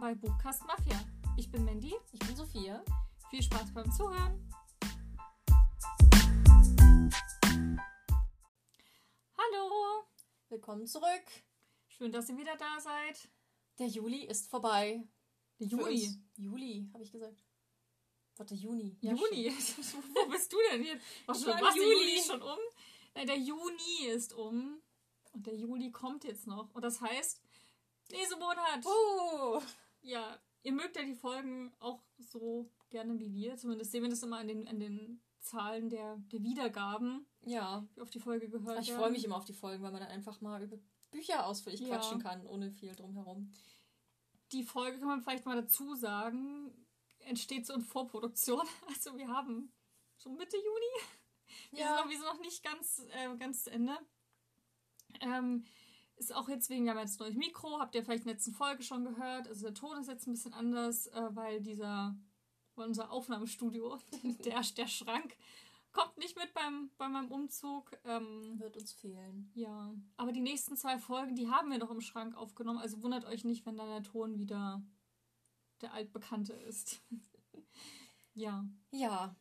willkommen bei Buchkast Mafia. Ich bin Mandy. Ich bin Sophia. Viel Spaß beim Zuhören. Hallo. Willkommen zurück. Schön, dass ihr wieder da seid. Der Juli ist vorbei. Der Juli. Juli, habe ich gesagt. Warte, Juni. Juni. Wo bist du denn jetzt? Was, schon, was Juli. Juli ist schon um? Nein, der Juni ist um. Und der Juli kommt jetzt noch. Und das heißt, Lesemonat. Oh. Ja, ihr mögt ja die Folgen auch so gerne wie wir. Zumindest sehen wir das immer an den, an den Zahlen der, der Wiedergaben, Ja. wie auf die Folge gehört Ich freue mich immer auf die Folgen, weil man dann einfach mal über Bücher ausführlich Ja. quatschen kann, ohne viel drumherum. Die Folge kann man vielleicht mal dazu sagen, entsteht so in Vorproduktion. Also wir haben so Mitte Juni. Wir, sind, noch, wir sind noch nicht ganz, äh, ganz zu Ende. Ähm, ist auch jetzt wegen, wir haben jetzt ein neues Mikro, habt ihr vielleicht in der letzten Folge schon gehört. Also der Ton ist jetzt ein bisschen anders, äh, weil dieser, weil unser Aufnahmestudio, der, der Schrank, kommt nicht mit beim, bei meinem Umzug. Ähm, Wird uns fehlen. ja, aber die nächsten zwei Folgen, die haben wir noch im Schrank aufgenommen. Also wundert euch nicht, wenn dann der Ton wieder der altbekannte ist. ja. Ja.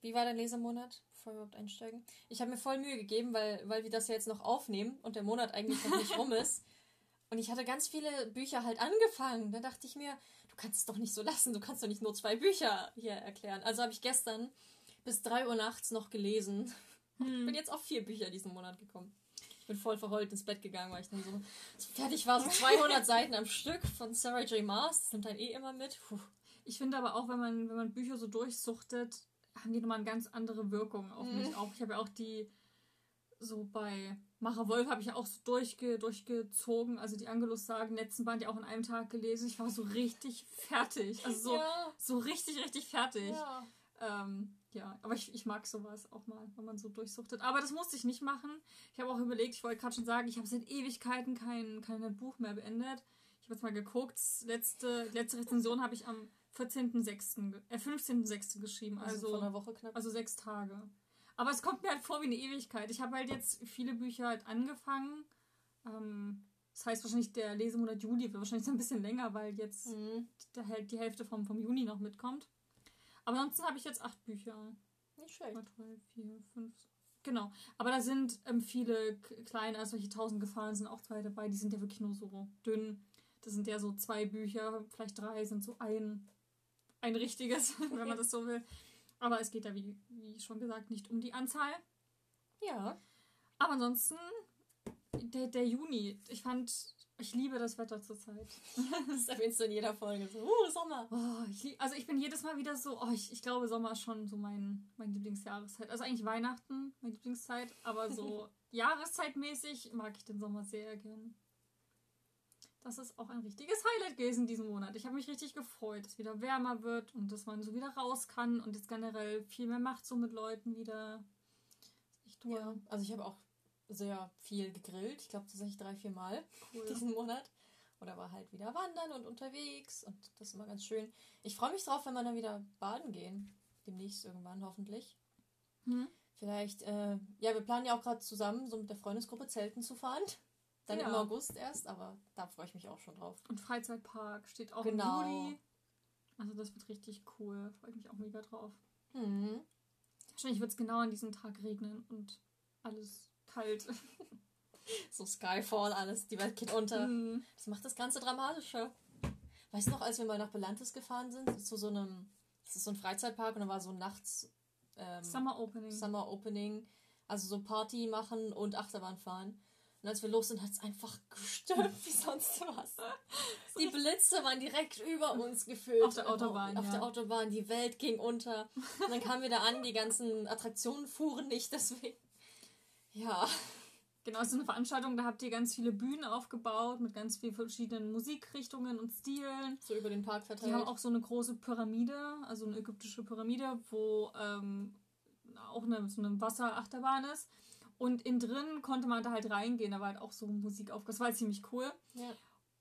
Wie war dein Lesemonat, bevor wir überhaupt einsteigen? Ich habe mir voll Mühe gegeben, weil, weil wir das ja jetzt noch aufnehmen und der Monat eigentlich noch nicht rum ist. Und ich hatte ganz viele Bücher halt angefangen. Da dachte ich mir, du kannst es doch nicht so lassen. Du kannst doch nicht nur zwei Bücher hier erklären. Also habe ich gestern bis 3 Uhr nachts noch gelesen. Hm. Bin jetzt auf vier Bücher diesen Monat gekommen. Ich bin voll verheult ins Bett gegangen, weil ich dann so, so fertig war. So 200 Seiten am Stück von Sarah J. Maas. Das nimmt dann eh immer mit. Puh. Ich finde aber auch, wenn man, wenn man Bücher so durchsuchtet, haben die nochmal eine ganz andere Wirkung auf mich auch. Ich habe ja auch die, so bei Macher Wolf habe ich ja auch so durchge, durchgezogen. Also die Angelus sagen, letzten Band ja auch in einem Tag gelesen. Ich war so richtig fertig. Also so, Ja. so richtig, richtig fertig. Ja. Ähm, ja, aber ich, ich mag sowas auch mal, wenn man so durchsuchtet. Aber das musste ich nicht machen. Ich habe auch überlegt, ich wollte gerade schon sagen, ich habe seit Ewigkeiten kein, kein Buch mehr beendet. Ich habe jetzt mal geguckt, letzte, letzte Rezension habe ich am 14.06., ge- äh, 15.06. geschrieben. Also, Also, vor einer Woche knapp. also sechs Tage. Aber es kommt mir halt vor wie eine Ewigkeit. Ich habe halt jetzt viele Bücher halt angefangen. Ähm, das heißt wahrscheinlich, der Lesemonat Juli wird wahrscheinlich so ein bisschen länger, weil jetzt Mhm. die Hälfte vom, vom Juni noch mitkommt. Aber ansonsten habe ich jetzt acht Bücher. Nicht schlecht. 2, 3, 4, 5. Genau. Aber da sind ähm, viele kleine, also welche tausend Gefahren sind auch zwei dabei. Die sind ja wirklich nur so dünn. Das sind ja so zwei Bücher, vielleicht drei sind so ein, ein richtiges, wenn man das so will. Aber es geht ja, wie, wie schon gesagt, nicht um die Anzahl. Ja. Aber ansonsten, der, der Juni, ich fand, ich liebe das Wetter zurzeit. Das erwähnst du in jeder Folge. So, uh, Sommer. Oh, ich, lieb- also ich bin jedes Mal wieder so, oh, ich, ich glaube, Sommer ist schon so mein, mein Lieblingsjahreszeit. Also eigentlich Weihnachten, meine Lieblingszeit, aber so jahreszeitmäßig mag ich den Sommer sehr gern. Das ist auch ein richtiges Highlight gewesen diesen Monat. Ich habe mich richtig gefreut, dass es wieder wärmer wird und dass man so wieder raus kann und jetzt generell viel mehr macht so mit Leuten wieder. Echt toll. Ja. Also ich habe auch sehr viel gegrillt. Ich glaube tatsächlich drei, vier Mal Cool. diesen Monat. Oder war halt wieder wandern und unterwegs. Und das ist immer ganz schön. Ich freue mich drauf, wenn wir dann wieder baden gehen. Demnächst irgendwann hoffentlich. Hm? Vielleicht, äh, ja, wir planen ja auch gerade zusammen, so mit der Freundesgruppe Zelten zu fahren. Dann Ja. im August erst, aber da freue ich mich auch schon drauf. Und Freizeitpark steht auch Genau. im Juli. Also das wird richtig cool. Freue ich mich auch mega drauf. Mhm. Wahrscheinlich wird es genau an diesem Tag regnen und alles kalt. So Skyfall, alles, die Welt geht unter. Mhm. Das macht das Ganze dramatischer. Weißt du noch, als wir mal nach Belantes gefahren sind, zu so einem, das ist so ein Freizeitpark und da war so nachts ähm, Summer Opening. Summer Opening, also so Party machen und Achterbahn fahren. Und als wir los sind, hat es einfach gestürmt wie sonst was. Die Blitze waren direkt über uns gefühlt. Auf der Autobahn, Auf ja. der Autobahn, die Welt ging unter. Und dann kamen wir da an, die ganzen Attraktionen fuhren nicht, deswegen. Ja. Genau, es ist eine Veranstaltung, da habt ihr ganz viele Bühnen aufgebaut mit ganz vielen verschiedenen Musikrichtungen und Stilen. So über den Park verteilt. Die haben auch so eine große Pyramide, also eine ägyptische Pyramide, wo ähm, auch eine, so eine Wasserachterbahn ist. Und innen drin konnte man da halt reingehen, da war halt auch so Musik auf. Das war halt ziemlich cool. ja.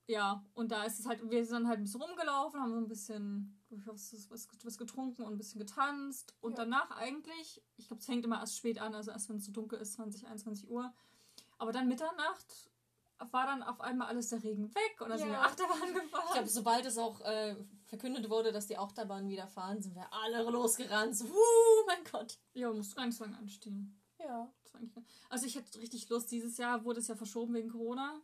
Ja, und da ist es halt, wir sind dann halt ein bisschen rumgelaufen, haben so ein bisschen was, was, was getrunken und ein bisschen getanzt. Und Ja. danach eigentlich, ich glaube, es fängt immer erst spät an, also erst wenn es so dunkel ist, 20, 21 Uhr. Aber dann Mitternacht war dann auf einmal alles der Regen weg und dann ja. sind wir Achterbahn gefahren. Ich glaube, sobald es auch äh, verkündet wurde, dass die Achterbahn wieder fahren, sind wir alle losgerannt. So, uh, mein Gott. Ja, musst du gar nicht so Also ich hätte richtig Lust. Dieses Jahr wurde es ja verschoben wegen Corona.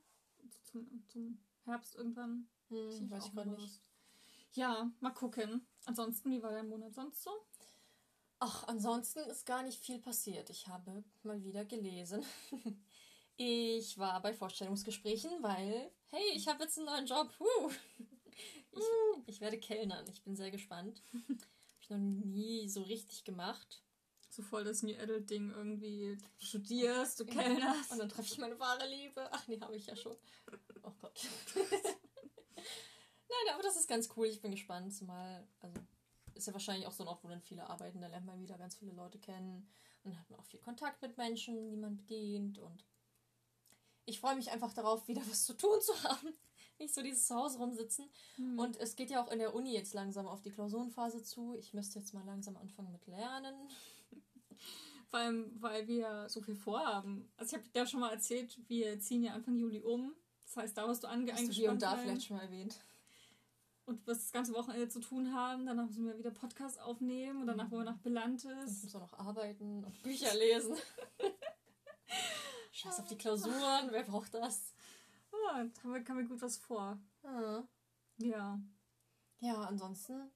Zum, zum Herbst irgendwann. Hm, ich weiß ich gerade nicht. Ja, mal gucken. Ansonsten, wie war der Monat sonst so? Ach, ansonsten ist gar nicht viel passiert. Ich habe mal wieder gelesen. ich war bei Vorstellungsgesprächen, weil, hey, ich habe jetzt einen neuen Job. Ich, ich werde Kellnern. Ich bin sehr gespannt. habe ich noch nie so richtig gemacht. So voll das New Adult Ding irgendwie. Du studierst, du kellnerst. Und dann treffe ich meine wahre Liebe. Ach nee, habe ich ja schon. Oh Gott. Nein, aber das ist ganz cool. Ich bin gespannt. Zumal, also ist ja wahrscheinlich auch so ein Ort, wo dann viele arbeiten. Da lernt man wieder ganz viele Leute kennen. Und hat man auch viel Kontakt mit Menschen, die man bedient. Und ich freue mich einfach darauf, wieder was zu tun zu haben. Nicht so dieses Zuhause rumsitzen. Hm. Und es geht ja auch in der Uni jetzt langsam auf die Klausurenphase zu. Ich müsste jetzt mal langsam anfangen mit Lernen. Vor allem, weil wir so viel vorhaben. Also ich habe dir schon mal erzählt, wir ziehen ja Anfang Juli um. Das heißt, da wirst du ange Hast du hier und da vielleicht schon mal erwähnt und was das ganze Wochenende zu tun haben. Danach müssen wir wieder Podcast aufnehmen und danach wollen wir nach Belantes. Müssen wir noch arbeiten und Bücher lesen. Scheiß auf die Klausuren, wer braucht das? Oh, da haben wir gut was vor. Ah. Ja. Ja, ansonsten,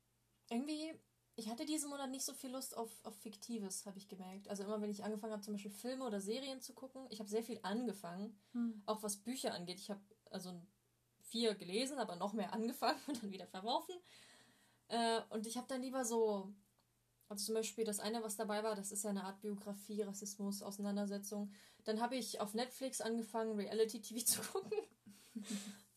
irgendwie, ich hatte diesen Monat nicht so viel Lust auf, auf Fiktives, habe ich gemerkt. Also immer, wenn ich angefangen habe, zum Beispiel Filme oder Serien zu gucken, ich habe sehr viel angefangen, hm. auch was Bücher angeht. Ich habe also vier gelesen, aber noch mehr angefangen und dann wieder verworfen. Äh, und ich habe dann lieber so, also zum Beispiel das eine, was dabei war, das ist ja eine Art Biografie, Rassismus, Auseinandersetzung. Dann habe ich auf Netflix angefangen, Reality-TV zu gucken.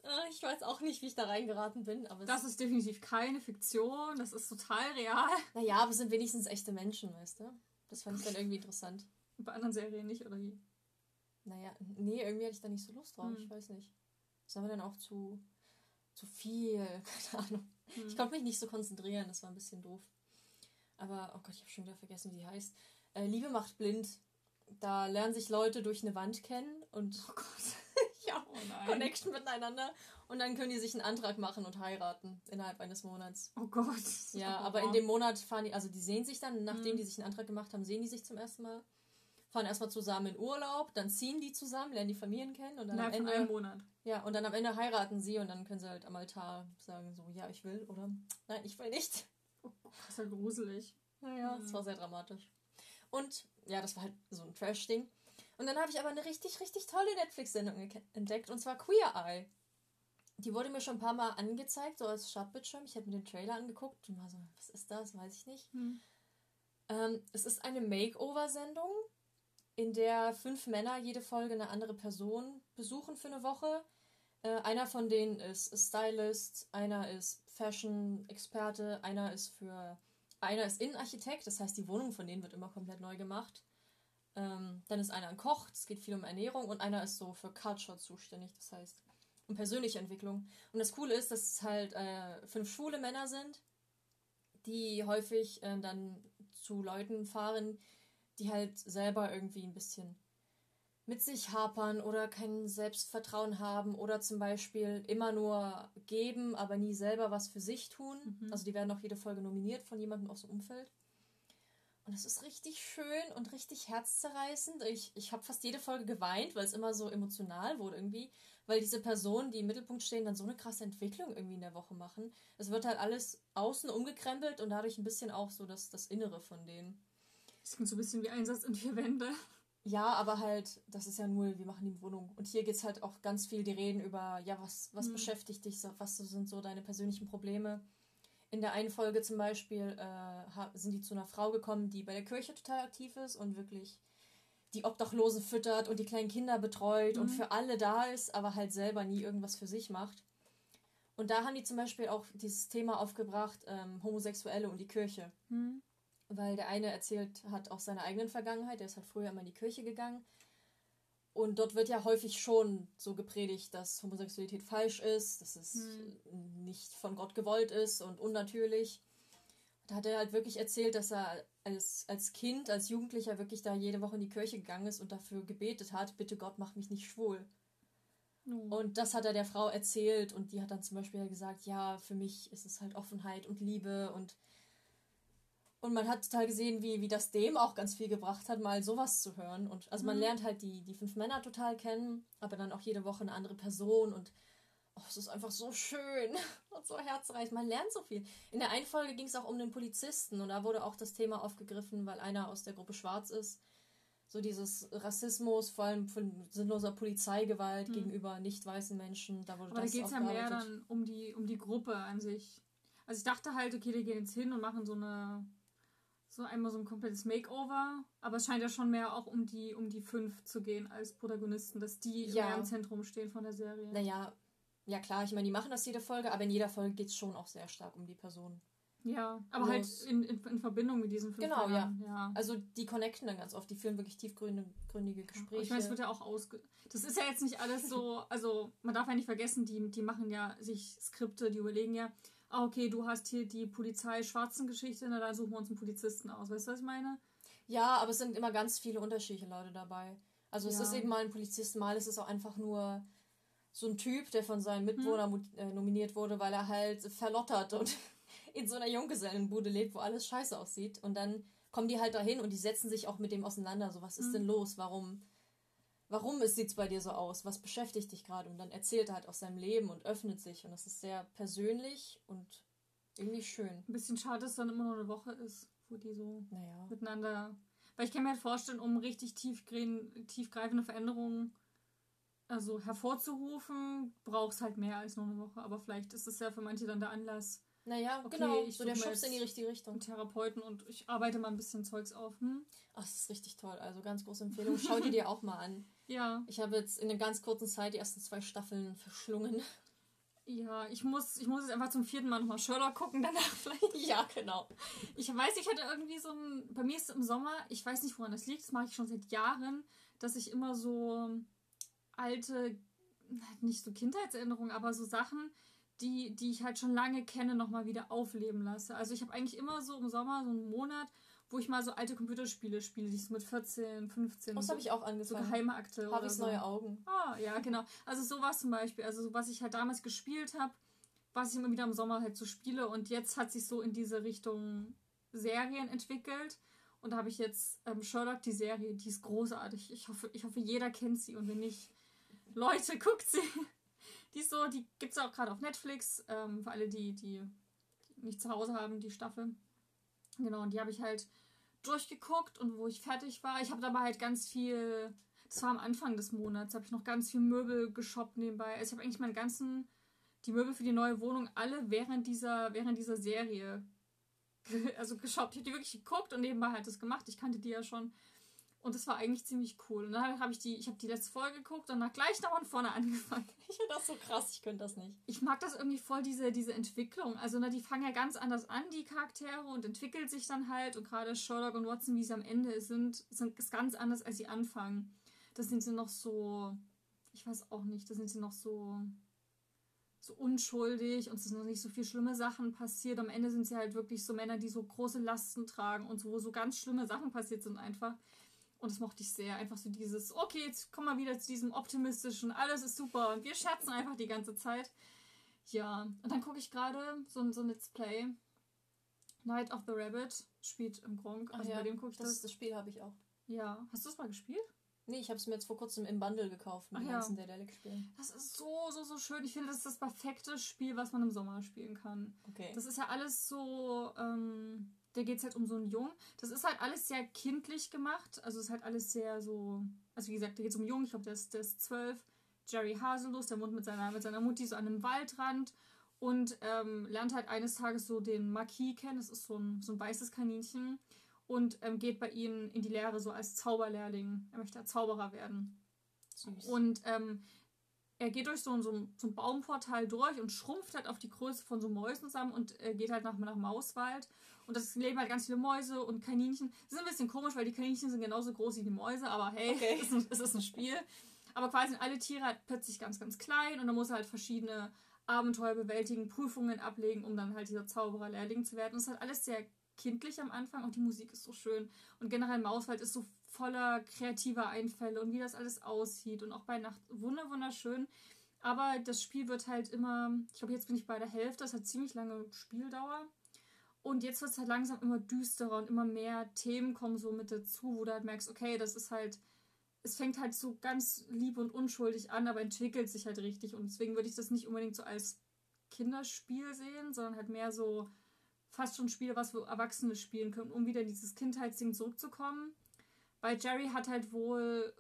Äh, ich weiß auch nicht, wie ich da reingeraten bin. Aber das ist definitiv keine Fiktion, das ist total real. Naja, aber es sind wenigstens echte Menschen, weißt du? Das fand ich dann irgendwie interessant. Bei anderen Serien nicht, oder wie? Naja, nee, irgendwie hatte ich da nicht so Lust drauf, hm. ich weiß nicht. Das war mir dann auch zu, zu viel, keine Ahnung. Mhm. Ich konnte mich nicht so konzentrieren, das war ein bisschen doof. Aber, oh Gott, ich habe schon wieder vergessen, wie die heißt. Äh, Liebe macht blind. Da lernen sich Leute durch eine Wand kennen und oh ja, oh Connection miteinander. Und dann können die sich einen Antrag machen und heiraten innerhalb eines Monats. Oh Gott. Ja, aber in dem Monat fahren die, also die sehen sich dann, nachdem mhm. die sich einen Antrag gemacht haben, sehen die sich zum ersten Mal fahren erstmal zusammen in Urlaub, dann ziehen die zusammen, lernen die Familien kennen und dann Nein, am Ende. Einem Monat. Ja, und dann am Ende heiraten sie und dann können sie halt am Altar sagen, so, ja, ich will oder nein, ich will nicht. Oh, das ist ja gruselig. Naja, mhm. das war sehr dramatisch. Und ja, das war halt so ein Trash-Ding. Und dann habe ich aber eine richtig, richtig tolle Netflix-Sendung entdeckt und zwar Queer Eye. Die wurde mir schon ein paar Mal angezeigt, so als Startbildschirm. Ich habe mir den Trailer angeguckt und war so, was ist das? Weiß ich nicht. Hm. Ähm, es ist eine Makeover-Sendung in der fünf Männer jede Folge eine andere Person besuchen für eine Woche. Äh, einer von denen ist Stylist, einer ist Fashion-Experte, einer ist für einer ist Innenarchitekt, das heißt, die Wohnung von denen wird immer komplett neu gemacht. Ähm, dann ist einer ein Koch, es geht viel um Ernährung und einer ist so für Culture zuständig, das heißt um persönliche Entwicklung. Und das Coole ist, dass es halt äh, fünf schwule Männer sind, die häufig äh, dann zu Leuten fahren, die halt selber irgendwie ein bisschen mit sich hapern oder kein Selbstvertrauen haben oder zum Beispiel immer nur geben, aber nie selber was für sich tun. Mhm. Also die werden auch jede Folge nominiert von jemandem aus dem Umfeld. Und es ist richtig schön und richtig herzzerreißend. Ich, ich habe fast jede Folge geweint, weil es immer so emotional wurde irgendwie, weil diese Personen, die im Mittelpunkt stehen, dann so eine krasse Entwicklung irgendwie in der Woche machen. Es wird halt alles außen umgekrempelt und dadurch ein bisschen auch so das, das Innere von denen. Das klingt so ein bisschen wie Einsatz in vier Wände. Ja, aber halt, das ist ja nur, wir machen die Wohnung. Und hier geht es halt auch ganz viel, die reden über, ja, was, was mhm. beschäftigt dich, was sind so deine persönlichen Probleme. In der einen Folge zum Beispiel äh, sind die zu einer Frau gekommen, die bei der Kirche total aktiv ist und wirklich die Obdachlosen füttert und die kleinen Kinder betreut mhm. und für alle da ist, aber halt selber nie irgendwas für sich macht. Und da haben die zum Beispiel auch dieses Thema aufgebracht, ähm, Homosexuelle und die Kirche. Mhm weil der eine erzählt hat auch seine eigenen Vergangenheit, der ist halt früher immer in die Kirche gegangen. Und dort wird ja häufig schon so gepredigt, dass Homosexualität falsch ist, dass es hm. nicht von Gott gewollt ist und unnatürlich. Da hat er halt wirklich erzählt, dass er als, als Kind, als Jugendlicher wirklich da jede Woche in die Kirche gegangen ist und dafür gebetet hat, bitte Gott, mach mich nicht schwul. Oh. Und das hat er der Frau erzählt und die hat dann zum Beispiel gesagt, ja, für mich ist es halt Offenheit und Liebe und und man hat total gesehen, wie, wie das dem auch ganz viel gebracht hat, mal sowas zu hören. Und also man mhm. lernt halt die, die fünf Männer total kennen, aber dann auch jede Woche eine andere Person und oh, es ist einfach so schön und so herzreich. Man lernt so viel. In der einen Folge ging es auch um den Polizisten und da wurde auch das Thema aufgegriffen, weil einer aus der Gruppe schwarz ist. So dieses Rassismus, vor allem von sinnloser Polizeigewalt mhm. gegenüber nicht weißen Menschen. Da wurde aber das da geht es ja mehr dann um die, um die Gruppe an sich. Also ich dachte halt, okay, die gehen jetzt hin und machen so eine so einmal so ein komplettes Makeover, aber es scheint ja schon mehr auch um die, um die fünf zu gehen als Protagonisten, dass die ja. mehr im Zentrum stehen von der Serie. Naja, ja klar, ich meine, die machen das jede Folge, aber in jeder Folge geht es schon auch sehr stark um die Person. Ja, aber Los. halt in, in, in, Verbindung mit diesen fünf Genau, ja. ja. Also die connecten dann ganz oft, die führen wirklich tiefgründige Gespräche. Ich meine, es wird ja auch ausge... Das ist ja jetzt nicht alles so, also man darf ja nicht vergessen, die, die machen ja sich Skripte, die überlegen ja, ah, okay, du hast hier die Polizei-Schwarzen-Geschichte, na dann suchen wir uns einen Polizisten aus. Weißt du, was ich meine? Ja, aber es sind immer ganz viele unterschiedliche Leute dabei. Also es ja. ist eben mal ein Polizist, mal ist es auch einfach nur so ein Typ, der von seinen Mitwohnern hm. äh, nominiert wurde, weil er halt verlottert und in so einer Junggesellenbude lebt, wo alles scheiße aussieht. Und dann kommen die halt dahin und die setzen sich auch mit dem auseinander. So, was ist hm. denn los? Warum warum sieht es bei dir so aus? Was beschäftigt dich gerade? Und dann erzählt er halt aus seinem Leben und öffnet sich. Und das ist sehr persönlich und irgendwie schön. Ein bisschen schade, dass es dann immer nur eine Woche ist, wo die so naja. miteinander. Weil ich kann mir halt vorstellen, um richtig tiefgreifende Veränderungen also hervorzurufen, braucht es halt mehr als nur eine Woche. Aber vielleicht ist es ja für manche dann der Anlass, naja, okay, genau, ich so der Schubs in die richtige Richtung. Therapeuten und ich arbeite mal ein bisschen Zeugs auf. Hm? Ach, das ist richtig toll. Also ganz große Empfehlung. Schau die dir auch mal an. Ja. Ich habe jetzt in einer ganz kurzen Zeit die ersten zwei Staffeln verschlungen. Ja, ich muss, ich muss jetzt einfach zum vierten Mal nochmal Sherlock gucken, danach vielleicht. ja, genau. Ich weiß, ich hatte irgendwie so ein. Bei mir ist es im Sommer, ich weiß nicht, woran das liegt, das mache ich schon seit Jahren, dass ich immer so alte, nicht so Kindheitserinnerungen, aber so Sachen, die, die ich halt schon lange kenne, nochmal wieder aufleben lasse. Also ich habe eigentlich immer so im Sommer so einen Monat, wo ich mal so alte Computerspiele spiele, die ich so mit 14, 15. Das so, habe ich auch angefangen. So geheime Akte. Habe ich so. neue Augen. Ah, ja, genau. Also sowas zum Beispiel. Also so, was ich halt damals gespielt habe, was ich immer wieder im Sommer halt so spiele. Und jetzt hat sich so in diese Richtung Serien entwickelt. Und da habe ich jetzt ähm, Sherlock, die Serie, die ist großartig. Ich hoffe, ich hoffe, jeder kennt sie. Und wenn nicht, Leute, guckt sie. Die ist so, die gibt es auch gerade auf Netflix, ähm, für alle, die, die nicht zu Hause haben, die Staffel. Genau, und die habe ich halt durchgeguckt und wo ich fertig war. Ich habe dabei halt ganz viel, das war am Anfang des Monats, habe ich noch ganz viel Möbel geshoppt nebenbei. Also ich habe eigentlich meine ganzen, die Möbel für die neue Wohnung alle während dieser, während dieser Serie also geshoppt. Ich habe die wirklich geguckt und nebenbei halt das gemacht. Ich kannte die ja schon. Und das war eigentlich ziemlich cool. Und dann habe ich die, ich habe die letzte Folge geguckt und danach gleich von vorne angefangen. Ich finde das so krass, ich könnte das nicht. Ich mag das irgendwie voll, diese, diese Entwicklung. Also, ne, die fangen ja ganz anders an, die Charaktere, und entwickeln sich dann halt. Und gerade Sherlock und Watson, wie sie am Ende sind, sind ist ganz anders, als sie anfangen. Das sind sie noch so, ich weiß auch nicht, da sind sie noch so, so unschuldig und es sind noch nicht so viele schlimme Sachen passiert. Am Ende sind sie halt wirklich so Männer, die so große Lasten tragen und so, wo so ganz schlimme Sachen passiert sind einfach. Und das mochte ich sehr. Einfach so dieses, okay, jetzt kommen wir wieder zu diesem optimistischen, alles ist super und wir scherzen einfach die ganze Zeit. Ja, und dann gucke ich gerade so, so ein Let's Play. Night of the Rabbit spielt im Gronk. Also ja, bei dem gucke ich das. Das, das Spiel habe ich auch. Ja, hast du es mal gespielt? Nee, ich habe es mir jetzt vor kurzem im Bundle gekauft mit Ach, den ganzen ja. Dedelic-Spielen. Das ist so, so, so schön. Ich finde, das ist das perfekte Spiel, was man im Sommer spielen kann. Okay. Das ist ja alles so, ähm, da geht es halt um so einen Jungen. Das ist halt alles sehr kindlich gemacht. Also es ist halt alles sehr so. Also wie gesagt, da geht es um einen Jungen, ich glaube, der ist, der ist zwölf. Jerry Hasellos, der wohnt mit seiner, mit seiner Mutti so an einem Waldrand und ähm, lernt halt eines Tages so den Marquis kennen. Das ist so ein, so ein weißes Kaninchen. Und ähm, geht bei ihnen in die Lehre so als Zauberlehrling. Er möchte Zauberer werden. Süß. Und ähm, er geht durch so ein, so, ein, so ein Baumportal durch und schrumpft halt auf die Größe von so Mäusen zusammen und äh, geht halt nach, nach Mauswald und das leben halt ganz viele Mäuse und Kaninchen. Das ist ein bisschen komisch, weil die Kaninchen sind genauso groß wie die Mäuse, aber hey, okay. es, ist ein, es ist ein Spiel. Aber quasi sind alle Tiere halt plötzlich ganz, ganz klein und dann muss er halt verschiedene Abenteuer bewältigen, Prüfungen ablegen, um dann halt dieser Zauberer-Lehrling zu werden. Und es ist halt alles sehr kindlich am Anfang und die Musik ist so schön. Und generell Mauswald ist so voller kreativer Einfälle und wie das alles aussieht und auch bei Nacht wunderschön. Aber das Spiel wird halt immer, ich glaube, jetzt bin ich bei der Hälfte, das hat ziemlich lange Spieldauer. Und jetzt wird es halt langsam immer düsterer und immer mehr Themen kommen so mit dazu, wo du halt merkst, okay, das ist halt, es fängt halt so ganz lieb und unschuldig an, aber entwickelt sich halt richtig. Und deswegen würde ich das nicht unbedingt so als Kinderspiel sehen, sondern halt mehr so fast schon Spiele, was wir Erwachsene spielen können, um wieder in dieses Kindheitsding zurückzukommen. Weil Jerry hat halt wohl,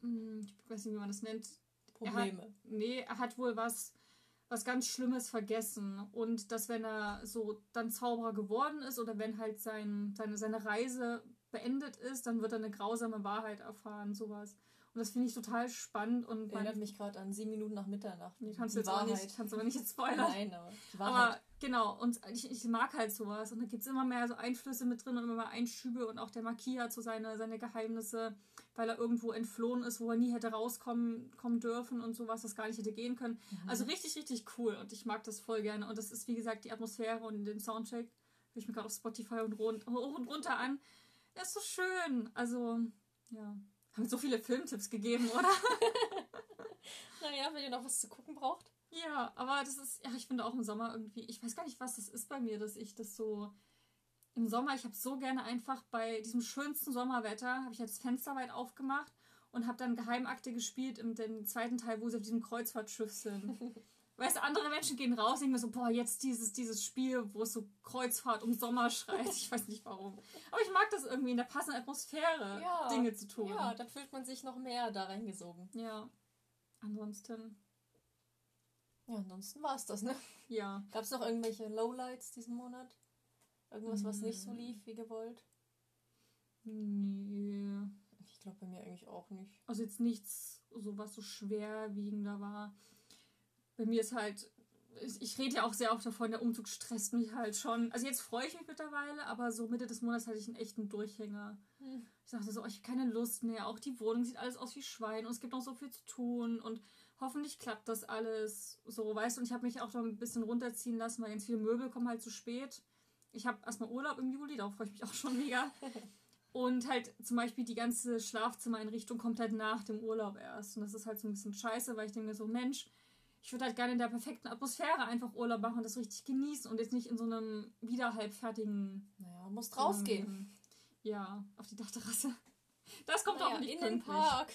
hm, ich weiß nicht, wie man das nennt, Probleme. Er hat, nee, er hat wohl was, was ganz Schlimmes vergessen. Und dass, wenn er so dann Zauberer geworden ist oder wenn halt sein, seine, seine Reise beendet ist, dann wird er eine grausame Wahrheit erfahren, sowas. Und das finde ich total spannend. Und Erinnert mich gerade an sieben Minuten nach Mitternacht. Nee, kannst du jetzt Wahrheit. nicht, kannst aber nicht jetzt spoilern. Nein, aber die Wahrheit. Aber genau, und ich, ich mag halt sowas. Und da gibt es immer mehr so Einflüsse mit drin und immer mehr Einschübe. Und auch der Marquis hat so seine, seine Geheimnisse, weil er irgendwo entflohen ist, wo er nie hätte rauskommen kommen dürfen und sowas, das gar nicht hätte gehen können. Mhm. Also richtig, richtig cool. Und ich mag das voll gerne. Und das ist, wie gesagt, die Atmosphäre und den Soundtrack. Höre ich mir gerade auf Spotify und hoch und runter an. Das ist so schön. Also, ja. Haben so viele Filmtipps gegeben, oder? naja, wenn ihr noch was zu gucken braucht. Ja, aber das ist, ja, ich finde auch im Sommer irgendwie, ich weiß gar nicht, was das ist bei mir, dass ich das so im Sommer, ich habe so gerne einfach bei diesem schönsten Sommerwetter, habe ich jetzt das Fenster weit aufgemacht und habe dann Geheimakte gespielt im den zweiten Teil, wo sie auf diesem Kreuzfahrtschiff sind. Weißt du, andere Menschen gehen raus und denken mir so, boah, jetzt dieses, dieses Spiel, wo es so Kreuzfahrt um Sommer schreit. Ich weiß nicht warum. Aber ich mag das irgendwie in der passenden Atmosphäre, ja, Dinge zu tun. Ja, dann fühlt man sich noch mehr da reingesogen. Ja. Ansonsten. Ja, ansonsten war es das, ne? Ja. Gab es noch irgendwelche Lowlights diesen Monat? Irgendwas, was nicht so hm. lief wie gewollt? Nee. Ich glaube bei mir eigentlich auch nicht. Also jetzt nichts, so was so schwerwiegender war bei mir ist halt, ich rede ja auch sehr oft davon, der Umzug stresst mich halt schon. Also jetzt freue ich mich mittlerweile, aber so Mitte des Monats hatte ich einen echten Durchhänger. Hm. Ich dachte so, oh, ich habe keine Lust mehr. Auch die Wohnung sieht alles aus wie Schwein und es gibt noch so viel zu tun und hoffentlich klappt das alles so, weißt du. Und ich habe mich auch noch ein bisschen runterziehen lassen, weil ganz viele Möbel kommen halt zu spät. Ich habe erstmal Urlaub im Juli, darauf freue ich mich auch schon mega. Und halt zum Beispiel die ganze Schlafzimmereinrichtung kommt halt nach dem Urlaub erst. Und das ist halt so ein bisschen scheiße, weil ich denke so, Mensch, ich würde halt gerne in der perfekten Atmosphäre einfach Urlaub machen und das richtig genießen und jetzt nicht in so einem wieder halbfertigen. Naja, muss rausgehen. Ähm, ja, auf die Dachterrasse. Das kommt naja, auch nicht in pünktlich. den Park.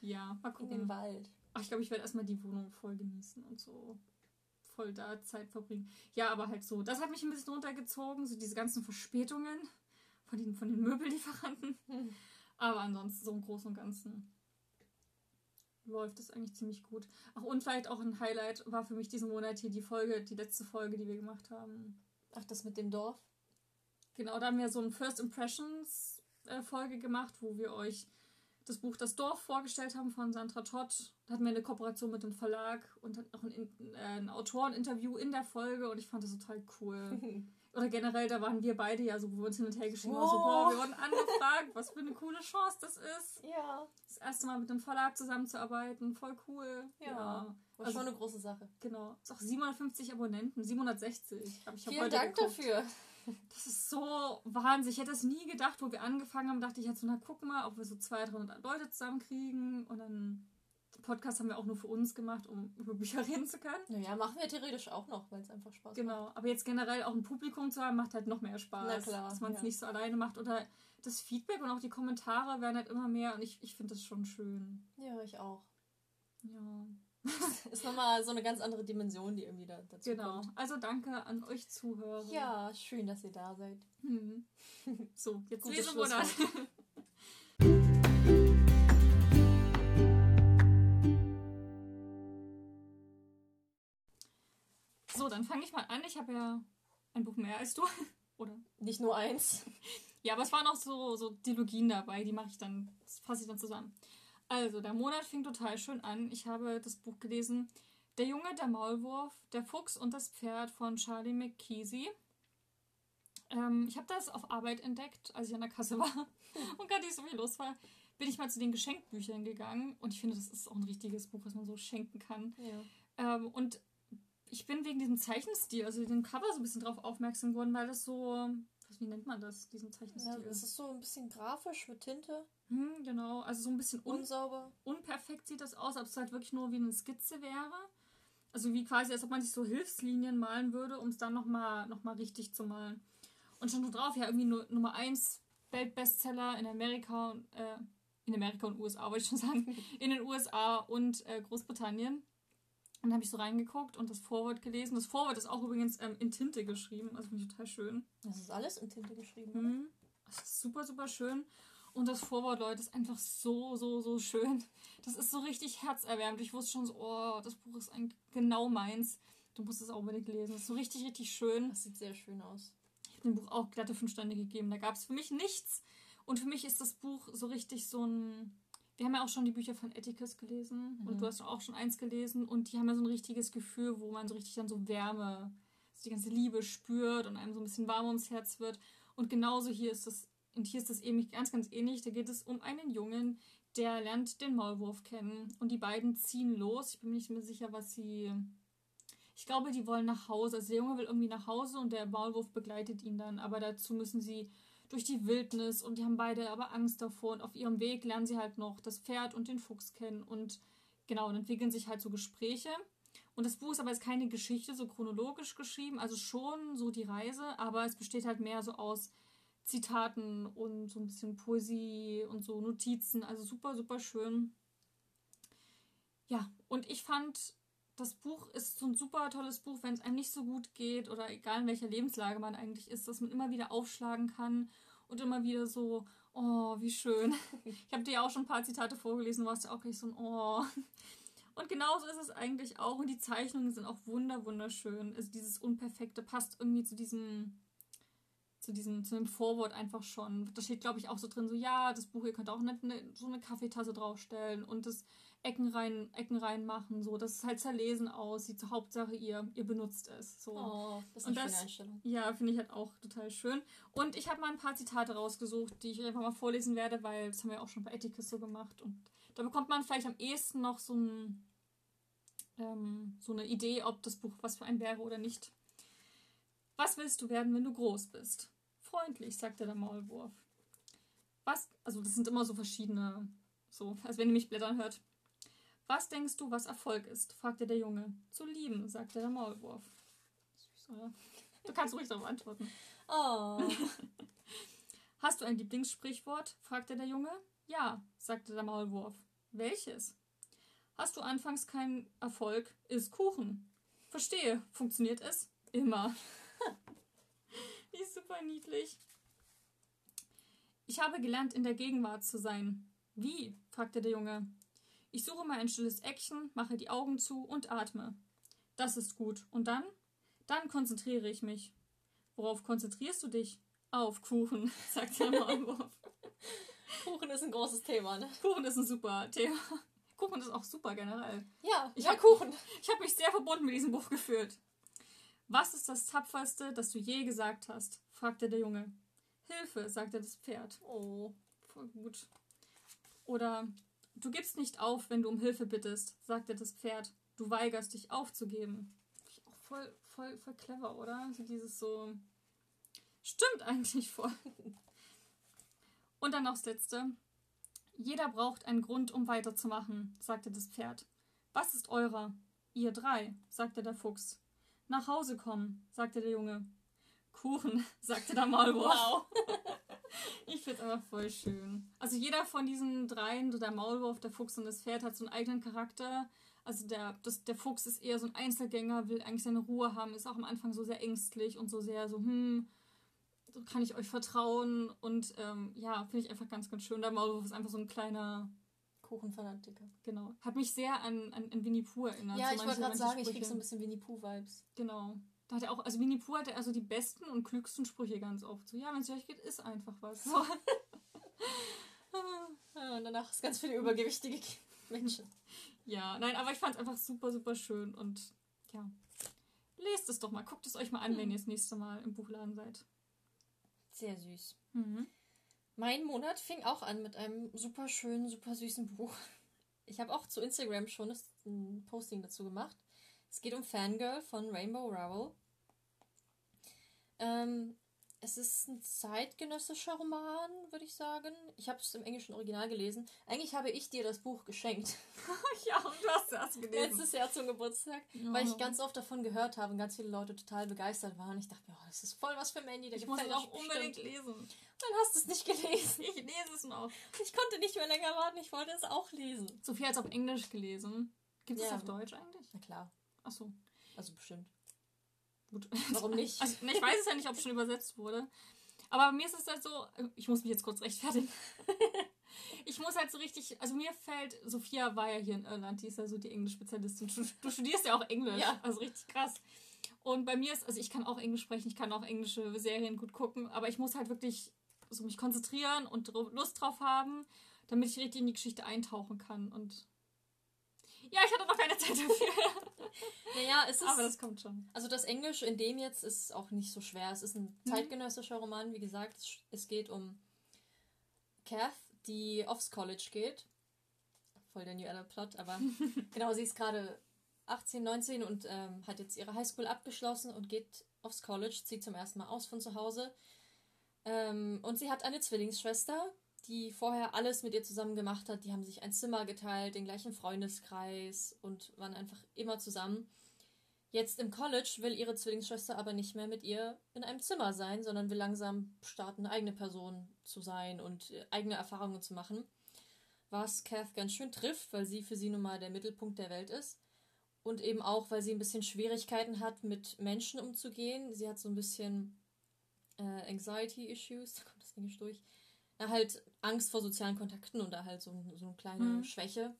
Ja, mal gucken. In den Wald. Ach, ich glaube, ich werde erstmal die Wohnung voll genießen und so voll da Zeit verbringen. Ja, aber halt so. Das hat mich ein bisschen runtergezogen, so diese ganzen Verspätungen von den, von den Möbellieferanten. Aber ansonsten so im Großen und Ganzen läuft es eigentlich ziemlich gut. Ach, und vielleicht auch ein Highlight war für mich diesen Monat hier die Folge, die letzte Folge, die wir gemacht haben. Ach, das mit dem Dorf? Genau, da haben wir so eine First Impressions äh, Folge gemacht, wo wir euch das Buch Das Dorf vorgestellt haben von Sandra Todd. Da hatten wir eine Kooperation mit dem Verlag und hatten auch ein, äh, ein Autoreninterview in der Folge und ich fand das total cool. oder generell, da waren wir beide ja so, wo wir uns hin und her geschrieben haben, oh. so, boah, wir wurden angefragt, was für eine coole Chance das ist. Ja. Das erste Mal mit einem Verlag zusammenzuarbeiten, voll cool. Ja. ja. War also, schon eine große Sache. Genau. Ist auch 750 Abonnenten, 760. Hab ich Vielen Dank geguckt. dafür. Das ist so Wahnsinn. Ich hätte es nie gedacht, wo wir angefangen haben, dachte ich jetzt so, na guck mal, ob wir so 200, 300 Leute zusammenkriegen und dann Podcast haben wir auch nur für uns gemacht, um über Bücher reden zu können. Naja, machen wir theoretisch auch noch, weil es einfach Spaß genau. macht. Genau, aber jetzt generell auch ein Publikum zu haben, macht halt noch mehr Spaß. Na klar. Dass man es ja. nicht so alleine macht. Oder das Feedback und auch die Kommentare werden halt immer mehr und ich, ich finde das schon schön. Ja, ich auch. Ja. ist nochmal so eine ganz andere Dimension, die irgendwie da dazu genau. kommt. Genau. Also danke an euch Zuhörer. Ja, schön, dass ihr da seid. Hm. So, jetzt Lesemonat. So, dann fange ich mal an. Ich habe ja ein Buch mehr als du. Oder? Nicht nur eins. Ja, aber es waren auch so, so Dilogien dabei, die mache ich dann, das fasse ich dann zusammen. Also, der Monat fing total schön an. Ich habe das Buch gelesen. Der Junge, der Maulwurf, der Fuchs und das Pferd von Charlie McKeesey. Ähm, ich habe das auf Arbeit entdeckt, als ich an der Kasse war und gar nicht so viel los war. Bin ich mal zu den Geschenkbüchern gegangen und ich finde, das ist auch ein richtiges Buch, was man so schenken kann. Ja. Ähm, und ich bin wegen diesem Zeichenstil, also dem Cover so ein bisschen drauf aufmerksam geworden, weil das so, was, wie nennt man das, diesen Zeichenstil? Ja, das ist so ein bisschen grafisch mit Tinte. Hm, genau, also so ein bisschen un unsauber. Unperfekt sieht das aus, ob es halt wirklich nur wie eine Skizze wäre. Also wie quasi, als ob man sich so Hilfslinien malen würde, um es dann nochmal noch mal richtig zu malen. Und schon drauf, ja, irgendwie nur, Nummer 1 Weltbestseller in Amerika und äh, in Amerika und USA, wollte ich schon sagen, in den USA und äh, Großbritannien. Und dann habe ich so reingeguckt und das Vorwort gelesen. Das Vorwort ist auch übrigens ähm, in Tinte geschrieben, also finde ich total schön. Das ist alles in Tinte geschrieben. Mhm. Das ist super, super schön. Und das Vorwort, Leute, ist einfach so, so, so schön. Das ist so richtig herzerwärmend. Ich wusste schon so, oh, das Buch ist eigentlich genau meins. Du musst es auch unbedingt lesen. Das ist so richtig, richtig schön. Das sieht sehr schön aus. Ich habe dem Buch auch glatte fünf Sterne gegeben. Da gab es für mich nichts. Und für mich ist das Buch so richtig so ein. Wir haben ja auch schon die Bücher von Atticus gelesen. Mhm. Und du hast auch schon eins gelesen. Und die haben ja so ein richtiges Gefühl, wo man so richtig dann so Wärme, so die ganze Liebe spürt und einem so ein bisschen warm ums Herz wird. Und genauso hier ist das und hier ist es eben ganz, ganz ähnlich. Da geht es um einen Jungen, der lernt den Maulwurf kennen. Und die beiden ziehen los. Ich bin mir nicht mehr sicher, was sie. Ich glaube, die wollen nach Hause. Also der Junge will irgendwie nach Hause und der Maulwurf begleitet ihn dann. Aber dazu müssen sie durch die Wildnis und die haben beide aber Angst davor. Und auf ihrem Weg lernen sie halt noch das Pferd und den Fuchs kennen. Und genau, und entwickeln sich halt so Gespräche. Und das Buch ist aber jetzt keine Geschichte so chronologisch geschrieben, also schon so die Reise, aber es besteht halt mehr so aus Zitaten und so ein bisschen Poesie und so Notizen. Also super, super schön. Ja, und ich fand, das Buch ist so ein super tolles Buch, wenn es einem nicht so gut geht oder egal in welcher Lebenslage man eigentlich ist, dass man immer wieder aufschlagen kann und immer wieder so, oh, wie schön. Ich habe dir ja auch schon ein paar Zitate vorgelesen, warst ja auch gleich so ein Oh. Und genauso ist es eigentlich auch. Und die Zeichnungen sind auch wunder, wunderschön. Also dieses Unperfekte passt irgendwie zu diesem zu diesem, zu dem Vorwort einfach schon. Da steht, glaube ich, auch so drin, so, ja, das Buch, ihr könnt auch eine, eine, so eine Kaffeetasse draufstellen und das Ecken rein, Ecken reinmachen, so, dass es halt zerlesen aussieht. So, Hauptsache, ihr, ihr benutzt es. So. Oh, das ist eine und das, Einstellung. Ja, finde ich halt auch total schön. Und ich habe mal ein paar Zitate rausgesucht, die ich einfach mal vorlesen werde, weil das haben wir auch schon bei Etiquette so gemacht. Und da bekommt man vielleicht am ehesten noch so, ein, ähm, so eine Idee, ob das Buch was für ein wäre oder nicht. Was willst du werden, wenn du groß bist? Freundlich, sagte der Maulwurf. Was, also das sind immer so verschiedene, so, als wenn ihr mich blättern hört. Was denkst du, was Erfolg ist? fragte der Junge. Zu lieben, sagte der Maulwurf. Du kannst ruhig darauf antworten. Oh. Hast du ein Lieblingssprichwort? fragte der Junge. Ja, sagte der Maulwurf. Welches? Hast du anfangs keinen Erfolg? Iss Kuchen. Verstehe. Funktioniert es? Immer. Die ist super niedlich. Ich habe gelernt, in der Gegenwart zu sein. Wie? fragte der Junge. Ich suche mal ein stilles Eckchen, mache die Augen zu und atme. Das ist gut. Und dann? Dann konzentriere ich mich. Worauf konzentrierst du dich? Auf Kuchen, sagte der Maulwurf. Kuchen ist ein großes Thema, ne? Kuchen ist ein super Thema. Kuchen ist auch super generell. Ja, ich ja, hab, Kuchen. Ich habe mich sehr verbunden mit diesem Buch gefühlt. Was ist das Tapferste, das du je gesagt hast? fragte der Junge. Hilfe, sagte das Pferd. Oh, voll gut. Oder du gibst nicht auf, wenn du um Hilfe bittest, sagte das Pferd. Du weigerst dich aufzugeben. Auch voll, voll, voll clever, oder? Also dieses so. Stimmt eigentlich voll. Und dann noch das letzte. Jeder braucht einen Grund, um weiterzumachen, sagte das Pferd. Was ist eurer? Ihr drei, sagte der Fuchs. Nach Hause kommen, sagte der Junge. Kuchen, sagte der Maulwurf. Wow. ich finde es einfach voll schön. Also jeder von diesen dreien, so der Maulwurf, der Fuchs und das Pferd, hat so einen eigenen Charakter. Also der, das, der Fuchs ist eher so ein Einzelgänger, will eigentlich seine Ruhe haben, ist auch am Anfang so sehr ängstlich und so sehr so, hm, so kann ich euch vertrauen. Und ähm, ja, finde ich einfach ganz, ganz schön. Der Maulwurf ist einfach so ein kleiner Kuchenfanatiker. Genau. Hat mich sehr an, an, an Winnie Pooh erinnert. Ja, so ich wollte gerade sagen, Sprüche. ich krieg so ein bisschen Winnie Pooh-Vibes. Genau. Da hat er auch, also Winnie Pooh hatte also die besten und klügsten Sprüche ganz oft. So, ja, wenn es euch geht, ist einfach was. So. ja, und danach ist ganz viele übergewichtige Menschen. Ja, nein, aber ich fand es einfach super, super schön und ja. Lest es doch mal, guckt es euch mal an, hm. wenn ihr das nächste Mal im Buchladen seid. Sehr süß. Mhm. Mein Monat fing auch an mit einem super schönen, super süßen Buch. Ich habe auch zu Instagram schon ein Posting dazu gemacht. Es geht um Fangirl von Rainbow Rowell. Ähm, es ist ein zeitgenössischer Roman, würde ich sagen. Ich habe es im englischen Original gelesen. Eigentlich habe ich dir das Buch geschenkt. ja, und du hast es gelesen. Letztes Jahr zum Geburtstag. Oh. Weil ich ganz oft davon gehört habe und ganz viele Leute total begeistert waren. Ich dachte mir, oh, das ist voll was für Mandy. Ich muss es auch unbedingt lesen. Dann hast du es nicht gelesen. Ich lese es noch. Ich konnte nicht mehr länger warten. Ich wollte es auch lesen. Sophie hat es auf Englisch gelesen. Gibt es ja, auf Deutsch eigentlich? Na klar. Ach so. Also bestimmt. Gut. Warum nicht? Also, ich weiß es ja nicht, ob es schon übersetzt wurde. Aber mir ist es halt so, ich muss mich jetzt kurz rechtfertigen. ich muss halt so richtig, also mir fällt, Sophia war ja hier in Irland, die ist ja so die Englisch-Spezialistin. Du, du, studierst ja auch Englisch, ja. also richtig krass. Und bei mir ist, also ich kann auch Englisch sprechen, ich kann auch englische Serien gut gucken, aber ich muss halt wirklich so mich konzentrieren und Lust drauf haben, damit ich richtig in die Geschichte eintauchen kann. Und ja, ich hatte noch keine Zeit dafür. naja, es ist. Aber das kommt schon. Also das Englisch in dem jetzt ist auch nicht so schwer. Es ist ein mhm. zeitgenössischer Roman, wie gesagt. Es geht um Kath, die aufs College geht. Voll der New Adult Plot, aber genau, sie ist gerade 18, 19 und ähm, hat jetzt ihre Highschool abgeschlossen und geht aufs College, zieht zum ersten Mal aus von zu Hause. Ähm, und sie hat eine Zwillingsschwester, die vorher alles mit ihr zusammen gemacht hat. Die haben sich ein Zimmer geteilt, den gleichen Freundeskreis und waren einfach immer zusammen. Jetzt im College will ihre Zwillingsschwester aber nicht mehr mit ihr in einem Zimmer sein, sondern will langsam starten, eine eigene Person zu sein und äh, eigene Erfahrungen zu machen. Was Kath ganz schön trifft, weil sie für sie nun mal der Mittelpunkt der Welt ist. Und eben auch, weil sie ein bisschen Schwierigkeiten hat, mit Menschen umzugehen. Sie hat so ein bisschen äh, Anxiety-Issues, da kommt das Englisch durch halt Angst vor sozialen Kontakten und da halt so, so eine kleine mhm. Schwäche.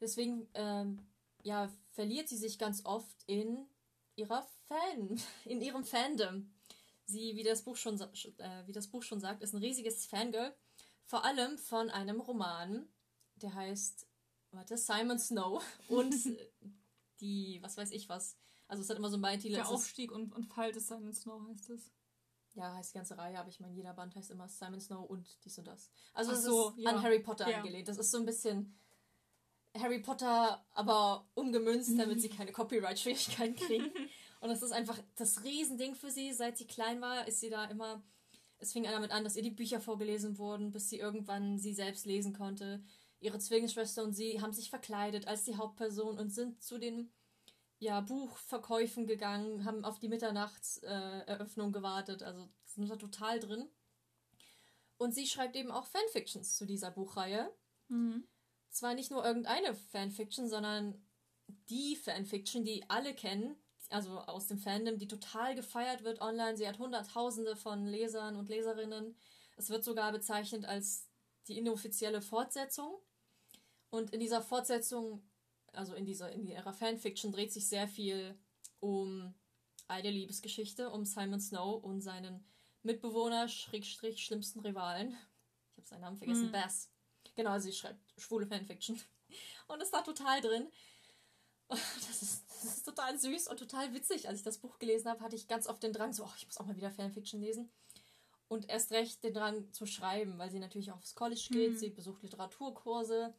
Deswegen, ähm, ja, verliert sie sich ganz oft in ihrer Fan, in ihrem Fandom. Sie, wie das Buch schon, äh, wie das Buch schon sagt, ist ein riesiges Fangirl. Vor allem von einem Roman, der heißt, warte, Simon Snow und die, was weiß ich was. Also es hat immer so ein Beititel. Der Aufstieg und, und Fall des Simon Snow heißt es ja, heißt die ganze Reihe, aber ich meine, jeder Band heißt immer Simon Snow und dies und das. Also es so, ist ja. an Harry Potter ja. angelehnt. Das ist so ein bisschen Harry Potter, aber umgemünzt, damit sie keine Copyright-Schwierigkeiten kriegen. und das ist einfach das Riesending für sie. Seit sie klein war, ist sie da immer. Es fing damit an, dass ihr die Bücher vorgelesen wurden, bis sie irgendwann sie selbst lesen konnte. Ihre Zwillingsschwester und sie haben sich verkleidet als die Hauptperson und sind zu den ja, Buchverkäufen gegangen, haben auf die Mitternachtseröffnung äh, gewartet, also sind da total drin. Und sie schreibt eben auch Fanfictions zu dieser Buchreihe. Mhm. Zwar nicht nur irgendeine Fanfiction, sondern die Fanfiction, die alle kennen, also aus dem Fandom, die total gefeiert wird online. Sie hat Hunderttausende von Lesern und Leserinnen. Es wird sogar bezeichnet als die inoffizielle Fortsetzung. Und in dieser Fortsetzung also in dieser, in ihrer Fanfiction dreht sich sehr viel um eine Liebesgeschichte, um Simon Snow und seinen Mitbewohner, Schrägstrich, schlimmsten Rivalen. Ich habe seinen Namen vergessen, hm. Bass. Genau, also sie schreibt schwule Fanfiction. Und ist da total drin. Das ist, das ist total süß und total witzig. Als ich das Buch gelesen habe, hatte ich ganz oft den Drang, so, oh, ich muss auch mal wieder Fanfiction lesen. Und erst recht den Drang zu schreiben, weil sie natürlich auch aufs College geht. Mhm. Sie besucht Literaturkurse,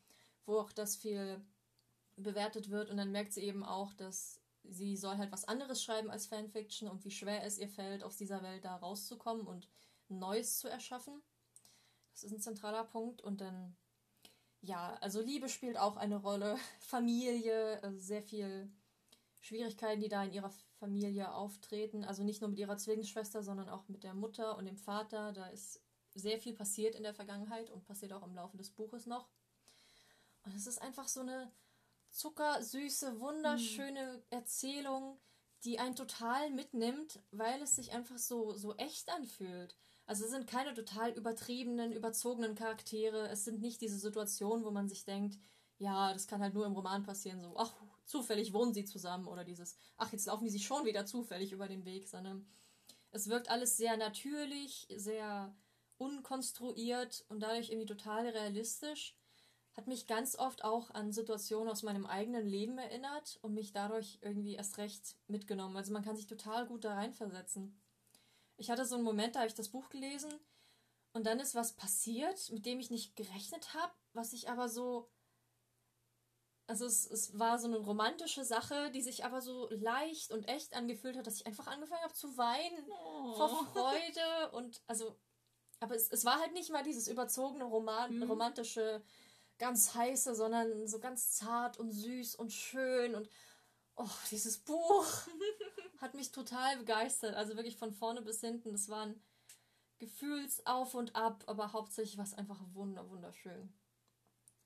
wo auch das viel bewertet wird und dann merkt sie eben auch, dass sie soll halt was anderes schreiben als Fanfiction und wie schwer es ihr fällt, aus dieser Welt da rauszukommen und Neues zu erschaffen. Das ist ein zentraler Punkt und dann ja, also Liebe spielt auch eine Rolle, Familie, also sehr viel Schwierigkeiten, die da in ihrer Familie auftreten, also nicht nur mit ihrer Zwillingsschwester, sondern auch mit der Mutter und dem Vater, da ist sehr viel passiert in der Vergangenheit und passiert auch im Laufe des Buches noch. Und es ist einfach so eine zuckersüße, wunderschöne mhm. Erzählung, die einen total mitnimmt, weil es sich einfach so, so echt anfühlt. Also es sind keine total übertriebenen, überzogenen Charaktere. Es sind nicht diese Situationen, wo man sich denkt, ja, das kann halt nur im Roman passieren, so, ach, zufällig wohnen sie zusammen oder dieses, ach, jetzt laufen die sich schon wieder zufällig über den Weg, sondern es wirkt alles sehr natürlich, sehr unkonstruiert und dadurch irgendwie total realistisch hat mich ganz oft auch an Situationen aus meinem eigenen Leben erinnert und mich dadurch irgendwie erst recht mitgenommen. Also man kann sich total gut da reinversetzen. Ich hatte so einen Moment, da habe ich das Buch gelesen und dann ist was passiert, mit dem ich nicht gerechnet habe, was ich aber so also es, es war so eine romantische Sache, die sich aber so leicht und echt angefühlt hat, dass ich einfach angefangen habe zu weinen oh. vor Freude und also, aber es, es war halt nicht mal dieses überzogene Roman, mhm. romantische, ganz heiße, sondern so ganz zart und süß und schön und oh, dieses Buch hat mich total begeistert. Also wirklich von vorne bis hinten. Es war ein Gefühlsauf und ab, aber hauptsächlich war es einfach wunder, wunderschön.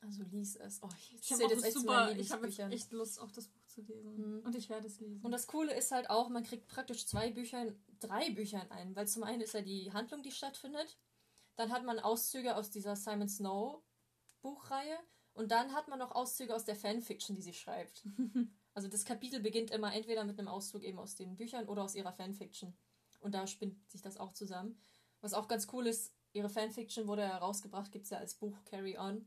Also lies es. Oh, ich ich habe jetzt echt super, ich habe echt Lust, auch das Buch zu lesen. Mhm. Und ich werde es lesen. Und das Coole ist halt auch, man kriegt praktisch zwei Bücher, drei Bücher in einem. Weil zum einen ist ja die Handlung, die stattfindet. Dann hat man Auszüge aus dieser Simon Snow Buchreihe. Und dann hat man noch Auszüge aus der Fanfiction, die sie schreibt. also das Kapitel beginnt immer entweder mit einem Auszug eben aus den Büchern oder aus ihrer Fanfiction. Und da spinnt sich das auch zusammen. Was auch ganz cool ist, ihre Fanfiction wurde herausgebracht, gibt es ja als Buch Carry On.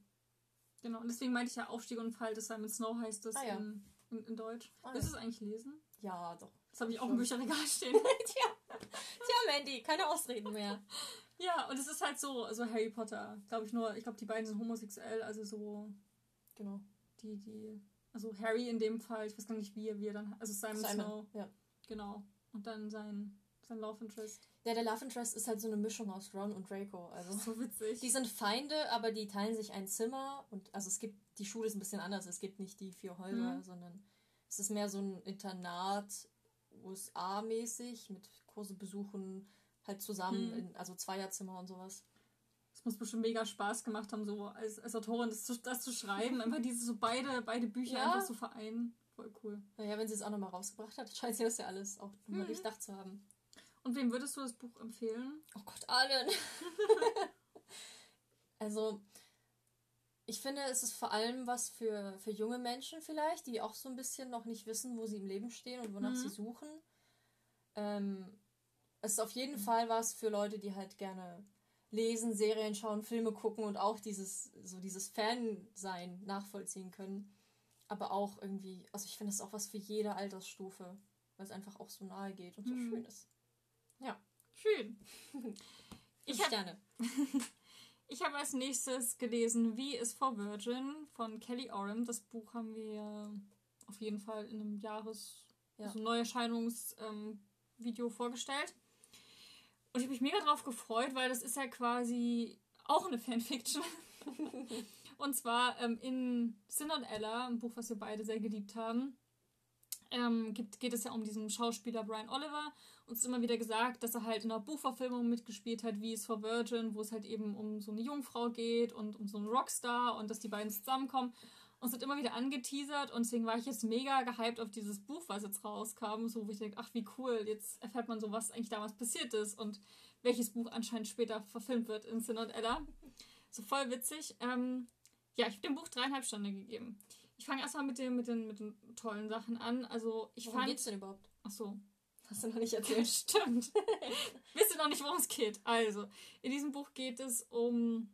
Genau, und deswegen meinte ich ja Aufstieg und Fall des Simon Snow heißt das ah, ja. in, in, in, Deutsch. Ah, Willst du es eigentlich lesen? Ja, doch. Das habe ich auch im Bücherregal stehen. Tja. Tja, Mandy, keine Ausreden mehr. Ja, und es ist halt so, so Harry Potter, glaube ich nur, ich glaube, die beiden sind homosexuell, also so. Genau. Die, die. Also Harry in dem Fall, ich weiß gar nicht, wie er, wie er dann. Also Simon, Simon Snow. Ja. Genau. Und dann sein, sein Love Interest. Ja, der Love Interest ist halt so eine Mischung aus Ron und Draco. Also so witzig. Die sind Feinde, aber die teilen sich ein Zimmer und also es gibt die Schule ist ein bisschen anders. Es gibt nicht die vier Häuser, mhm. sondern es ist mehr so ein Internat USA-mäßig mit Kurse besuchen halt zusammen, mhm. in, also Zweierzimmer und sowas. Es muss bestimmt mega Spaß gemacht haben, so als, als Autorin das zu, das zu schreiben, einfach diese so beide, beide Bücher ja. einfach so vereinen. Voll cool. Naja, wenn sie es auch nochmal rausgebracht hat, scheint sie das ja alles auch nochmal mhm. durchdacht zu haben. Und wem würdest du das Buch empfehlen? Oh Gott, allen. also, ich finde, es ist vor allem was für, für junge Menschen vielleicht, die auch so ein bisschen noch nicht wissen, wo sie im Leben stehen und wonach mhm. sie suchen. Ähm, es ist auf jeden Fall was für Leute, die halt gerne lesen, Serien schauen, Filme gucken und auch dieses, so dieses Fan-Sein nachvollziehen können. Aber auch irgendwie, also ich finde es auch was für jede Altersstufe, weil es einfach auch so nahe geht und so mhm. schön ist. Ja, schön. Ich habe ich habe als nächstes gelesen Wie is for Virgin von Kelly Oram. Das Buch haben wir auf jeden Fall in einem Jahres ja. also Neuerscheinungsvideo ähm, vorgestellt. Und ich habe mich mega drauf gefreut, weil das ist ja quasi auch eine Fanfiction. und zwar ähm, in Sin und Ella, ein Buch, was wir beide sehr geliebt haben, ähm, gibt, geht es ja um diesen Schauspieler Brian Oliver. Uns ist immer wieder gesagt, dass er halt in einer Buchverfilmung mitgespielt hat, wie es for Virgin, wo es halt eben um so eine Jungfrau geht und um so einen Rockstar und dass die beiden zusammenkommen. Und es wird immer wieder angeteasert und deswegen war ich jetzt mega gehypt auf dieses Buch, was jetzt rauskam, so wo ich denke, ach wie cool, jetzt erfährt man so, was eigentlich damals passiert ist und welches Buch anscheinend später verfilmt wird in Sin und Ella. So voll witzig. Ähm, ja, ich habe dem Buch dreieinhalb Stunden gegeben. Ich fange erstmal mit, den, mit, den, mit den tollen Sachen an. Also ich worum fand. geht's denn überhaupt? Ach so. Hast du noch nicht erzählt? Stimmt. Wisst ihr noch nicht, worum es geht? Also, in diesem Buch geht es um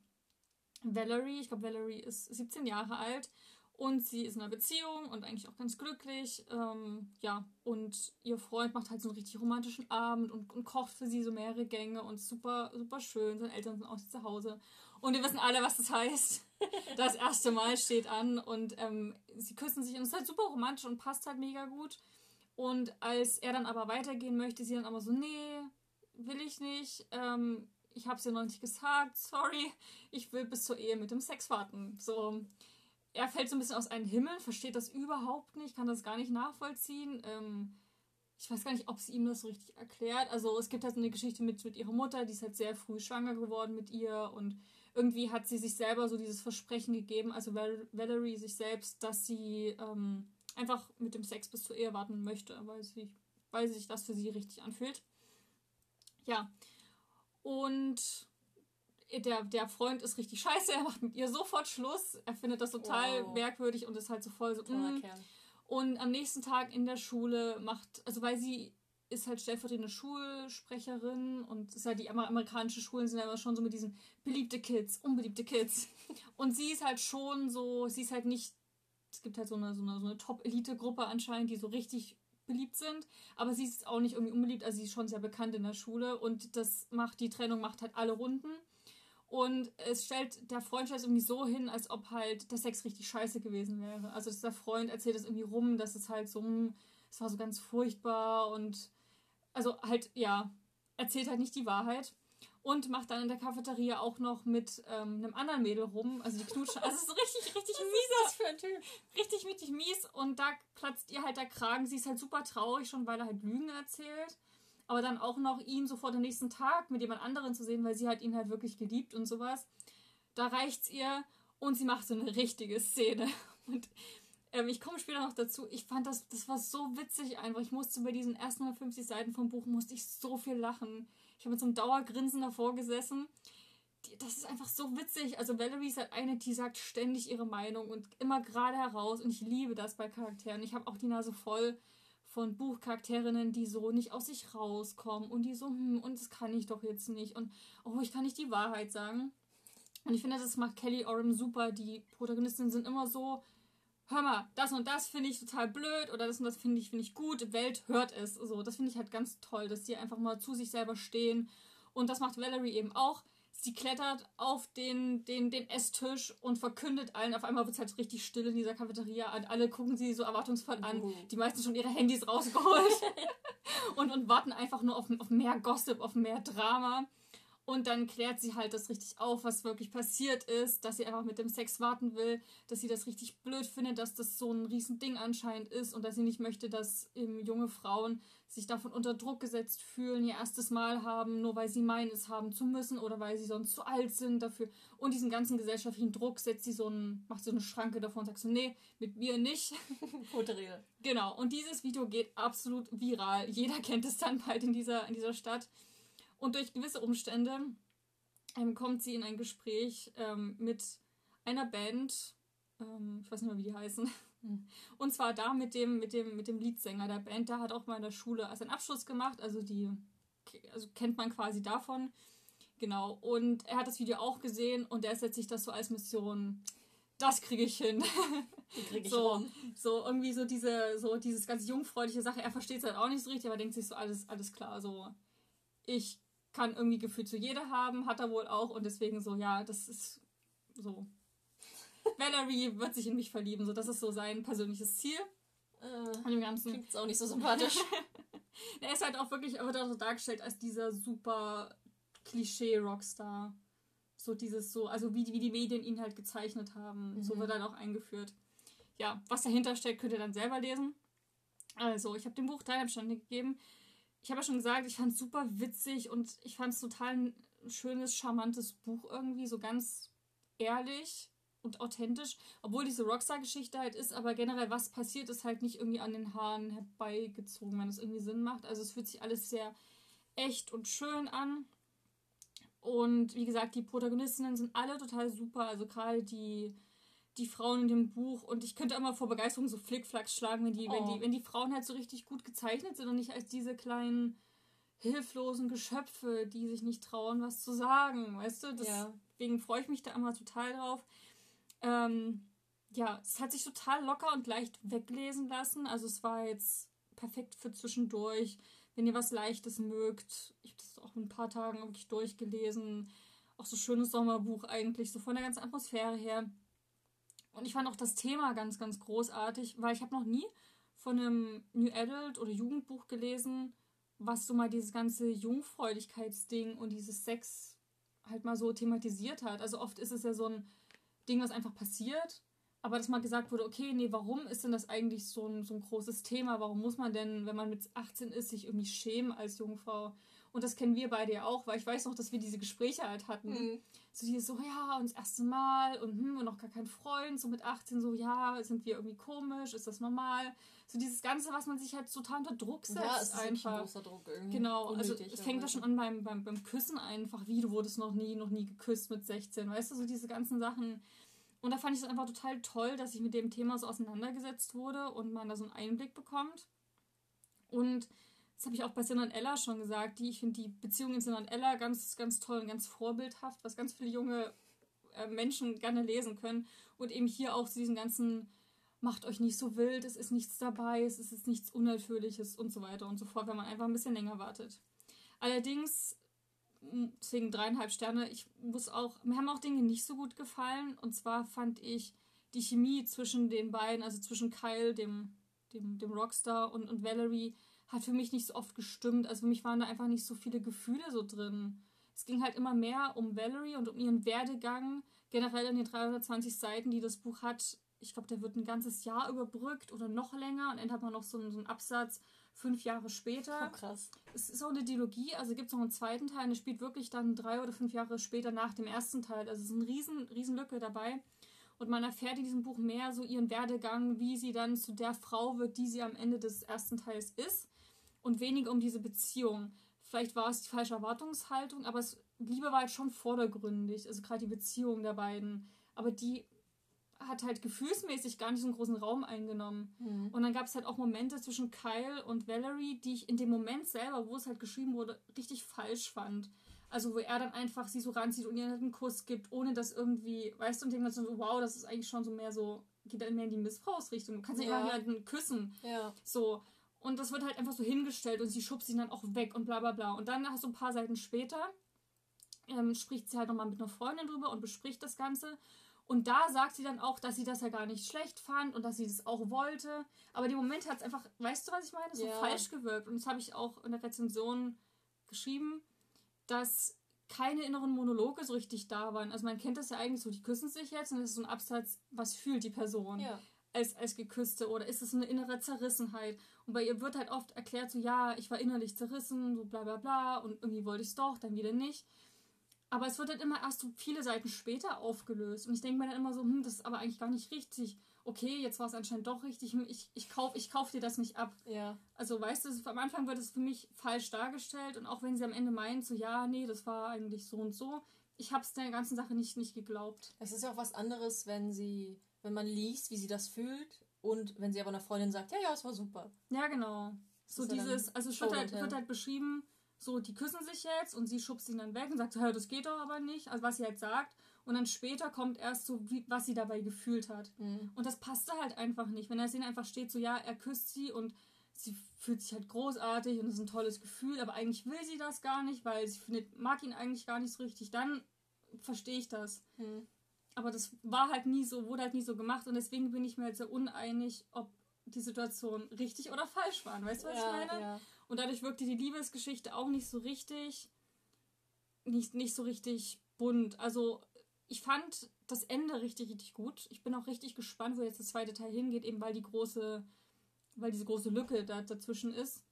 Valerie. Ich glaube, Valerie ist 17 Jahre alt und sie ist in einer Beziehung und eigentlich auch ganz glücklich. Ähm, ja, und ihr Freund macht halt so einen richtig romantischen Abend und, und kocht für sie so mehrere Gänge und super, super schön. Seine Eltern sind auch zu Hause. Und wir wissen alle, was das heißt. Das erste Mal steht an und ähm, sie küssen sich und es ist halt super romantisch und passt halt mega gut. Und als er dann aber weitergehen möchte, sie dann aber so, nee, will ich nicht. Ähm, ich habe es dir noch nicht gesagt, sorry. Ich will bis zur Ehe mit dem Sex warten. So, er fällt so ein bisschen aus einem Himmel, versteht das überhaupt nicht, kann das gar nicht nachvollziehen. Ähm, ich weiß gar nicht, ob sie ihm das so richtig erklärt. Also es gibt halt so eine Geschichte mit, mit ihrer Mutter, die ist halt sehr früh schwanger geworden mit ihr und irgendwie hat sie sich selber so dieses Versprechen gegeben, also Val Valerie sich selbst, dass sie ähm, einfach mit dem Sex bis zur Ehe warten möchte, weil, sie, weil sich das für sie richtig anfühlt. Ja. Und der, der Freund ist richtig scheiße, er macht mit ihr sofort Schluss. Er findet das total wow. merkwürdig und ist halt so voll so. Mm. Und am nächsten Tag in der Schule macht, also weil sie ist halt stellvertretende Schulsprecherin und ist halt die amerikanische Schulen sind ja immer schon so mit diesen beliebte Kids, unbeliebte Kids. Und sie ist halt schon so, sie ist halt nicht, es gibt halt so eine, so eine, so eine Top-Elite-Gruppe anscheinend, die so richtig beliebt sind, aber sie ist auch nicht irgendwie unbeliebt, also sie ist schon sehr bekannt in der Schule und das macht, die Trennung macht halt alle Runden. Und es stellt, der Freund stellt es irgendwie so hin, als ob halt der Sex richtig scheiße gewesen wäre. Also dass der Freund erzählt es irgendwie rum, dass es halt so, hm, es war so ganz furchtbar und also halt, ja, erzählt halt nicht die Wahrheit. Und macht dann in der Cafeteria auch noch mit ähm, einem anderen Mädel rum. Also die knutschen. Also es ist richtig, richtig mies. Was für ein Typ? Richtig, richtig mies. Und da platzt ihr halt der Kragen. Sie ist halt super traurig, schon weil er halt Lügen erzählt aber dann auch noch ihn sofort am nächsten Tag mit jemand anderen zu sehen, weil sie hat ihn halt wirklich geliebt und sowas. Da reicht's ihr und sie macht so eine richtige Szene. Und ähm, ich komme später noch dazu. Ich fand das, das war so witzig einfach. Ich musste bei diesen ersten 150 Seiten vom Buch musste ich so viel lachen. Ich habe mit so einem Dauergrinsen davor gesessen. Die, das ist einfach so witzig. Also Valerie ist halt eine, die sagt ständig ihre Meinung und immer gerade heraus. Und ich liebe das bei Charakteren. Ich habe auch die Nase voll von Buchcharakterinnen, die so nicht aus sich rauskommen und die so, hm, und das kann ich doch jetzt nicht und oh, ich kann nicht die Wahrheit sagen. Und ich finde, das macht Kelly Oram super. Die Protagonistinnen sind immer so, hör mal, das und das finde ich total blöd oder das und das finde ich, finde ich gut. Welt hört es. So, das finde ich halt ganz toll, dass die einfach mal zu sich selber stehen. Und das macht Valerie eben auch. Sie klettert auf den, den, den Esstisch und verkündet allen. Auf einmal wird es halt richtig still in dieser Cafeteria. Und alle gucken sie so erwartungsvoll an. Uh. Die meisten schon ihre Handys rausgeholt. und, und warten einfach nur auf, auf mehr Gossip, auf mehr Drama. Und dann klärt sie halt das richtig auf, was wirklich passiert ist, dass sie einfach mit dem Sex warten will, dass sie das richtig blöd findet, dass das so ein Riesending anscheinend ist und dass sie nicht möchte, dass eben junge Frauen sich davon unter Druck gesetzt fühlen, ihr erstes Mal haben, nur weil sie meinen, es haben zu müssen oder weil sie sonst zu alt sind dafür. Und diesen ganzen gesellschaftlichen Druck setzt sie so ein, macht so eine Schranke davor und sagt so, nee, mit mir nicht. Gute Rede. Genau. Und dieses Video geht absolut viral. Jeder kennt es dann bald in dieser, in dieser Stadt. Und durch gewisse Umstände ähm, kommt sie in ein Gespräch ähm, mit einer Band, ähm, ich weiß nicht mehr, wie die heißen. Und zwar da mit dem, mit dem, mit dem Leadsänger der Band, der hat auch mal in der Schule als einen Abschluss gemacht, also die also kennt man quasi davon. Genau. Und er hat das Video auch gesehen und er setzt sich das so als Mission. Das kriege ich hin. Die kriege ich so, rum. so irgendwie so diese, so dieses ganz jungfräuliche Sache. Er versteht es halt auch nicht so richtig, aber denkt sich so alles, alles klar. So, ich kann irgendwie Gefühl zu jeder haben, hat er wohl auch und deswegen so, ja, das ist so. Valerie wird sich in mich verlieben, so das ist so sein persönliches Ziel. Äh, an dem Ganzen. Klingt auch nicht so sympathisch. er ist halt auch wirklich, wird auch so dargestellt als dieser super Klischee-Rockstar. So dieses so, also wie die, wie die Medien ihn halt gezeichnet haben. Mhm. So wird er auch eingeführt. Ja, was dahinter steckt, könnt ihr dann selber lesen. Also, ich habe dem Buch dreieinhalb Sterne gegeben ich habe ja schon gesagt, ich fand es super witzig und ich fand es total ein schönes, charmantes Buch irgendwie, so ganz ehrlich und authentisch, obwohl diese Rockstar-Geschichte halt ist, aber generell, was passiert, ist halt nicht irgendwie an den Haaren herbeigezogen, wenn es irgendwie Sinn macht. Also es fühlt sich alles sehr echt und schön an. Und wie gesagt, die Protagonistinnen sind alle total super. Also gerade die die Frauen in dem Buch und ich könnte immer vor Begeisterung so Flickflacks schlagen, wenn die, oh. wenn die, wenn die Frauen halt so richtig gut gezeichnet sind und nicht als diese kleinen hilflosen Geschöpfe, die sich nicht trauen, was zu sagen, weißt du? Deswegen ja. freue ich mich da immer total drauf. Ähm, ja, es hat sich total locker und leicht weglesen lassen. Also es war jetzt perfekt für zwischendurch. Wenn ihr was Leichtes mögt, ich habe das auch in ein paar Tagen wirklich durchgelesen. Auch so schönes Sommerbuch eigentlich, so von der ganzen Atmosphäre her. Und ich fand auch das Thema ganz, ganz großartig, weil ich habe noch nie von einem New Adult oder Jugendbuch gelesen, was so mal dieses ganze Jungfräulichkeitsding und dieses Sex halt mal so thematisiert hat. Also oft ist es ja so ein Ding, was einfach passiert, aber dass mal gesagt wurde, okay, nee, warum ist denn das eigentlich so ein, so ein großes Thema? Warum muss man denn, wenn man mit 18 ist, sich irgendwie schämen als Jungfrau? Und das kennen wir beide ja auch, weil ich weiß noch, dass wir diese Gespräche halt hatten. Mhm. So dieses so, ja, und das erste Mal und, hm, und noch gar kein Freund, so mit 18, so, ja, sind wir irgendwie komisch, ist das normal? So dieses Ganze, was man sich halt total unter Druck setzt. Ja, es ist einfach. ein großer Druck irgendwie. Genau, also es fängt da schon an beim, beim, beim Küssen einfach, wie du wurdest noch nie, noch nie geküsst mit 16, weißt du, so diese ganzen Sachen. Und da fand ich es einfach total toll, dass ich mit dem Thema so auseinandergesetzt wurde und man da so einen Einblick bekommt. Und das habe ich auch bei Sin und Ella schon gesagt, die, ich finde die Beziehung in Sin und Ella ganz, ganz toll und ganz vorbildhaft, was ganz viele junge äh, Menschen gerne lesen können. Und eben hier auch zu diesen ganzen, macht euch nicht so wild, es ist nichts dabei, es ist nichts Unnatürliches und so weiter und so fort, wenn man einfach ein bisschen länger wartet. Allerdings deswegen dreieinhalb Sterne. Ich muss auch, mir haben auch Dinge nicht so gut gefallen. Und zwar fand ich die Chemie zwischen den beiden, also zwischen Kyle, dem, dem, dem Rockstar, und, und Valerie, hat für mich nicht so oft gestimmt. Also für mich waren da einfach nicht so viele Gefühle so drin. Es ging halt immer mehr um Valerie und um ihren Werdegang. Generell in den 320 Seiten, die das Buch hat. Ich glaube, der wird ein ganzes Jahr überbrückt oder noch länger. Und dann hat man noch so einen, so einen Absatz fünf Jahre später. Oh, krass. Es ist auch eine Dialogie, also gibt es noch einen zweiten Teil. Und es spielt wirklich dann drei oder fünf Jahre später nach dem ersten Teil. Also es ist eine riesen, riesen Lücke dabei. Und man erfährt in diesem Buch mehr so ihren Werdegang, wie sie dann zu der Frau wird, die sie am Ende des ersten Teils ist. Und weniger um diese Beziehung. Vielleicht war es die falsche Erwartungshaltung, aber es, Liebe war halt schon vordergründig. Also gerade die Beziehung der beiden. Aber die hat halt gefühlsmäßig gar nicht so einen großen Raum eingenommen. Mhm. Und dann gab es halt auch Momente zwischen Kyle und Valerie, die ich in dem Moment selber, wo es halt geschrieben wurde, richtig falsch fand. Also wo er dann einfach sie so ranzieht und ihr halt einen Kuss gibt, ohne dass irgendwie, weißt du, und denkt so, wow, das ist eigentlich schon so mehr so, geht dann mehr in die Missbrauchsrichtung. Du kannst ja immer jemanden küssen. Ja. So. Und das wird halt einfach so hingestellt und sie schubst ihn dann auch weg und bla bla bla. Und dann hast du ein paar Seiten später, ähm, spricht sie halt nochmal mit einer Freundin drüber und bespricht das Ganze. Und da sagt sie dann auch, dass sie das ja gar nicht schlecht fand und dass sie das auch wollte. Aber im Moment hat es einfach, weißt du, was ich meine? So ja. falsch gewirkt. Und das habe ich auch in der Rezension geschrieben dass keine inneren Monologe so richtig da waren. Also man kennt das ja eigentlich so, die küssen sich jetzt und das ist so ein Absatz, was fühlt die Person ja. Als, als Geküsste oder ist es eine innere Zerrissenheit? Und bei ihr wird halt oft erklärt, so ja, ich war innerlich zerrissen, so bla bla bla und irgendwie wollte ich es doch, dann wieder nicht. Aber es wird halt immer erst so viele Seiten später aufgelöst. Und ich denke mir dann immer so, hm, das ist aber eigentlich gar nicht richtig okay, jetzt war es anscheinend doch richtig, ich, ich kaufe ich kauf dir das nicht ab. Ja. Also weißt du, am Anfang wird es für mich falsch dargestellt und auch wenn sie am Ende meint, so ja, nee, das war eigentlich so und so, ich habe es der ganzen Sache nicht, nicht geglaubt. Es ist ja auch was anderes, wenn sie, wenn man liest, wie sie das fühlt und wenn sie aber einer Freundin sagt, ja, ja, es war super. Ja, genau. So dieses, also es wird halt, wird halt beschrieben, so, die küssen sich jetzt und sie schubst ihn dann weg und sagt, ja, das geht doch aber nicht. Also was sie halt sagt. Und dann später kommt erst so, wie, was sie dabei gefühlt hat. Mhm. Und das passte halt einfach nicht. Wenn er Szene einfach steht, so ja, er küsst sie und sie fühlt sich halt großartig und es ist ein tolles Gefühl, aber eigentlich will sie das gar nicht, weil sie findet, mag ihn eigentlich gar nicht so richtig, dann verstehe ich das. Mhm. Aber das war halt nie so, wurde halt nie so gemacht und deswegen bin ich mir halt sehr uneinig, ob die Situation richtig oder falsch waren. Weißt du, was ja, ich meine? Ja. Und dadurch wirkte die Liebesgeschichte auch nicht so richtig, nicht, nicht so richtig bunt. Also ich fand das Ende richtig, richtig gut. Ich bin auch richtig gespannt, wo jetzt das zweite Teil hingeht, eben weil die große, weil diese große Lücke da dazwischen ist.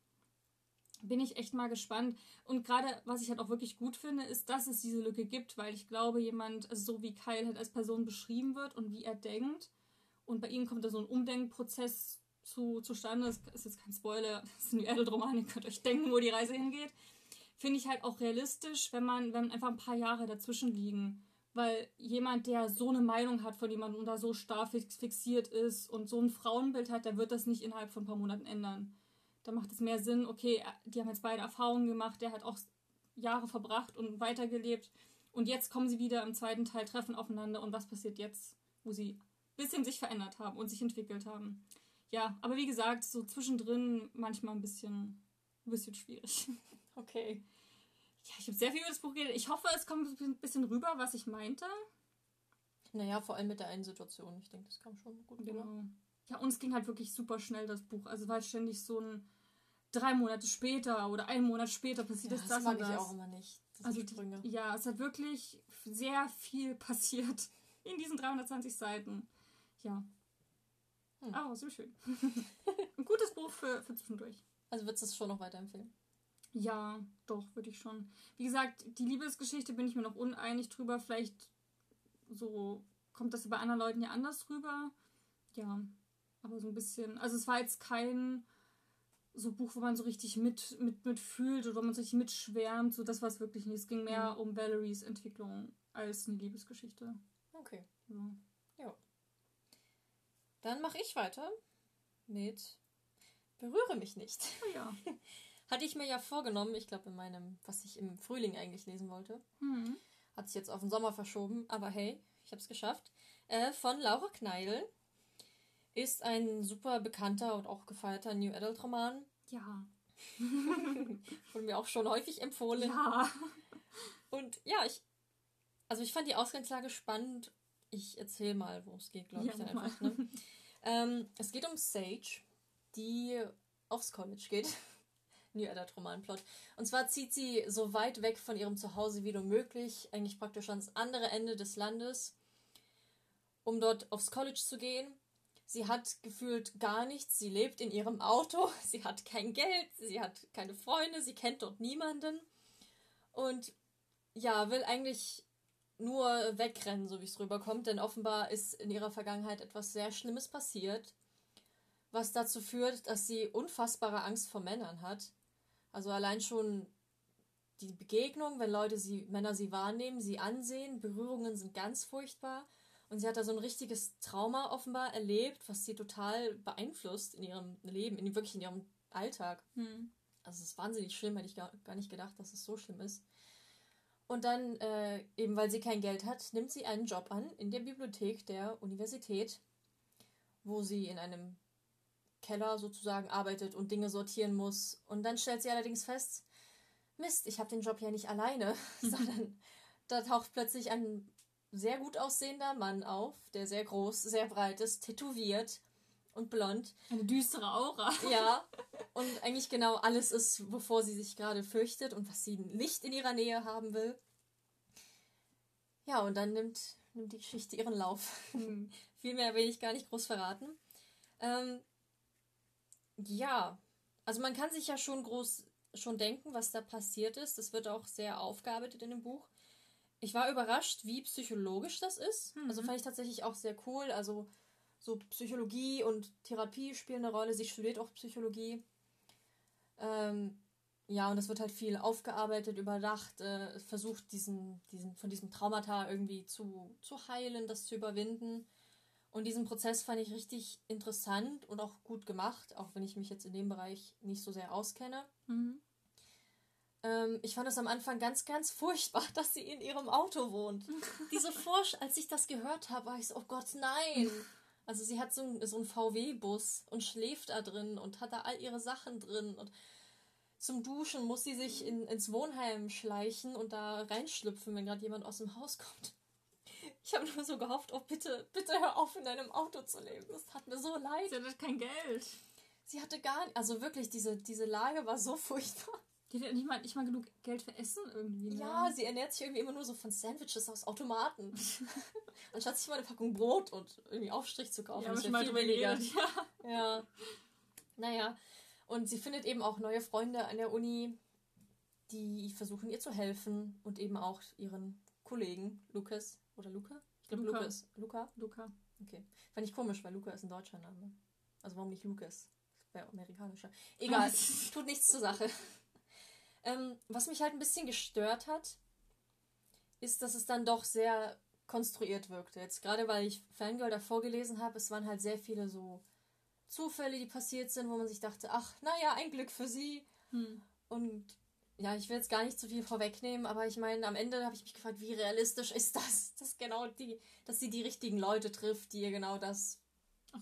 Bin ich echt mal gespannt. Und gerade, was ich halt auch wirklich gut finde, ist, dass es diese Lücke gibt, weil ich glaube, jemand, also so wie Kyle halt als Person beschrieben wird und wie er denkt, und bei ihm kommt da so ein Umdenkprozess zu, zustande, das ist jetzt kein Spoiler, das ist ein Erdeldroman, ihr könnt euch denken, wo die Reise hingeht, finde ich halt auch realistisch, wenn man, wenn einfach ein paar Jahre dazwischen liegen weil jemand, der so eine Meinung hat von jemandem und da so stark fixiert ist und so ein Frauenbild hat, der wird das nicht innerhalb von ein paar Monaten ändern. Da macht es mehr Sinn, okay, die haben jetzt beide Erfahrungen gemacht, der hat auch Jahre verbracht und weitergelebt und jetzt kommen sie wieder im zweiten Teil, treffen aufeinander und was passiert jetzt, wo sie ein bisschen sich verändert haben und sich entwickelt haben. Ja, aber wie gesagt, so zwischendrin manchmal ein bisschen, ein bisschen schwierig. Okay. Ja, ich habe sehr viel über das Buch geredet. Ich hoffe, es kommt ein bisschen rüber, was ich meinte. Naja, vor allem mit der einen Situation. Ich denke, das kam schon gut genau. Ja, uns ging halt wirklich super schnell das Buch. Also war halt ständig so ein drei Monate später oder einen Monat später passiert ja, das, das mag das. ich auch immer nicht. also die, ja, es hat wirklich sehr viel passiert in diesen 320 Seiten. Ja. Hm. Aber so schön. ein gutes Buch für, für zwischendurch. Also würdest du es schon noch weiterempfehlen? Ja, doch, würde ich schon. Wie gesagt, die Liebesgeschichte bin ich mir noch uneinig drüber. Vielleicht so kommt das bei anderen Leuten ja anders rüber. Ja, aber so ein bisschen. Also es war jetzt kein so Buch, wo man so richtig mit, mit, mit fühlt oder wo man so richtig mitschwärmt. So, das war es wirklich nicht. Es ging mehr mhm. um Valeries Entwicklung als eine Liebesgeschichte. Okay. Ja. ja. Dann mache ich weiter mit Berühre mich nicht. Oh ja. Hatte ich mir ja vorgenommen, ich glaube in meinem, was ich im Frühling eigentlich lesen wollte. Mhm. Hat sich jetzt auf den Sommer verschoben, aber hey, ich habe es geschafft. Äh, von Laura Kneidl. Ist ein super bekannter und auch gefeierter New Adult Roman. Ja. Wurde mir auch schon häufig empfohlen. Ja. Und ja, ich, also ich fand die Ausgangslage spannend. Ich erzähle mal, worum es geht, glaube ich, ja, dann einfach. Ne? ähm, es geht um Sage, die aufs College geht. New Adult Romanplot. Und zwar zieht sie so weit weg von ihrem Zuhause wie nur möglich, eigentlich praktisch ans andere Ende des Landes, um dort aufs College zu gehen. Sie hat gefühlt gar nichts. Sie lebt in ihrem Auto. Sie hat kein Geld. Sie hat keine Freunde. Sie kennt dort niemanden. Und ja, will eigentlich nur wegrennen, so wie es rüberkommt. Denn offenbar ist in ihrer Vergangenheit etwas sehr Schlimmes passiert, was dazu führt, dass sie unfassbare Angst vor Männern hat. Also allein schon die Begegnung, wenn Leute sie, Männer sie wahrnehmen, sie ansehen, Berührungen sind ganz furchtbar. Und sie hat da so ein richtiges Trauma offenbar erlebt, was sie total beeinflusst in ihrem Leben, in, wirklich in ihrem Alltag. Hm. Also es ist wahnsinnig schlimm, hätte ich gar, gar nicht gedacht, dass es so schlimm ist. Und dann, äh, eben weil sie kein Geld hat, nimmt sie einen Job an in der Bibliothek der Universität, wo sie in einem Keller sozusagen arbeitet und Dinge sortieren muss. Und dann stellt sie allerdings fest, Mist, ich habe den Job ja nicht alleine, sondern da taucht plötzlich ein sehr gut aussehender Mann auf, der sehr groß, sehr breit ist, tätowiert und blond. Eine düstere Aura. Ja, und eigentlich genau alles ist, wovor sie sich gerade fürchtet und was sie nicht in ihrer Nähe haben will. Ja, und dann nimmt, nimmt die Geschichte ihren Lauf. Hm. Viel mehr will ich gar nicht groß verraten. Ähm, ja, also man kann sich ja schon groß schon denken, was da passiert ist. Das wird auch sehr aufgearbeitet in dem Buch. Ich war überrascht, wie psychologisch das ist. Mhm. Also fand ich tatsächlich auch sehr cool. Also so Psychologie und Therapie spielen eine Rolle. Sie studiert auch Psychologie. Ähm, ja, und das wird halt viel aufgearbeitet, überdacht, äh, versucht diesen, diesen, von diesem Traumata irgendwie zu, zu heilen, das zu überwinden. Und diesen Prozess fand ich richtig interessant und auch gut gemacht, auch wenn ich mich jetzt in dem Bereich nicht so sehr auskenne. Mhm. Ähm, ich fand es am Anfang ganz, ganz furchtbar, dass sie in ihrem Auto wohnt. Diese Forsch, als ich das gehört habe, war ich so, oh Gott, nein. Also sie hat so, ein, so einen VW-Bus und schläft da drin und hat da all ihre Sachen drin und zum Duschen muss sie sich in, ins Wohnheim schleichen und da reinschlüpfen, wenn gerade jemand aus dem Haus kommt. Ich habe nur so gehofft, oh bitte, bitte hör auf, in deinem Auto zu leben. Das tat mir so leid. Sie hatte kein Geld. Sie hatte gar nicht, also wirklich, diese, diese Lage war so furchtbar. Die hat nicht mal, nicht mal genug Geld für Essen irgendwie. Ne? Ja, sie ernährt sich irgendwie immer nur so von Sandwiches aus Automaten. Anstatt sich mal eine Packung Brot und irgendwie Aufstrich zu kaufen. Ja, das wäre viel billiger. Ja. ja. Naja. Und sie findet eben auch neue Freunde an der Uni, die versuchen ihr zu helfen und eben auch ihren Kollegen Lukas oder Luca? Ich glaube Luca. Lukas. Luca? Luca. Okay. Fand ich komisch, weil Luca ist ein deutscher Name. Also warum nicht Lukas? Wäre amerikanischer. Egal, tut nichts zur Sache. Ähm, was mich halt ein bisschen gestört hat, ist, dass es dann doch sehr konstruiert wirkte. Jetzt gerade weil ich Fangirl davor gelesen habe, es waren halt sehr viele so Zufälle, die passiert sind, wo man sich dachte, ach, naja, ein Glück für sie. Hm. Und ja, ich will jetzt gar nicht zu viel vorwegnehmen, aber ich meine, am Ende habe ich mich gefragt, wie realistisch ist das, dass genau die, dass sie die richtigen Leute trifft, die ihr genau das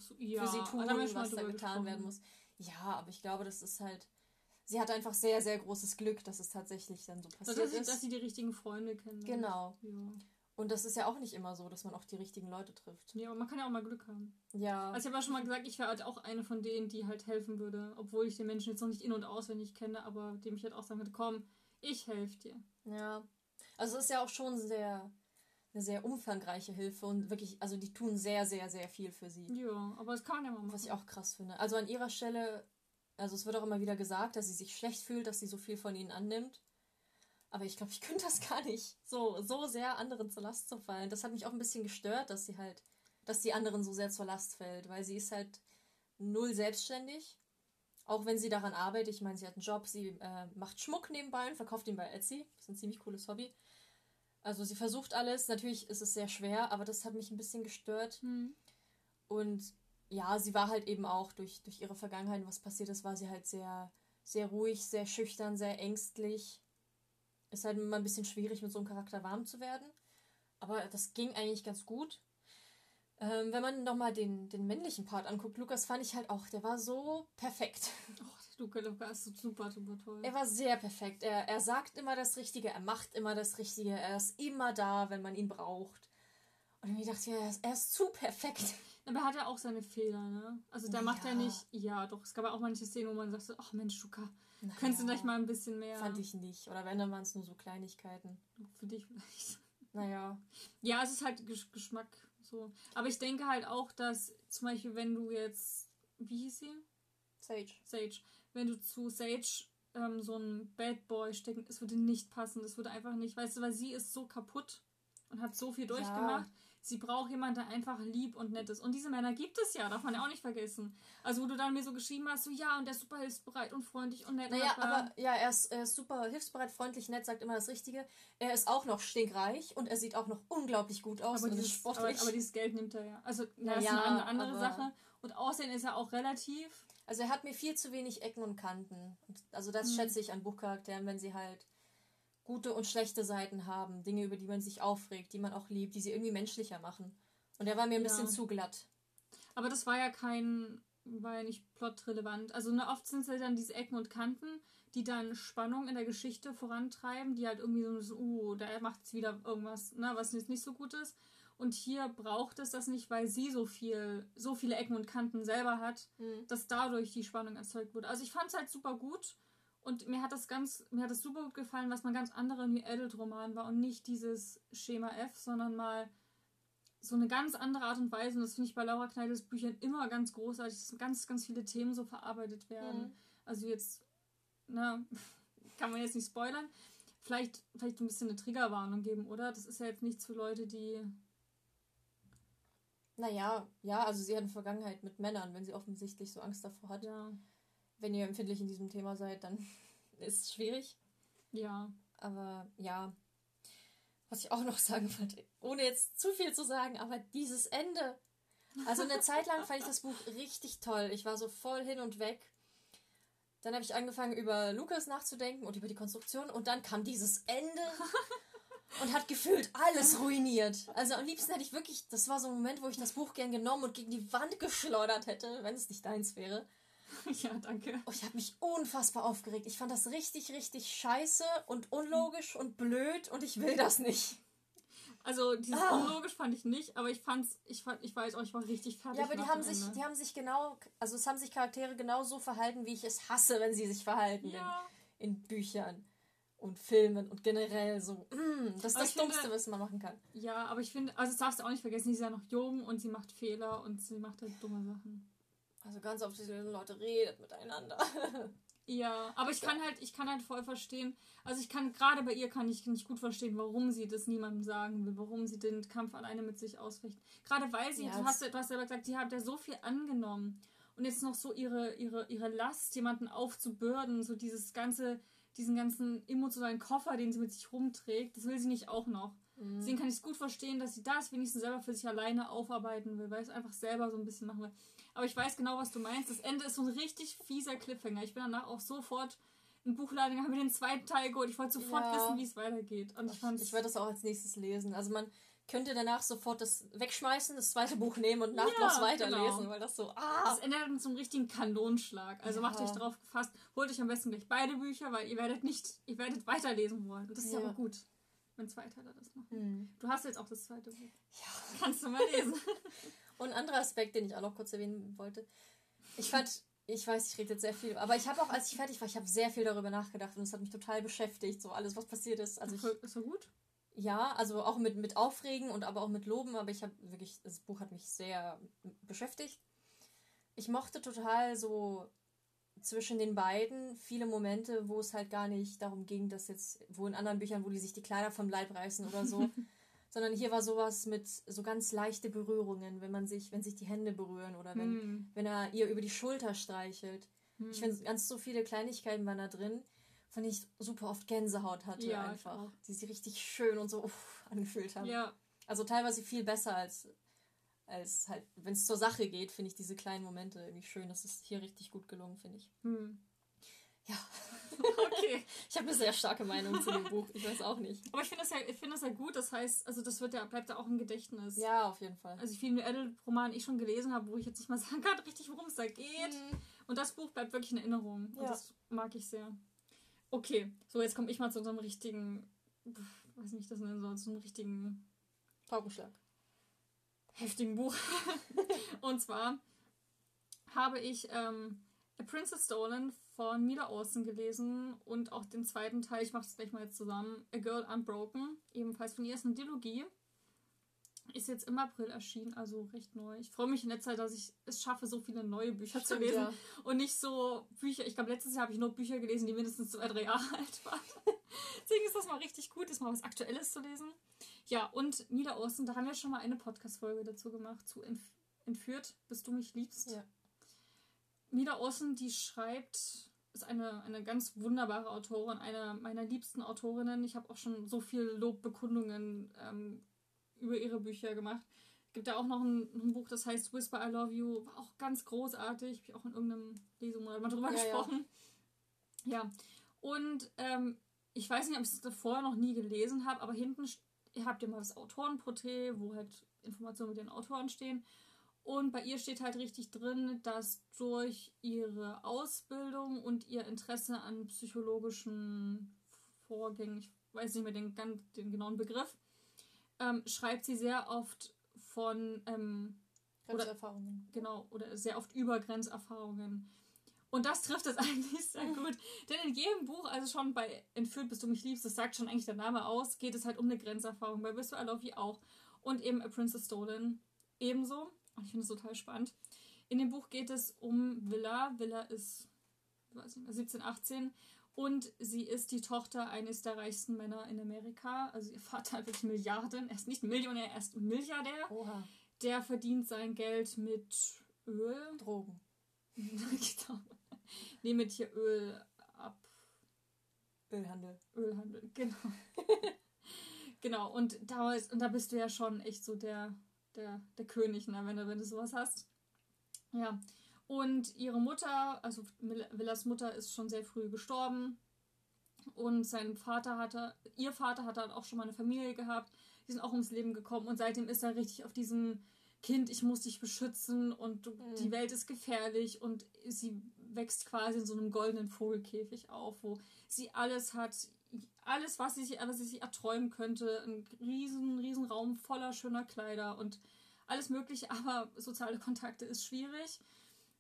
so, ja, für sie tun, was da getan werden muss. Ja, aber ich glaube, das ist halt sie hat einfach sehr, sehr großes Glück, dass es tatsächlich dann so passiert dass ist. Dass sie die richtigen Freunde kennen. Genau. Ja. Und das ist ja auch nicht immer so, dass man auch die richtigen Leute trifft. Ja, aber man kann ja auch mal Glück haben. Ja. Also ich habe ja schon mal gesagt, ich wäre halt auch eine von denen, die halt helfen würde, obwohl ich den Menschen jetzt noch nicht in- und auswendig kenne, aber dem ich halt auch sagen würde, komm, ich helfe dir. Ja. Also es ist ja auch schon sehr eine sehr umfangreiche Hilfe und wirklich, also die tun sehr, sehr, sehr viel für sie. Ja, aber es kann ja mal machen. Was ich auch krass finde. Also an ihrer Stelle also es wird auch immer wieder gesagt, dass sie sich schlecht fühlt, dass sie so viel von ihnen annimmt. Aber ich glaube, ich könnte das gar nicht, so, so sehr anderen zur Last zu fallen. Das hat mich auch ein bisschen gestört, dass sie halt, dass die anderen so sehr zur Last fällt, weil sie ist halt null selbstständig. Auch wenn sie daran arbeitet, ich meine, sie hat einen Job, sie äh, macht Schmuck nebenbei und verkauft ihn bei Etsy. Das ist ein ziemlich cooles Hobby. Also sie versucht alles. Natürlich ist es sehr schwer, aber das hat mich ein bisschen gestört. Hm. Und ja, sie war halt eben auch durch, durch ihre Vergangenheit, was passiert ist, war sie halt sehr, sehr ruhig, sehr schüchtern, sehr ängstlich. Ist halt immer ein bisschen schwierig, mit so einem Charakter warm zu werden. Aber das ging eigentlich ganz gut. Ähm, wenn man nochmal den, den männlichen Part anguckt, Lukas fand ich halt auch, der war so perfekt. Oh, Luca, Luca ist super, super toll. Er war sehr perfekt. Er, er sagt immer das Richtige, er macht immer das Richtige, er ist immer da, wenn man ihn braucht. Und ich dachte, er ist, er ist zu perfekt. Aber er hat ja auch seine Fehler, ne? Also da macht Ja. er nicht, ja doch, es gab ja auch manche Szenen, wo man sagt, so, ach Mensch, Luca, Na könntest du ja, gleich mal ein bisschen mehr Fand ich nicht. Oder wenn, dann waren es nur so Kleinigkeiten. für dich vielleicht. Naja. Ja, es ist halt Gesch- Geschmack so. Aber ich denke halt auch, dass zum Beispiel, wenn du jetzt, wie hieß sie? Sage. Sage. Wenn du zu Sage ähm, so einen Bad Boy stecken, es würde nicht passen. Es würde einfach nicht, weißt du, weil sie ist so kaputt und hat so viel durchgemacht. Sie braucht jemanden, der einfach lieb und nett ist. Und diese Männer gibt es ja, darf man ja auch nicht vergessen. Also, wo du dann mir so geschrieben hast, so ja, und der ist super hilfsbereit und freundlich und nett. Naja, und aber ja, er ist, er ist super hilfsbereit, freundlich, nett, sagt immer das Richtige. Er ist auch noch stinkreich und er sieht auch noch unglaublich gut aus aber, und ist dieses, aber, sportlich. aber dieses Geld nimmt er ja. Also, ja, das ist eine andere, aber- Sache. Und Aussehen ist er auch relativ. Also er hat mir viel zu wenig Ecken und Kanten. Also das Hm. schätze ich an Buchcharakteren, wenn sie halt gute und schlechte Seiten haben, Dinge, über die man sich aufregt, die man auch liebt, die sie irgendwie menschlicher machen. Und er war mir ein Ja. bisschen zu glatt. Aber das war ja kein, war ja nicht plotrelevant. Also ne, oft sind es halt dann diese Ecken und Kanten, die dann Spannung in der Geschichte vorantreiben, die halt irgendwie so, so uh, da macht es wieder irgendwas, ne, was jetzt nicht so gut ist. Und hier braucht es das nicht, weil sie so viel, so viele Ecken und Kanten selber hat, Mhm. dass dadurch die Spannung erzeugt wurde. Also ich fand es halt super gut und mir hat das ganz, mir hat das super gut gefallen, was mal ganz andere New Adult Roman war und nicht dieses Schema F, sondern mal so eine ganz andere Art und Weise. Und das finde ich bei Laura Kneidels Büchern immer ganz großartig, dass ganz, ganz viele Themen so verarbeitet werden. Mhm. Also jetzt, na, kann man jetzt nicht spoilern. Vielleicht, vielleicht ein bisschen eine Triggerwarnung geben, oder? Das ist ja jetzt nichts für Leute, die. Naja, ja, also sie hat eine Vergangenheit mit Männern, wenn sie offensichtlich so Angst davor hat. Ja. Wenn ihr empfindlich in diesem Thema seid, dann ist es schwierig. Ja. Aber ja, was ich auch noch sagen wollte, ohne jetzt zu viel zu sagen, aber dieses Ende. Also eine Zeit lang fand ich das Buch richtig toll. Ich war so voll hin und weg. Dann habe ich angefangen, über Lukas nachzudenken und über die Konstruktion. Und dann kam dieses Ende und hat gefühlt alles ruiniert. Also am liebsten hätte ich wirklich, das war so ein Moment, wo ich das Buch gern genommen und gegen die Wand geschleudert hätte, wenn es nicht deins wäre. ja, danke. Oh, ich habe mich unfassbar aufgeregt. Ich fand das richtig, richtig scheiße und unlogisch und blöd und ich will das nicht. Also dieses Ah. unlogisch fand ich nicht, aber ich fand's, ich fand, ich weiß auch, ich war richtig fertig. Ja, aber die haben sich, Ende. die haben sich genau, also es haben sich Charaktere genau so verhalten, wie ich es hasse, wenn sie sich verhalten ja. in, in Büchern und Filmen und generell so. Mm, das ist Aber das ich finde- Dummste, was man machen kann. ja, aber ich finde, also das darfst du auch nicht vergessen, sie ist ja noch jung und sie macht Fehler und sie macht halt dumme Sachen. Also ganz oft diese Leute redet miteinander. Ja, aber ich kann halt, ich kann halt voll verstehen, also ich kann, gerade bei ihr kann ich nicht gut verstehen, warum sie das niemandem sagen will, warum sie den Kampf alleine mit sich ausfechten. Gerade weil sie, Ja, du, hast, du hast selber gesagt, die hat ja so viel angenommen. Und jetzt noch so ihre, ihre, ihre Last, jemanden aufzubürden, so dieses ganze, diesen ganzen emotionalen Koffer, den sie mit sich rumträgt, das will sie nicht auch noch. Mhm. Deswegen kann ich es gut verstehen, dass sie das wenigstens selber für sich alleine aufarbeiten will, weil es einfach selber so ein bisschen machen will. Aber ich weiß genau, was du meinst. Das Ende ist so ein richtig fieser Cliffhanger. Ich bin danach auch sofort in Buchladen habe mir den zweiten Teil geholt. Ich wollte sofort Ja. wissen, wie es weitergeht. Und ich Ich, werde das auch als nächstes lesen. Also man könnte danach sofort das wegschmeißen, das zweite Buch nehmen und nahtlos Ja, weiterlesen, genau. weil das so, das ah, Ende hat so einen richtigen Kanonschlag. Also Ja. macht euch darauf gefasst. Holt euch am besten gleich beide Bücher, weil ihr werdet nicht, ihr werdet weiterlesen wollen. Und das ist ja auch gut, wenn Zweiteiler das machen. Hm. Du hast jetzt auch das zweite Buch. Ja. Kannst du mal lesen. Und ein anderer Aspekt, den ich auch noch kurz erwähnen wollte. Ich fand, ich weiß, ich rede jetzt sehr viel, aber ich habe auch, als ich fertig war, ich habe sehr viel darüber nachgedacht und es hat mich total beschäftigt, so alles, was passiert ist. Also ich, ist doch gut. ja, also auch mit, mit Aufregen und aber auch mit Loben, aber ich habe wirklich, das Buch hat mich sehr beschäftigt. Ich mochte total so zwischen den beiden viele Momente, wo es halt gar nicht darum ging, dass jetzt, wo in anderen Büchern, wo die sich die Kleider vom Leib reißen oder so, sondern hier war sowas mit so ganz leichte Berührungen, wenn man sich, wenn sich die Hände berühren oder wenn, Hm. wenn er ihr über die Schulter streichelt. Hm. Ich finde, ganz so viele Kleinigkeiten waren da drin, von denen ich super oft Gänsehaut hatte Ja, einfach. Die sich richtig schön und so uff, angefühlt haben. Ja, Also teilweise viel besser als, als halt, wenn es zur Sache geht, finde ich diese kleinen Momente irgendwie schön. Das ist hier richtig gut gelungen, finde ich. hm. Ja. okay. Ich habe eine sehr starke Meinung zu dem Buch. Ich weiß auch nicht. Aber ich finde das, ja, find das ja gut. Das heißt, also das wird ja, bleibt ja auch im Gedächtnis. Ja, auf jeden Fall. Also wie viele Adult-Romane ich schon gelesen habe, wo ich jetzt nicht mal sagen kann, richtig, worum es da geht. Mhm. Und das Buch bleibt wirklich in Erinnerung. Und ja. das mag ich sehr. Okay, so jetzt komme ich mal zu unserem richtigen, weiß nicht, das nennen soll, zu einem richtigen Paukenschlag. Heftigen Buch. Und zwar habe ich ähm, A Princess Stolen von Mila Olsen gelesen und auch den zweiten Teil, ich mache das gleich mal jetzt zusammen, A Girl Unbroken, ebenfalls von ihr ist eine Dilogie. Ist jetzt im April erschienen, also recht neu. Ich freue mich in der Zeit, dass ich es schaffe, so viele neue Bücher Stimmt, zu lesen. Ja. Und nicht so Bücher. Ich glaube, letztes Jahr habe ich nur Bücher gelesen, die mindestens zwei, drei Jahre alt waren. Deswegen ist das mal richtig gut, ist mal was Aktuelles zu lesen. Ja, und Mila Olsen, da haben wir schon mal eine Podcast-Folge dazu gemacht, zu Entf Entführt, bis du mich liebst. Ja. Mila Olsen, die schreibt, ist eine, eine ganz wunderbare Autorin, eine meiner liebsten Autorinnen. Ich habe auch schon so viel Lobbekundungen ähm, über ihre Bücher gemacht. Es gibt ja auch noch ein, ein, Buch, das heißt Whisper I Love You, war auch ganz großartig. Habe ich auch in irgendeinem Lesemonat mal drüber ja, gesprochen. Ja, ja. und ähm, ich weiß nicht, ob ich es davor noch nie gelesen habe, aber hinten habt ihr mal das Autorenporträt, wo halt Informationen mit den Autoren stehen. Und bei ihr steht halt richtig drin, dass durch ihre Ausbildung und ihr Interesse an psychologischen Vorgängen, ich weiß nicht mehr den, den genauen Begriff, ähm, schreibt sie sehr oft von ähm, Grenzerfahrungen. Oder, genau, oder sehr oft über Grenzerfahrungen. Und das trifft es eigentlich sehr gut. Denn in jedem Buch, also schon bei Entführt, bis du mich liebst, das sagt schon eigentlich der Name aus, geht es halt um eine Grenzerfahrung. Bei Whisper I Love You auch. Und eben A Princess Stolen ebenso. Ich finde es total spannend. In dem Buch geht es um Villa. Villa ist weiß nicht 17, 18 und sie ist die Tochter eines der reichsten Männer in Amerika. Also ihr Vater hat wirklich Milliarden. Er ist nicht Millionär, er ist Milliardär. Oha. Der verdient sein Geld mit Öl. Drogen. genau. Nee, mit hier Öl ab. Ölhandel. Ölhandel, genau. genau, und da, ist, und da bist du ja schon echt so der der, der König, ne, wenn du, wenn du sowas hast. Ja. Und ihre Mutter, also Villas Mutter, ist schon sehr früh gestorben. Und sein Vater hatte, ihr Vater hatte halt auch schon mal eine Familie gehabt. Die sind auch ums Leben gekommen. Und seitdem ist er richtig auf diesem Kind, ich muss dich beschützen und du, mhm. die Welt ist gefährlich. Und sie wächst quasi in so einem goldenen Vogelkäfig auf, wo sie alles hat, alles, was sie sich, was sie sich erträumen könnte. Ein riesen, riesen Raum voller schöner Kleider und alles mögliche, aber soziale Kontakte ist schwierig.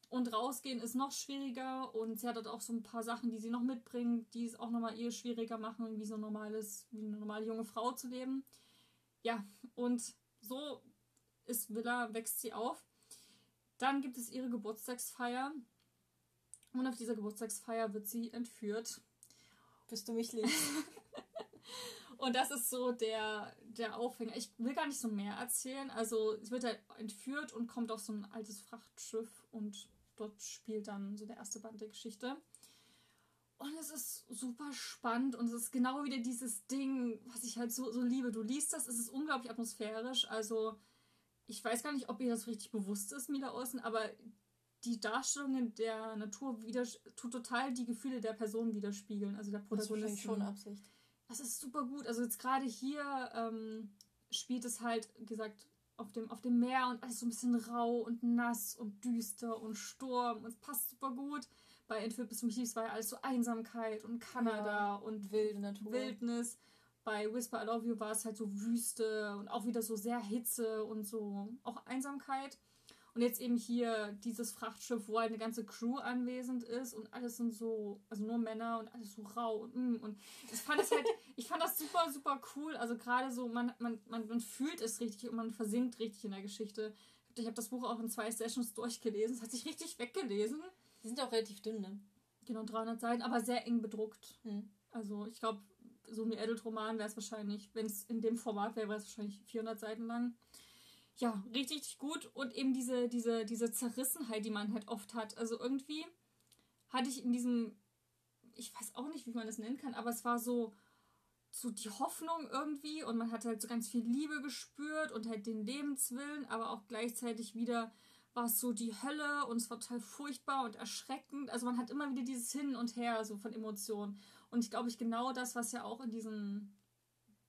Und rausgehen ist noch schwieriger und sie hat dort auch so ein paar Sachen, die sie noch mitbringt, die es auch nochmal ihr schwieriger machen, wie so ein normales, wie eine normale junge Frau zu leben. Ja, und so ist Villa, wächst sie auf. Dann gibt es ihre Geburtstagsfeier. Und auf dieser Geburtstagsfeier wird sie entführt bis du mich liebst. und das ist so der, der Aufhänger. Ich will gar nicht so mehr erzählen. Also es wird halt entführt und kommt auf so ein altes Frachtschiff und dort spielt dann so der erste Band der Geschichte. Und es ist super spannend und es ist genau wieder dieses Ding, was ich halt so, so liebe. Du liest das, es ist unglaublich atmosphärisch. Also ich weiß gar nicht, ob ihr das richtig bewusst ist, Mila Olsen, aber die Darstellungen der Natur wieder tut total die Gefühle der Person widerspiegeln, also der Protagonistin. Das ist schon Absicht. Das ist super gut. Also jetzt gerade hier ähm, spielt es halt, wie gesagt, auf dem, auf dem Meer und alles so ein bisschen rau und nass und düster und Sturm und es passt super gut. Bei Entführt bis zum Chiefs war ja alles so Einsamkeit und Kanada ja, und wilde Natur. Wildnis. Bei Whisper I Love You war es halt so Wüste und auch wieder so sehr Hitze und so auch Einsamkeit. Und jetzt eben hier dieses Frachtschiff, wo halt eine ganze Crew anwesend ist und alles sind so, also nur Männer und alles so rau und mm, und ich fand das halt, ich fand das super, super cool. Also gerade so, man, man, man, man fühlt es richtig und man versinkt richtig in der Geschichte. Ich habe das Buch auch in zwei Sessions durchgelesen. Es hat sich richtig weggelesen. Die sind auch relativ dünn, ne? Genau, 300 Seiten, aber sehr eng bedruckt. Hm. Also ich glaube, so ein Adult-Roman wäre es wahrscheinlich, wenn es in dem Format wäre, wäre es wahrscheinlich 400 Seiten lang ja, richtig, richtig gut. Und eben diese, diese, diese Zerrissenheit, die man halt oft hat. Also irgendwie hatte ich in diesem, ich weiß auch nicht, wie man das nennen kann, aber es war so, so die Hoffnung irgendwie und man hat halt so ganz viel Liebe gespürt und halt den Lebenswillen, aber auch gleichzeitig wieder war es so die Hölle und es war total furchtbar und erschreckend. Also man hat immer wieder dieses Hin und Her so von Emotionen. Und ich glaube, ich genau das, was ja auch in diesen,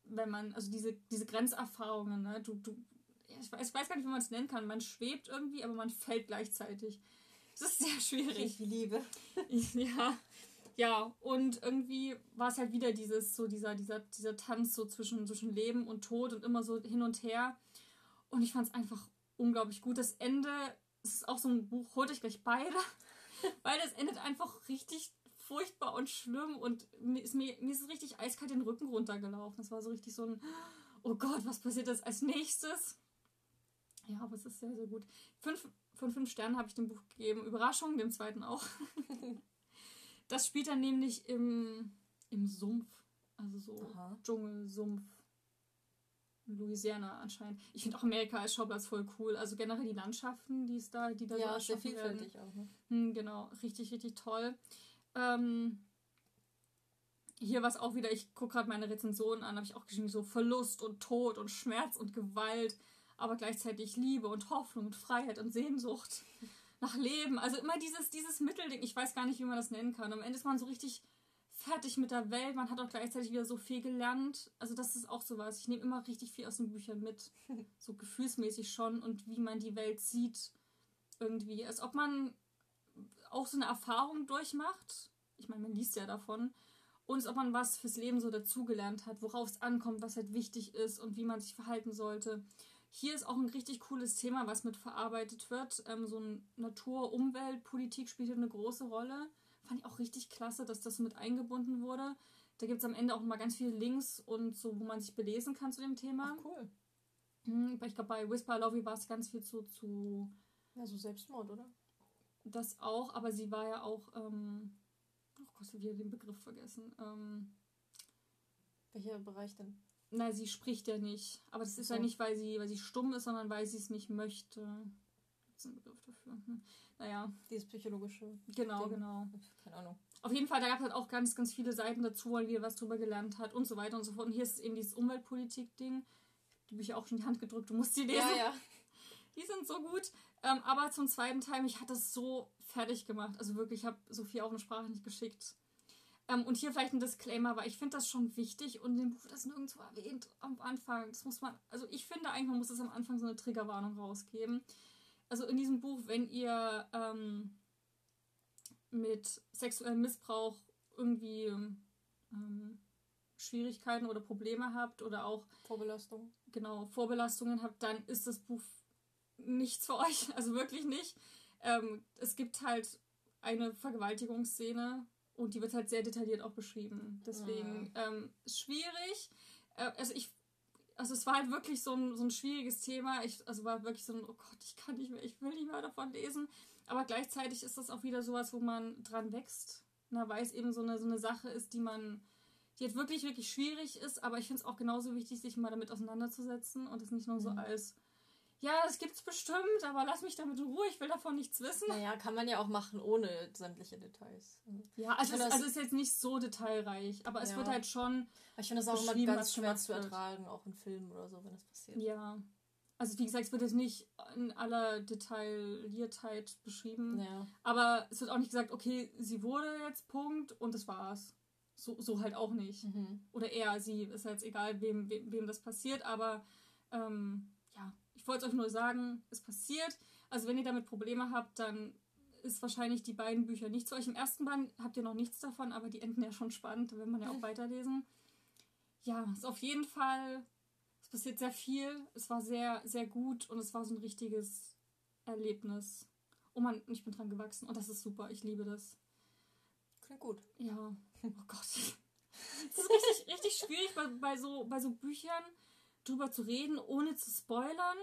wenn man, also diese, diese Grenzerfahrungen, ne, du, du, ich weiß, gar nicht, wie man es nennen kann. Man schwebt irgendwie, aber man fällt gleichzeitig. Das ist sehr schwierig. Ich liebe. ja. Ja, und irgendwie war es halt wieder dieses, so dieser, dieser, dieser Tanz so zwischen, zwischen Leben und Tod und immer so hin und her. Und ich fand es einfach unglaublich gut. Das Ende es ist auch so ein Buch, holt euch gleich beide, weil das endet einfach richtig furchtbar und schlimm und mir ist, mir, mir ist es richtig eiskalt den Rücken runtergelaufen. Das war so richtig so ein, oh Gott, was passiert jetzt als nächstes? Ja, aber es ist sehr, sehr gut. Fünf, von fünf Sternen habe ich dem Buch gegeben. Überraschung, dem zweiten auch. das spielt dann nämlich im, im Sumpf. Also so Aha. Dschungel, Sumpf. Louisiana anscheinend. Ich finde auch Amerika als Schauplatz voll cool. Also generell die Landschaften, die es da, die da ja, so sehr vielfältig werden. auch. Ne? Hm, genau, richtig, richtig toll. Ähm, hier war es auch wieder, ich gucke gerade meine Rezensionen an, habe ich auch geschrieben, so Verlust und Tod und Schmerz und Gewalt, aber gleichzeitig Liebe und Hoffnung und Freiheit und Sehnsucht nach Leben. Also immer dieses, dieses Mittelding, ich weiß gar nicht, wie man das nennen kann. Am Ende ist man so richtig fertig mit der Welt. Man hat auch gleichzeitig wieder so viel gelernt. Also das ist auch sowas. Ich nehme immer richtig viel aus den Büchern mit. So gefühlsmäßig schon und wie man die Welt sieht. Irgendwie. Als ob man auch so eine Erfahrung durchmacht. Ich meine, man liest ja davon. Und als ob man was fürs Leben so dazugelernt hat, worauf es ankommt, was halt wichtig ist und wie man sich verhalten sollte. Hier ist auch ein richtig cooles Thema, was mit verarbeitet wird. Ähm, so ein Natur-, Umwelt-, Politik spielt eine große Rolle. Fand ich auch richtig klasse, dass das mit eingebunden wurde. Da gibt es am Ende auch mal ganz viele Links und so, wo man sich belesen kann zu dem Thema. Ach, cool. Hm, ich glaube, bei Whisper Lovey war es ganz viel zu, zu. Ja, so Selbstmord, oder? Das auch, aber sie war ja auch. Ähm, oh Gott, ich habe wieder den Begriff vergessen. Ähm, Welcher Bereich denn? Nein, sie spricht ja nicht. Aber das ist so. ja nicht, weil sie, weil sie stumm ist, sondern weil sie es nicht möchte. Gibt es einen Begriff dafür? Hm. Naja. Dieses psychologische. Genau, Ding. genau. Keine Ahnung. Auf jeden Fall, da gab es halt auch ganz, ganz viele Seiten dazu, weil wir was drüber gelernt hat und so weiter und so fort. Und hier ist eben dieses Umweltpolitik-Ding. Die habe ich auch schon in die Hand gedrückt, du musst die lesen. Ja, ja. Die sind so gut. Ähm, aber zum zweiten Teil, mich hat das so fertig gemacht. Also wirklich, ich habe Sophie auch eine Sprache nicht geschickt. Ähm, und hier vielleicht ein Disclaimer, weil ich finde das schon wichtig und im Buch wird das nirgendwo erwähnt am Anfang. Das muss man, also ich finde eigentlich, man muss es am Anfang so eine Triggerwarnung rausgeben also in diesem Buch, wenn ihr ähm, mit sexuellem Missbrauch irgendwie ähm, Schwierigkeiten oder Probleme habt oder auch Vorbelastung. Genau, Vorbelastungen habt, dann ist das Buch nichts für euch. Also wirklich nicht. Ähm, es gibt halt eine Vergewaltigungsszene und die wird halt sehr detailliert auch beschrieben. Deswegen ah. ähm, schwierig. Äh, also ich also es war halt wirklich so ein, so ein schwieriges Thema. Ich, also war wirklich so ein, oh Gott, ich kann nicht mehr, ich will nicht mehr davon lesen. Aber gleichzeitig ist das auch wieder sowas, wo man dran wächst. Na, weil es eben so eine, so eine Sache ist, die man, die halt wirklich, wirklich schwierig ist. Aber ich finde es auch genauso wichtig, sich mal damit auseinanderzusetzen und es nicht nur so mhm. als ja, das gibt's bestimmt, aber lass mich damit in Ruhe, ich will davon nichts wissen. Naja, kann man ja auch machen ohne sämtliche Details. Ja, also, es, also ist jetzt nicht so detailreich, aber es ja. wird halt schon. Ich finde das auch immer ganz schwer zu ertragen, auch in Filmen oder so, wenn das passiert. Ja. Also wie gesagt, es wird jetzt nicht in aller Detailliertheit beschrieben. Ja. Aber es wird auch nicht gesagt, okay, sie wurde jetzt Punkt und das war's. So, so halt auch nicht. Mhm. Oder er, sie, ist halt egal, wem, wem, wem das passiert, aber ähm, ich wollte es euch nur sagen, es passiert. Also wenn ihr damit Probleme habt, dann ist wahrscheinlich die beiden Bücher nicht zu euch. Im ersten Band habt ihr noch nichts davon, aber die enden ja schon spannend, da will man ja auch weiterlesen. Ja, ist auf jeden Fall, es passiert sehr viel. Es war sehr, sehr gut und es war so ein richtiges Erlebnis. Oh man, ich bin dran gewachsen und das ist super. Ich liebe das. Klingt gut. Ja. Oh Gott. Es ist richtig, richtig schwierig bei, bei, so, bei so Büchern drüber zu reden, ohne zu spoilern,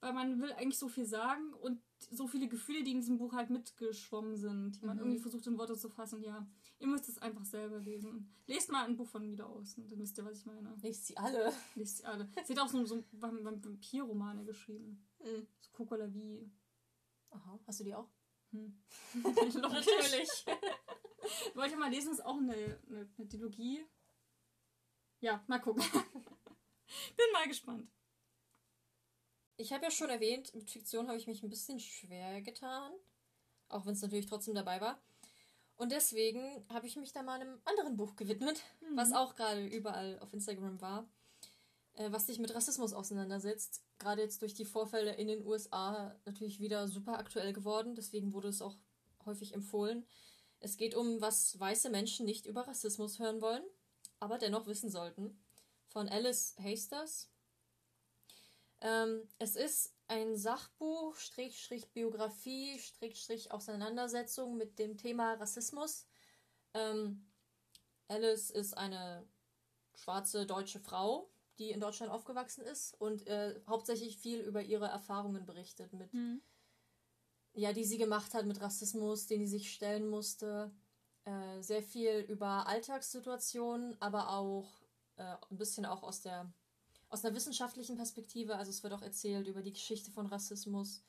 weil man will eigentlich so viel sagen und so viele Gefühle, die in diesem Buch halt mitgeschwommen sind, die man mhm. irgendwie versucht in Worte zu fassen. Ja, ihr müsst es einfach selber lesen. Lest mal ein Buch von Wieder aus, dann wisst ihr, was ich meine. Lest sie alle. Lest sie alle. sie hat auch so, so Vampirromane geschrieben. Mhm. So Coco la Vie. Aha, hast du die auch? Hm. Natürlich. Wollte mal lesen, ist auch eine, eine, eine Dilogie. Ja, mal gucken. Bin mal gespannt. ich habe ja schon erwähnt, mit Fiktion habe ich mich ein bisschen schwer getan. Auch wenn es natürlich trotzdem dabei war. Und deswegen habe ich mich da mal einem anderen Buch gewidmet, mhm. was auch gerade überall auf Instagram war, äh, was sich mit Rassismus auseinandersetzt. Gerade jetzt durch die Vorfälle in den USA natürlich wieder super aktuell geworden. Deswegen wurde es auch häufig empfohlen. Es geht um, was weiße Menschen nicht über Rassismus hören wollen, aber dennoch wissen sollten. Von Alice Hasters. Ähm, es ist ein Sachbuch, Strich, Biografie, Strich, Auseinandersetzung mit dem Thema Rassismus. Ähm, Alice ist eine schwarze deutsche Frau, die in Deutschland aufgewachsen ist und äh, hauptsächlich viel über ihre Erfahrungen berichtet mit, mhm. ja, die sie gemacht hat mit Rassismus, den sie sich stellen musste. Äh, sehr viel über Alltagssituationen, aber auch äh, ein bisschen auch aus der aus einer wissenschaftlichen Perspektive. Also es wird auch erzählt über die Geschichte von Rassismus,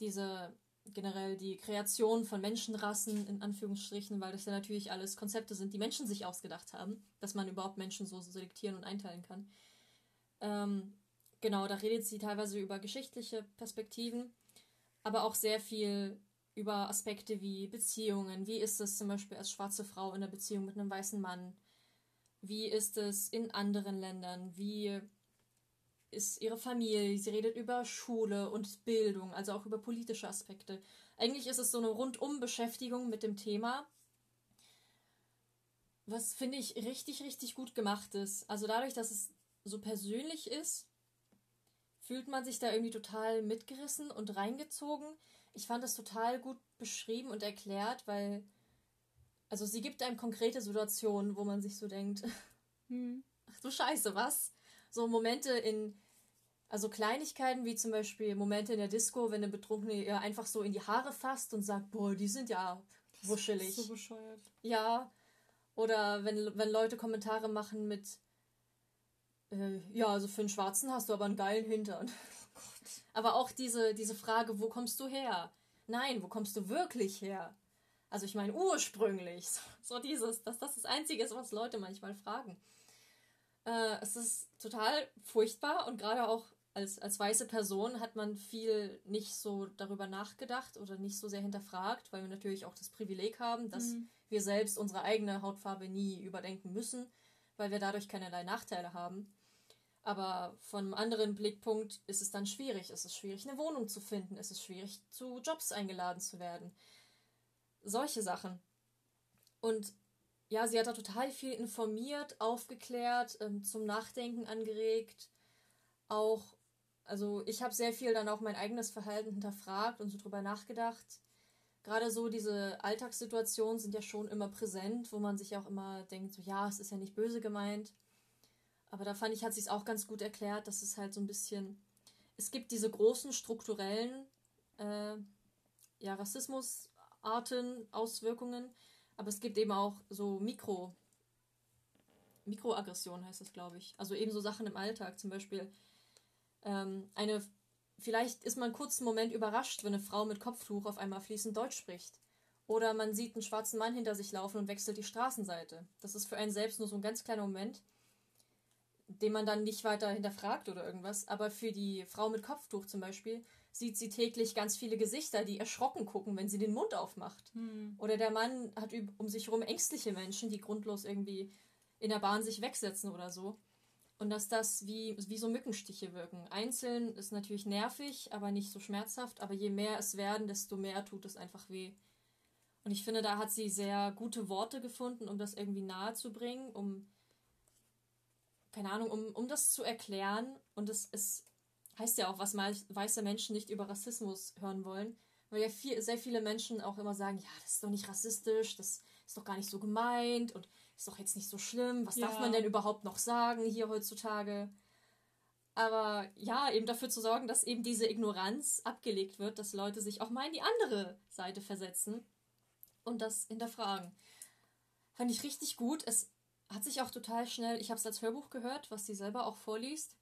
diese generell die Kreation von Menschenrassen in Anführungsstrichen, weil das ja natürlich alles Konzepte sind, die Menschen sich ausgedacht haben, dass man überhaupt Menschen so selektieren und einteilen kann. Ähm, genau, da redet sie teilweise über geschichtliche Perspektiven, aber auch sehr viel über Aspekte wie Beziehungen. Wie ist es zum Beispiel als schwarze Frau in der Beziehung mit einem weißen Mann? Wie ist es in anderen Ländern? Wie ist ihre Familie, sie redet über Schule und Bildung, also auch über politische Aspekte. Eigentlich ist es so eine Rundum-Beschäftigung mit dem Thema, was finde ich richtig, richtig gut gemacht ist. Also dadurch, dass es so persönlich ist, fühlt man sich da irgendwie total mitgerissen und reingezogen. Ich fand es total gut beschrieben und erklärt, weil, also sie gibt einem konkrete Situationen, wo man sich so denkt, hm. ach du Scheiße, was? so Momente in, also Kleinigkeiten wie zum Beispiel Momente in der Disco, wenn eine Betrunkene ihr einfach so in die Haare fasst und sagt, boah, die sind ja wuschelig. so bescheuert. Ja. Oder wenn, wenn Leute Kommentare machen mit, äh, ja, also für einen Schwarzen hast du aber einen geilen Hintern. Oh aber auch diese, diese Frage, wo kommst du her? Nein, wo kommst du wirklich her? Also ich meine ursprünglich. So dieses, dass das das Einzige ist, was Leute manchmal fragen. Äh, es ist total furchtbar und gerade auch als, als weiße Person hat man viel nicht so darüber nachgedacht oder nicht so sehr hinterfragt, weil wir natürlich auch das Privileg haben, dass mhm. wir selbst unsere eigene Hautfarbe nie überdenken müssen, weil wir dadurch keinerlei Nachteile haben. Aber von einem anderen Blickpunkt ist es dann schwierig. Es ist schwierig, eine Wohnung zu finden. Es ist schwierig, zu Jobs eingeladen zu werden. Solche Sachen. Und ja, sie hat da total viel informiert, aufgeklärt, ähm, zum Nachdenken angeregt. Auch, also ich habe sehr viel dann auch mein eigenes Verhalten hinterfragt und so drüber nachgedacht. Gerade so diese Alltagssituationen sind ja schon immer präsent, wo man sich auch immer denkt, so ja, es ist ja nicht böse gemeint. Aber da fand ich, hat sie es auch ganz gut erklärt, dass es halt so ein bisschen, es gibt diese großen strukturellen äh, ja, Rassismusarten, Auswirkungen, aber es gibt eben auch so Mikro, Mikroaggression heißt das, glaube ich. Also eben so Sachen im Alltag. Zum Beispiel ähm, eine, vielleicht ist man einen Moment überrascht, wenn eine Frau mit Kopftuch auf einmal fließend Deutsch spricht. Oder man sieht einen schwarzen Mann hinter sich laufen und wechselt die Straßenseite. Das ist für einen selbst nur so ein ganz kleiner Moment, den man dann nicht weiter hinterfragt oder irgendwas. Aber für die Frau mit Kopftuch zum Beispiel sieht sie täglich ganz viele Gesichter, die erschrocken gucken, wenn sie den Mund aufmacht. Hm. Oder der Mann hat um sich herum ängstliche Menschen, die grundlos irgendwie in der Bahn sich wegsetzen oder so. Und dass das wie, wie so Mückenstiche wirken. Einzeln ist natürlich nervig, aber nicht so schmerzhaft. Aber je mehr es werden, desto mehr tut es einfach weh. Und ich finde, da hat sie sehr gute Worte gefunden, um das irgendwie nahe zu bringen, um, keine Ahnung, um, um das zu erklären. Und es, es heißt ja auch, was weiße Menschen nicht über Rassismus hören wollen. Weil ja viel, sehr viele Menschen auch immer sagen, ja, das ist doch nicht rassistisch, das ist doch gar nicht so gemeint und ist doch jetzt nicht so schlimm. Was ja. darf man denn überhaupt noch sagen hier heutzutage? Aber ja, eben dafür zu sorgen, dass eben diese Ignoranz abgelegt wird, dass Leute sich auch mal in die andere Seite versetzen und das hinterfragen. Fand ich richtig gut. Es hat sich auch total schnell, ich habe es als Hörbuch gehört, was sie selber auch vorliest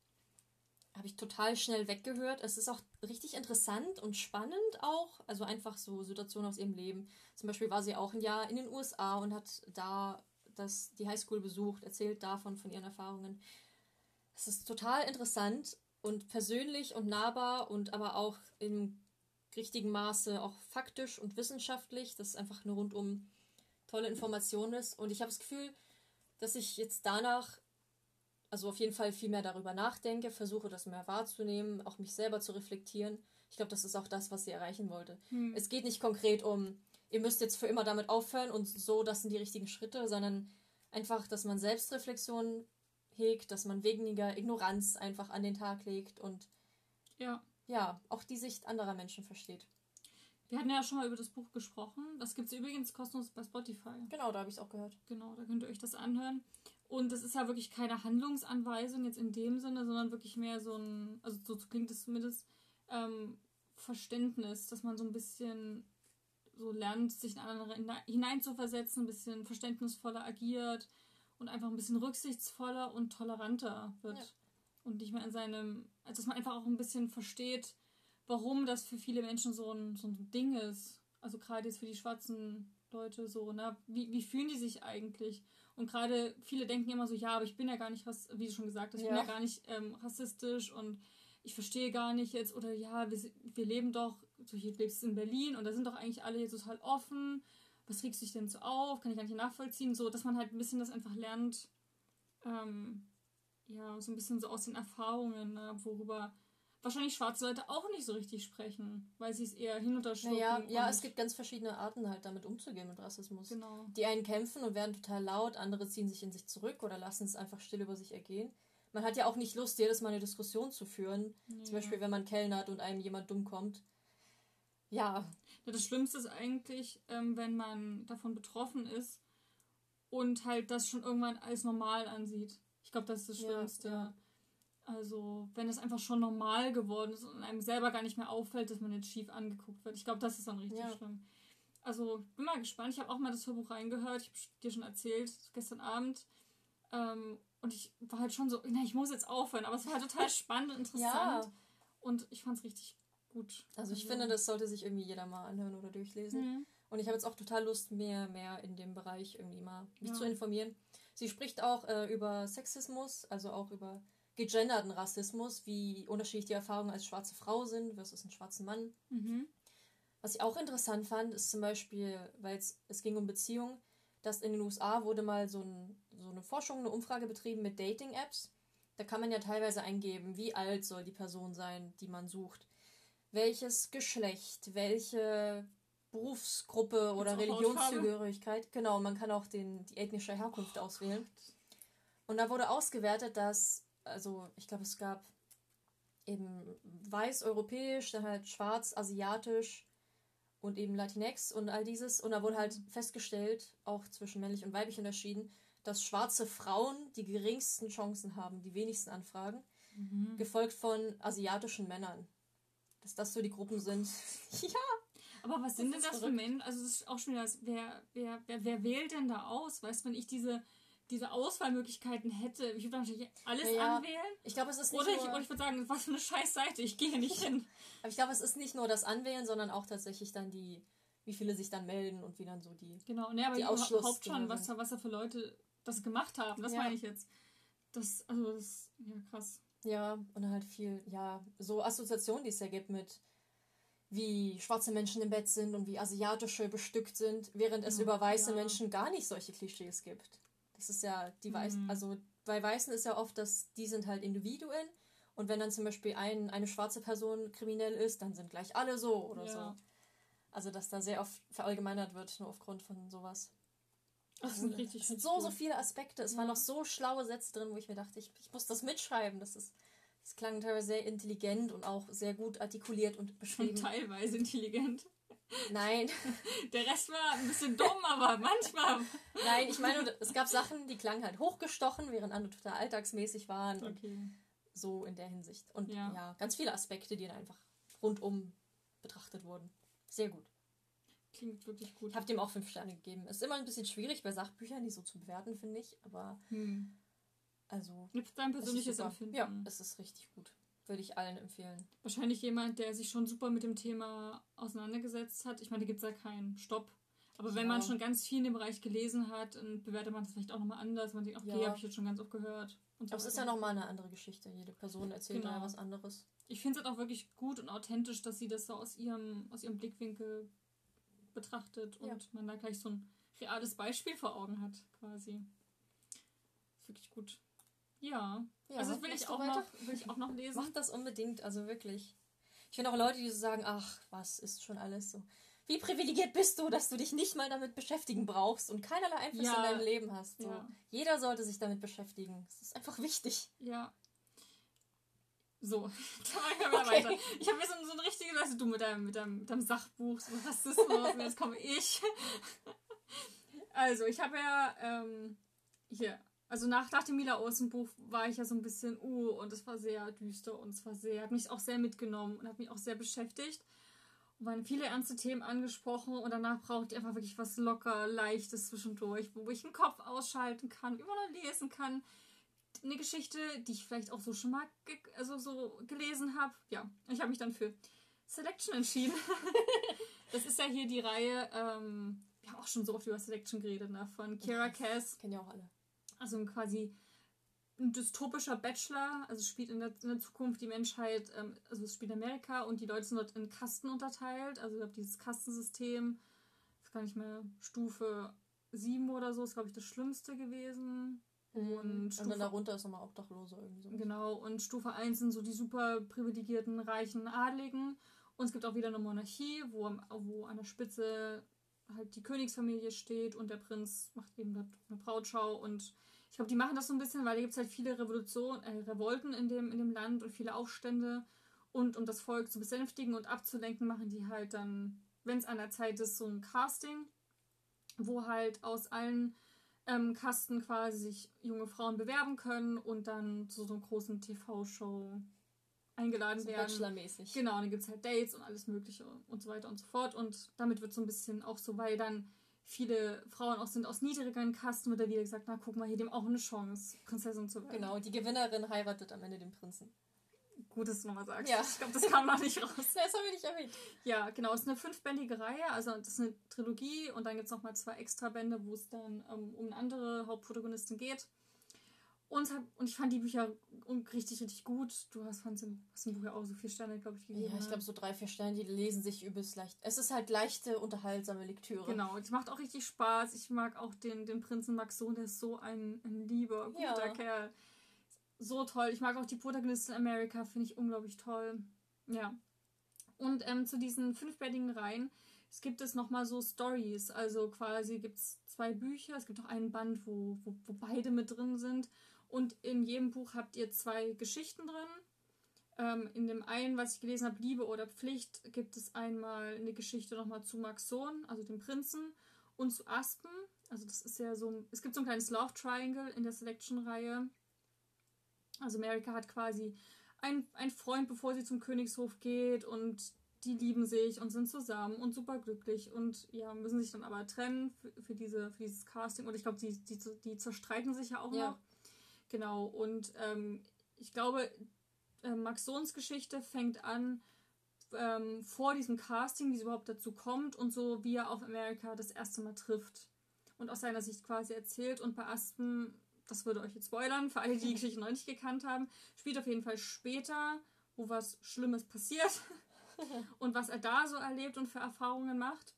habe ich total schnell weggehört. Es ist auch richtig interessant und spannend auch. Also einfach so Situationen aus ihrem Leben. Zum Beispiel war sie auch ein Jahr in den USA und hat da das, die Highschool besucht, erzählt davon, von ihren Erfahrungen. Es ist total interessant und persönlich und nahbar und aber auch im richtigen Maße auch faktisch und wissenschaftlich. Das ist einfach eine rundum tolle Information ist. Und ich habe das Gefühl, dass ich jetzt danach, also auf jeden Fall viel mehr darüber nachdenke, versuche das mehr wahrzunehmen, auch mich selber zu reflektieren. Ich glaube, das ist auch das, was sie erreichen wollte. Hm. Es geht nicht konkret um, ihr müsst jetzt für immer damit aufhören und so, das sind die richtigen Schritte, sondern einfach, dass man Selbstreflexion hegt, dass man weniger Ignoranz einfach an den Tag legt und ja, ja auch die Sicht anderer Menschen versteht. Wir hatten ja schon mal über das Buch gesprochen. Das gibt es übrigens kostenlos bei Spotify. Genau, da habe ich es auch gehört. Genau, da könnt ihr euch das anhören. Und das ist ja wirklich keine Handlungsanweisung jetzt in dem Sinne, sondern wirklich mehr so ein, also so klingt es zumindest, ähm, Verständnis, dass man so ein bisschen so lernt, sich in andere hineinzuversetzen, ein bisschen verständnisvoller agiert und einfach ein bisschen rücksichtsvoller und toleranter wird. Ja. Und nicht mehr in seinem, also dass man einfach auch ein bisschen versteht, warum das für viele Menschen so ein, so ein Ding ist. Also gerade jetzt für die schwarzen Leute so, ne? Wie, wie fühlen die sich eigentlich? Und gerade viele denken immer so, ja, aber ich bin ja gar nicht, wie du schon gesagt hast, ich ja. bin ja gar nicht ähm, rassistisch und ich verstehe gar nicht jetzt, oder ja, wir, wir leben doch, so hier lebst du in Berlin und da sind doch eigentlich alle jetzt total offen. Was regst du dich denn so auf? Kann ich gar nicht nachvollziehen. So, dass man halt ein bisschen das einfach lernt, ähm, ja, so ein bisschen so aus den Erfahrungen, ne, worüber wahrscheinlich schwarze Leute auch nicht so richtig sprechen, weil sie es eher hinunterschlucken. Naja, ja, es gibt ganz verschiedene Arten halt damit umzugehen mit Rassismus. Genau. Die einen kämpfen und werden total laut, andere ziehen sich in sich zurück oder lassen es einfach still über sich ergehen. Man hat ja auch nicht Lust, jedes Mal eine Diskussion zu führen. Ja. Zum Beispiel, wenn man kellnert und einem jemand dumm kommt. Ja. ja das Schlimmste ist eigentlich, ähm, wenn man davon betroffen ist und halt das schon irgendwann als normal ansieht. Ich glaube, das ist das Schlimmste. Ja, also, wenn es einfach schon normal geworden ist und einem selber gar nicht mehr auffällt, dass man jetzt schief angeguckt wird. Ich glaube, das ist dann richtig ja. schlimm. Also, bin mal gespannt. Ich habe auch mal das Hörbuch reingehört. Ich habe dir schon erzählt, gestern Abend. Ähm, und ich war halt schon so, na, ich muss jetzt aufhören. Aber es war total spannend und interessant. Ja. Und ich fand es richtig gut. Also, ich also, finde, das sollte sich irgendwie jeder mal anhören oder durchlesen. Mhm. Und ich habe jetzt auch total Lust, mehr, mehr in dem Bereich irgendwie mal mich ja. zu informieren. Sie spricht auch äh, über Sexismus, also auch über gegenderten Rassismus, wie unterschiedlich die Erfahrungen als schwarze Frau sind versus einen schwarzen Mann. Mhm. Was ich auch interessant fand, ist zum Beispiel, weil es ging um Beziehungen, dass in den USA wurde mal so, ein, so eine Forschung, eine Umfrage betrieben mit Dating-Apps. Da kann man ja teilweise eingeben, wie alt soll die Person sein, die man sucht. Welches Geschlecht, welche Berufsgruppe oder Religionszugehörigkeit. Genau, man kann auch den, die ethnische Herkunft oh, auswählen. Und da wurde ausgewertet, dass also ich glaube, es gab eben weiß, europäisch, dann halt schwarz, asiatisch und eben Latinx und all dieses. Und da wurde halt mhm. festgestellt, auch zwischen männlich und weiblich unterschieden, dass schwarze Frauen die geringsten Chancen haben, die wenigsten Anfragen, mhm. gefolgt von asiatischen Männern. Dass das so die Gruppen sind. ja. Aber was sind denn das verrückt. für Menschen? Also, das ist auch schon wieder, wer, wer, wer, wer wählt denn da aus? Weißt du, wenn ich diese diese Auswahlmöglichkeiten hätte, ich würde wahrscheinlich alles ja, anwählen. Ich glaube, es ist nicht oder nur... Ich, oder ich würde sagen, was für eine scheiß Seite, ich gehe nicht hin. Aber ich glaube, es ist nicht nur das Anwählen, sondern auch tatsächlich dann die, wie viele sich dann melden und wie dann so die Genau, ne, aber die überhaupt schon, was da, was da für Leute das gemacht haben, das ja. meine ich jetzt. Das, also das, ja, krass. Ja, und halt viel, ja, so Assoziationen, die es ja gibt mit wie schwarze Menschen im Bett sind und wie asiatische bestückt sind, während es ja, über weiße ja. Menschen gar nicht solche Klischees gibt. Das ist ja die Weißen, mhm. also bei Weißen ist ja oft, dass die sind halt Individuen und wenn dann zum Beispiel ein, eine schwarze Person kriminell ist, dann sind gleich alle so oder ja. so. Also dass da sehr oft verallgemeinert wird, nur aufgrund von sowas. Das also, sind richtig es sind so, so viele Aspekte. Es ja. waren noch so schlaue Sätze drin, wo ich mir dachte, ich, ich muss das mitschreiben. Das ist. Das klang teilweise sehr intelligent und auch sehr gut artikuliert und beschrieben. teilweise intelligent. Nein. Der Rest war ein bisschen dumm, aber manchmal. Nein, ich meine, es gab Sachen, die klangen halt hochgestochen, während andere total alltagsmäßig waren. Okay. So in der Hinsicht. Und ja. ja, ganz viele Aspekte, die dann einfach rundum betrachtet wurden. Sehr gut. Klingt wirklich gut. Ich habe dem auch fünf Sterne gegeben. Es ist immer ein bisschen schwierig bei Sachbüchern, die so zu bewerten, finde ich. Aber hm. also. Dein persönliches Empfinden. Ja, es ist richtig gut. Würde ich allen empfehlen. Wahrscheinlich jemand, der sich schon super mit dem Thema auseinandergesetzt hat. Ich meine, da gibt es ja keinen Stopp. Aber ja. wenn man schon ganz viel in dem Bereich gelesen hat, dann bewertet man das vielleicht auch nochmal anders. Man denkt, okay, ja. habe ich jetzt schon ganz oft gehört. Und so Aber es ist ja nochmal eine andere Geschichte. Jede Person erzählt genau. ja was anderes. Ich finde es halt auch wirklich gut und authentisch, dass sie das so aus ihrem, aus ihrem Blickwinkel betrachtet und ja. man da gleich so ein reales Beispiel vor Augen hat, quasi. Ist wirklich gut. Ja. ja also will ich, auch noch, will ich auch noch lesen. Mach das unbedingt, also wirklich. Ich finde auch Leute, die so sagen, ach, was ist schon alles so. Wie privilegiert bist du, dass du dich nicht mal damit beschäftigen brauchst und keinerlei Einfluss ja. in deinem Leben hast. So. Ja. Jeder sollte sich damit beschäftigen. Es ist einfach wichtig. Ja. So, dann machen wir okay. weiter. Ich habe mir so, so ein richtiges, weißt du, mit deinem, mit deinem, mit deinem Sachbuch, so Rassismus, und jetzt komme ich. Also, ich habe ja, ähm, hier, also nach, nach dem Mila Buch war ich ja so ein bisschen, uh, und es war sehr düster und es war sehr, hat mich auch sehr mitgenommen und hat mich auch sehr beschäftigt. Und waren viele ernste Themen angesprochen und danach brauchte ich einfach wirklich was locker, leichtes zwischendurch, wo ich den Kopf ausschalten kann, immer noch lesen kann. Eine Geschichte, die ich vielleicht auch so schon mal also so gelesen habe. Ja, ich habe mich dann für Selection entschieden. das ist ja hier die Reihe, ähm, wir haben auch schon so oft über Selection geredet, ne? Von Kira Cass. Kennen ja auch alle also quasi ein dystopischer Bachelor, also spielt in der, in der Zukunft die Menschheit, ähm, also es spielt Amerika und die Leute sind dort in Kasten unterteilt. Also ich glaube, dieses Kastensystem, ist gar nicht mehr Stufe 7 oder so, ist glaube ich das Schlimmste gewesen. Mhm. Und, Stufe, und dann darunter ist nochmal Obdachlose irgendwie so. Genau, und Stufe 1 sind so die super privilegierten, reichen Adligen. Und es gibt auch wieder eine Monarchie, wo, wo an der Spitze halt die Königsfamilie steht und der Prinz macht eben eine Brautschau und ich glaube, die machen das so ein bisschen, weil da gibt es halt viele Revolutionen, äh, Revolten in dem, in dem Land und viele Aufstände. Und um das Volk zu besänftigen und abzulenken, machen die halt dann, wenn es an der Zeit ist, so ein Casting, wo halt aus allen ähm, Kasten quasi sich junge Frauen bewerben können und dann zu so einer großen TV-Show eingeladen so werden. Bachelor-mäßig. Genau, und dann gibt es halt Dates und alles Mögliche und so weiter und so fort. Und damit wird so ein bisschen auch so, weil dann viele Frauen auch sind aus niedrigeren Kasten, wird da wieder gesagt, na guck mal, hier dem auch eine Chance, Prinzessin zu werden. Genau, die Gewinnerin heiratet am Ende den Prinzen. Gut, dass du nochmal sagst. Ja. Ich glaube, das kam noch nicht raus. das haben wir nicht erwähnt. Ja, genau. Es ist eine fünfbändige Reihe, also das ist eine Trilogie und dann gibt es nochmal zwei extra Bände, wo es dann ähm, um eine andere Hauptprotagonistin geht. Und, hab, und ich fand die Bücher richtig, richtig gut. Du hast, fandst im, hast im Buch ja auch so vier Sterne, glaube ich, gegeben. Ja, ich glaube so drei, vier Sterne, die lesen sich übelst leicht. Es ist halt leichte, unterhaltsame Lektüre. Genau, es macht auch richtig Spaß. Ich mag auch den, den Prinzen Maxon, der ist so ein, ein lieber, guter ja. Kerl. So toll. Ich mag auch die Protagonistin America, finde ich unglaublich toll. Ja. Und ähm, zu diesen fünfbändigen Reihen, es gibt es nochmal so Stories. Also quasi gibt es zwei Bücher. Es gibt auch einen Band, wo, wo, wo beide mit drin sind. Und in jedem Buch habt ihr zwei Geschichten drin. Ähm, in dem einen, was ich gelesen habe, Liebe oder Pflicht, gibt es einmal eine Geschichte nochmal zu Max Sohn, also dem Prinzen, und zu Aspen. Also das ist ja so, es gibt so ein kleines Love Triangle in der Selection-Reihe. Also America hat quasi einen, einen Freund, bevor sie zum Königshof geht und die lieben sich und sind zusammen und super glücklich und ja, müssen sich dann aber trennen für, für diese, für dieses Casting. Und ich glaube, die, die, die zerstreiten sich ja auch ja. noch. Genau, und ähm, ich glaube, äh, Max Sohns Geschichte fängt an ähm, vor diesem Casting, wie es überhaupt dazu kommt und so, wie er auf Amerika das erste Mal trifft. Und aus seiner Sicht quasi erzählt. Und bei Aspen, das würde euch jetzt spoilern, für alle, die die Geschichte noch nicht gekannt haben, spielt auf jeden Fall später, wo was Schlimmes passiert und was er da so erlebt und für Erfahrungen macht.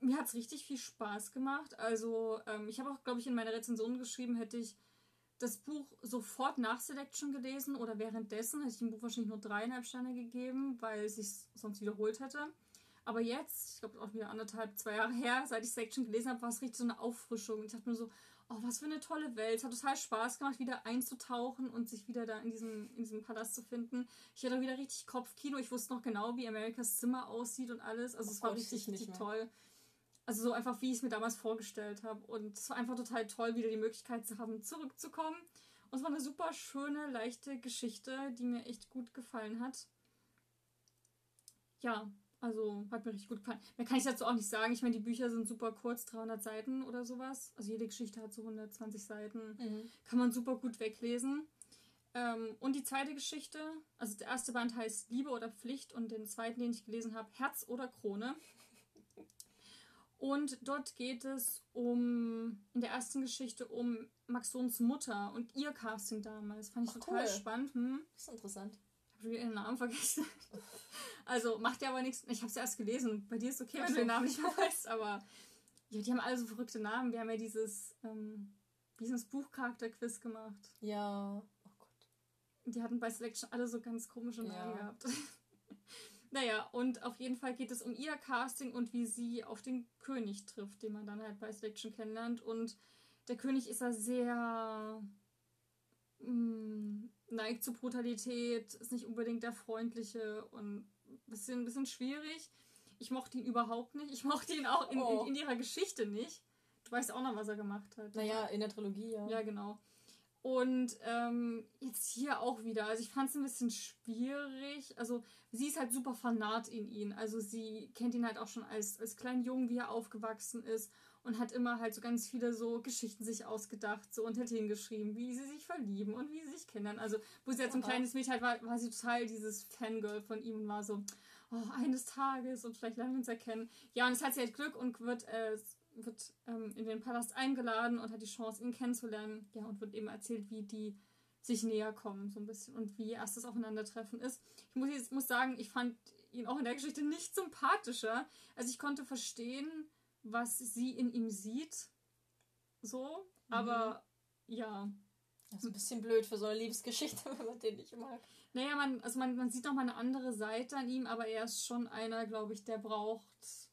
Mir hat es richtig viel Spaß gemacht. Also, ähm, ich habe auch, glaube ich, in meiner Rezension geschrieben, hätte ich das Buch sofort nach Selection gelesen oder währenddessen hätte ich dem Buch wahrscheinlich nur dreieinhalb Sterne gegeben, weil es sich sonst wiederholt hätte. Aber jetzt, ich glaube auch wieder anderthalb, zwei Jahre her, seit ich Selection gelesen habe, war es richtig so eine Auffrischung. Ich dachte mir so, oh, was für eine tolle Welt. Es hat total Spaß gemacht, wieder einzutauchen und sich wieder da in diesem, in diesem Palast zu finden. Ich hatte wieder richtig Kopfkino. Ich wusste noch genau, wie Amerikas Zimmer aussieht und alles. Also oh es war richtig, richtig toll. Also so einfach, wie ich es mir damals vorgestellt habe. Und es war einfach total toll, wieder die Möglichkeit zu haben, zurückzukommen. Und es war eine super schöne, leichte Geschichte, die mir echt gut gefallen hat. Ja, also hat mir richtig gut gefallen. Mehr kann ich dazu auch nicht sagen. Ich meine, die Bücher sind super kurz, 300 Seiten oder sowas. Also jede Geschichte hat so 120 Seiten. Mhm. Kann man super gut weglesen. Ähm, und die zweite Geschichte, also der erste Band heißt Liebe oder Pflicht und den zweiten, den ich gelesen habe, Herz oder Krone. Und dort geht es um, in der ersten Geschichte, um Max Sohns Mutter und ihr Casting damals. Fand ich Ach, total cool. spannend. Hm? Das ist interessant. Ich habe ihren Namen vergessen. also macht ja aber nichts. Ich habe es erst gelesen. Bei dir ist es okay, wenn du den Namen nicht mehr weißt, aber ja, die haben alle so verrückte Namen. Wir haben ja dieses, ähm, dieses Buchcharakter-Quiz gemacht. Ja. Oh Gott. Die hatten bei Selection alle so ganz komische Namen ja. gehabt. Naja, und auf jeden Fall geht es um ihr Casting und wie sie auf den König trifft, den man dann halt bei Selection kennenlernt. Und der König ist da sehr mh, mm, neigt zu Brutalität, ist nicht unbedingt der freundliche und ein bisschen, bisschen schwierig. Ich mochte ihn überhaupt nicht. Ich mochte ihn auch in, oh. in, in ihrer Geschichte nicht. Du weißt auch noch, was er gemacht hat. Naja, in der Trilogie, ja. Ja, genau. Und ähm, jetzt hier auch wieder. Also ich fand es ein bisschen schwierig. Also sie ist halt super fanat in ihn. Also sie kennt ihn halt auch schon als, als kleinen Jungen, wie er aufgewachsen ist. Und hat immer halt so ganz viele so Geschichten sich ausgedacht, so und hat hingeschrieben, wie sie sich verlieben und wie sie sich kennen. Also wo sie jetzt so ein kleines Mädchen halt war, war sie total dieses Fangirl von ihm und war so, oh, eines Tages und vielleicht lernen wir uns erkennen. Ja, und es hat sie halt Glück und wird äh, wird ähm, in den Palast eingeladen und hat die Chance, ihn kennenzulernen. Ja, und wird eben erzählt, wie die sich näher kommen, so ein bisschen, und wie erstes Aufeinandertreffen ist. Ich muss, ich muss sagen, ich fand ihn auch in der Geschichte nicht sympathischer. Also ich konnte verstehen, was sie in ihm sieht. So, mhm. aber ja. Das ist ein bisschen blöd für so eine Liebesgeschichte, wenn man den nicht mag. Naja, man, also man, man sieht noch mal eine andere Seite an ihm, aber er ist schon einer, glaube ich, der braucht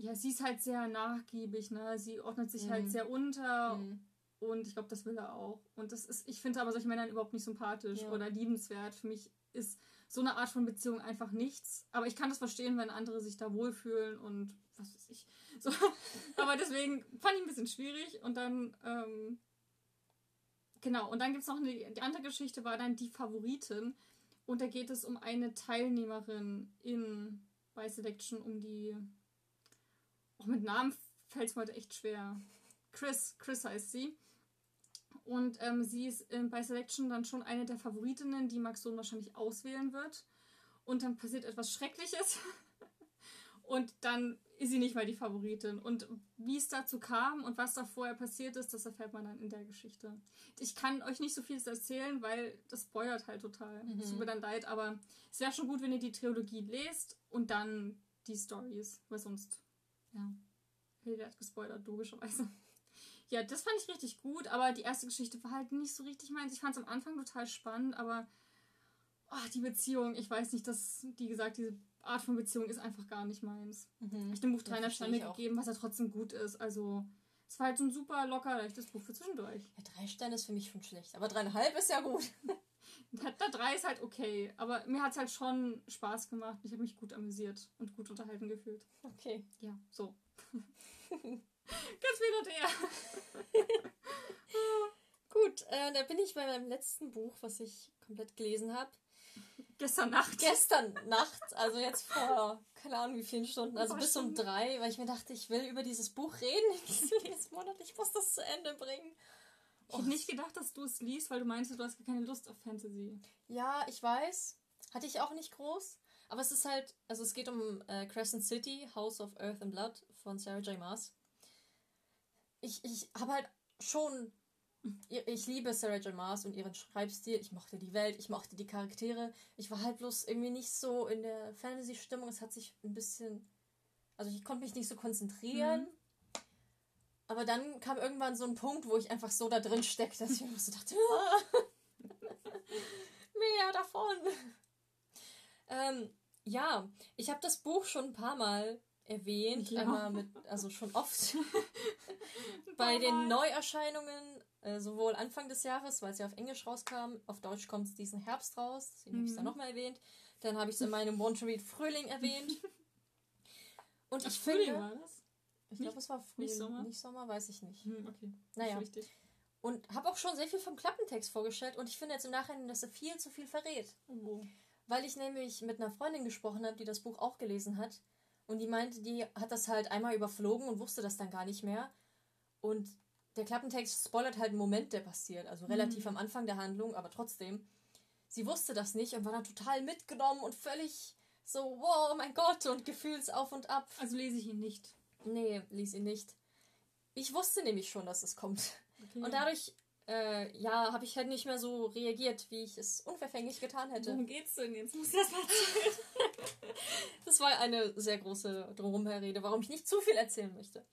ja, sie ist halt sehr nachgiebig, ne? Sie ordnet sich halt mhm. halt sehr unter. Mhm. Und ich glaube, das will er auch. Und das ist, ich finde aber solche Männer überhaupt nicht sympathisch ja. oder liebenswert. Für mich ist so eine Art von Beziehung einfach nichts. Aber ich kann das verstehen, wenn andere sich da wohlfühlen und was weiß ich. So. aber deswegen fand ich ein bisschen schwierig. Und dann, ähm, genau, und dann gibt es noch eine, die andere Geschichte war dann die Favoritin. Und da geht es um eine Teilnehmerin in bei Selection, um die auch mit Namen fällt es mir heute echt schwer. Chris, Chris heißt sie. Und ähm, sie ist äh, bei Selection dann schon eine der Favoritinnen, die Max Sohn wahrscheinlich auswählen wird. Und dann passiert etwas Schreckliches. und dann ist sie nicht mal die Favoritin. Und wie es dazu kam und was da vorher passiert ist, das erfährt man dann in der Geschichte. Ich kann euch nicht so viel erzählen, weil das spoilert halt total. Mhm. Es tut mir dann leid, aber es wäre schon gut, wenn ihr die Trilogie lest und dann die Stories, weil sonst ja. Hilde hat gespoilert, logischerweise. Ja, das fand ich richtig gut, aber die erste Geschichte war halt nicht so richtig meins. Ich fand es am Anfang total spannend, aber oh, die Beziehung, ich weiß nicht, dass, wie gesagt, diese Art von Beziehung ist einfach gar nicht meins. Mhm. Ich dem Buch dreieinhalb Sterne gegeben, was ja trotzdem gut ist. Also, es war halt so ein super locker, leichtes Buch für zwischendurch. Ja, drei Sterne ist für mich schon schlecht, aber dreieinhalb ist ja gut. Da, drei ist halt okay, aber mir hat es halt schon Spaß gemacht. Ich habe mich gut amüsiert und gut unterhalten gefühlt. Okay. Ja, so. Ganz wieder der. gut, äh, da bin ich bei meinem letzten Buch, was ich komplett gelesen habe. Gestern Nacht. Gestern Nacht, also jetzt vor keine Ahnung wie vielen Stunden, also bis um drei, weil ich mir dachte, ich will über dieses Buch reden in diesem Monat, ich muss das zu Ende bringen. Ich hätte nicht gedacht, dass du es liest, weil du meinst, du hast keine Lust auf Fantasy. Ja, ich weiß. Hatte ich auch nicht groß. Aber es ist halt, also es geht um äh, Crescent City, House of Earth and Blood von Sarah J. Maas. Ich, ich habe halt schon, ich liebe Sarah J. Maas und ihren Schreibstil. Ich mochte die Welt, ich mochte die Charaktere. Ich war halt bloß irgendwie nicht so in der Fantasy-Stimmung. Es hat sich ein bisschen, also ich konnte mich nicht so konzentrieren. Mhm. Aber dann kam irgendwann so ein Punkt, wo ich einfach so da drin steckte, dass ich mir so dachte, mehr davon. Ähm, ja, ich habe das Buch schon ein paar Mal erwähnt, ja. einmal mit, also schon oft bei den Neuerscheinungen, äh, sowohl Anfang des Jahres, weil es ja auf Englisch rauskam, auf Deutsch kommt es diesen Herbst raus, deswegen mhm. habe ich es dann nochmal erwähnt. Dann habe ich es in meinem Want to Read Frühling erwähnt. Und Ach, ich finde. War das? Ich glaube, es war Frühling. Nicht Sommer? Nicht Sommer, weiß ich nicht. Hm, okay. Naja. Und habe auch schon sehr viel vom Klappentext vorgestellt und ich finde jetzt im Nachhinein, dass er viel zu viel verrät. Oh. Weil ich nämlich mit einer Freundin gesprochen habe, die das Buch auch gelesen hat. Und die meinte, die hat das halt einmal überflogen und wusste das dann gar nicht mehr. Und der Klappentext spoilert halt einen Moment, der passiert. Also relativ mhm. am Anfang der Handlung, aber trotzdem. Sie wusste das nicht und war dann total mitgenommen und völlig so, wow, mein Gott, und Gefühlsauf und ab. Also lese ich ihn nicht. Nee, ließ ihn nicht. Ich wusste nämlich schon, dass es kommt. Okay. Und dadurch, äh, ja, habe ich halt nicht mehr so reagiert, wie ich es unverfänglich getan hätte. Worum geht's denn jetzt? Muss das mal erzählen? das war eine sehr große Drumherrede, warum ich nicht zu viel erzählen möchte.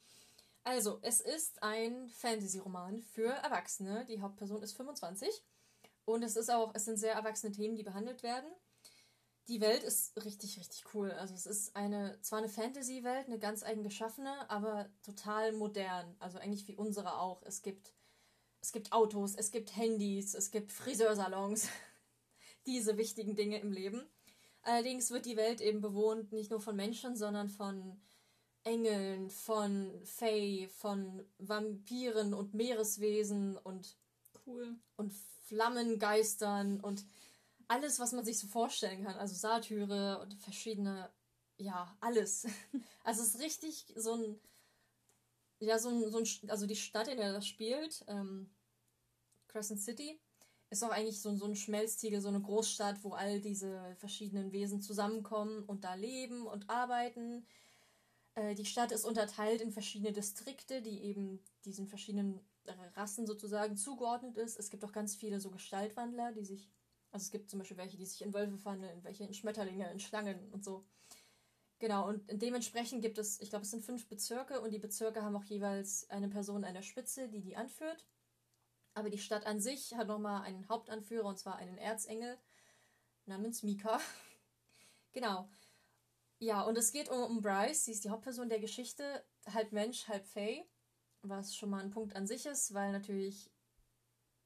Also, es ist ein Fantasy-Roman für Erwachsene. Die Hauptperson ist 25. Und es ist auch, es sind sehr erwachsene Themen, die behandelt werden. Die Welt ist richtig, richtig cool. Also es ist eine, zwar eine Fantasy-Welt, eine ganz eigen geschaffene, aber total modern. Also eigentlich wie unsere auch. Es gibt, es gibt Autos, es gibt Handys, es gibt Friseursalons. Diese wichtigen Dinge im Leben. Allerdings wird die Welt eben bewohnt nicht nur von Menschen, sondern von Engeln, von Fae, von Vampiren und Meereswesen und cool. und Flammengeistern und alles, was man sich so vorstellen kann. Also Satyre und verschiedene, ja, alles. Also es ist richtig so ein, ja, so ein, so ein also die Stadt, in der das spielt, ähm, Crescent City, ist auch eigentlich so, so ein Schmelztiegel, so eine Großstadt, wo all diese verschiedenen Wesen zusammenkommen und da leben und arbeiten. Äh, die Stadt ist unterteilt in verschiedene Distrikte, die eben diesen verschiedenen Rassen sozusagen zugeordnet ist. Es gibt auch ganz viele so Gestaltwandler, die sich also es gibt zum Beispiel welche, die sich in Wölfe verwandeln, welche in Schmetterlinge, in Schlangen und so. Genau, und dementsprechend gibt es, ich glaube, es sind fünf Bezirke und die Bezirke haben auch jeweils eine Person an der Spitze, die die anführt. Aber die Stadt an sich hat nochmal einen Hauptanführer und zwar einen Erzengel namens Mika. genau. Ja, und es geht um, um Bryce, sie ist die Hauptperson der Geschichte, halb Mensch, halb Fae, was schon mal ein Punkt an sich ist, weil natürlich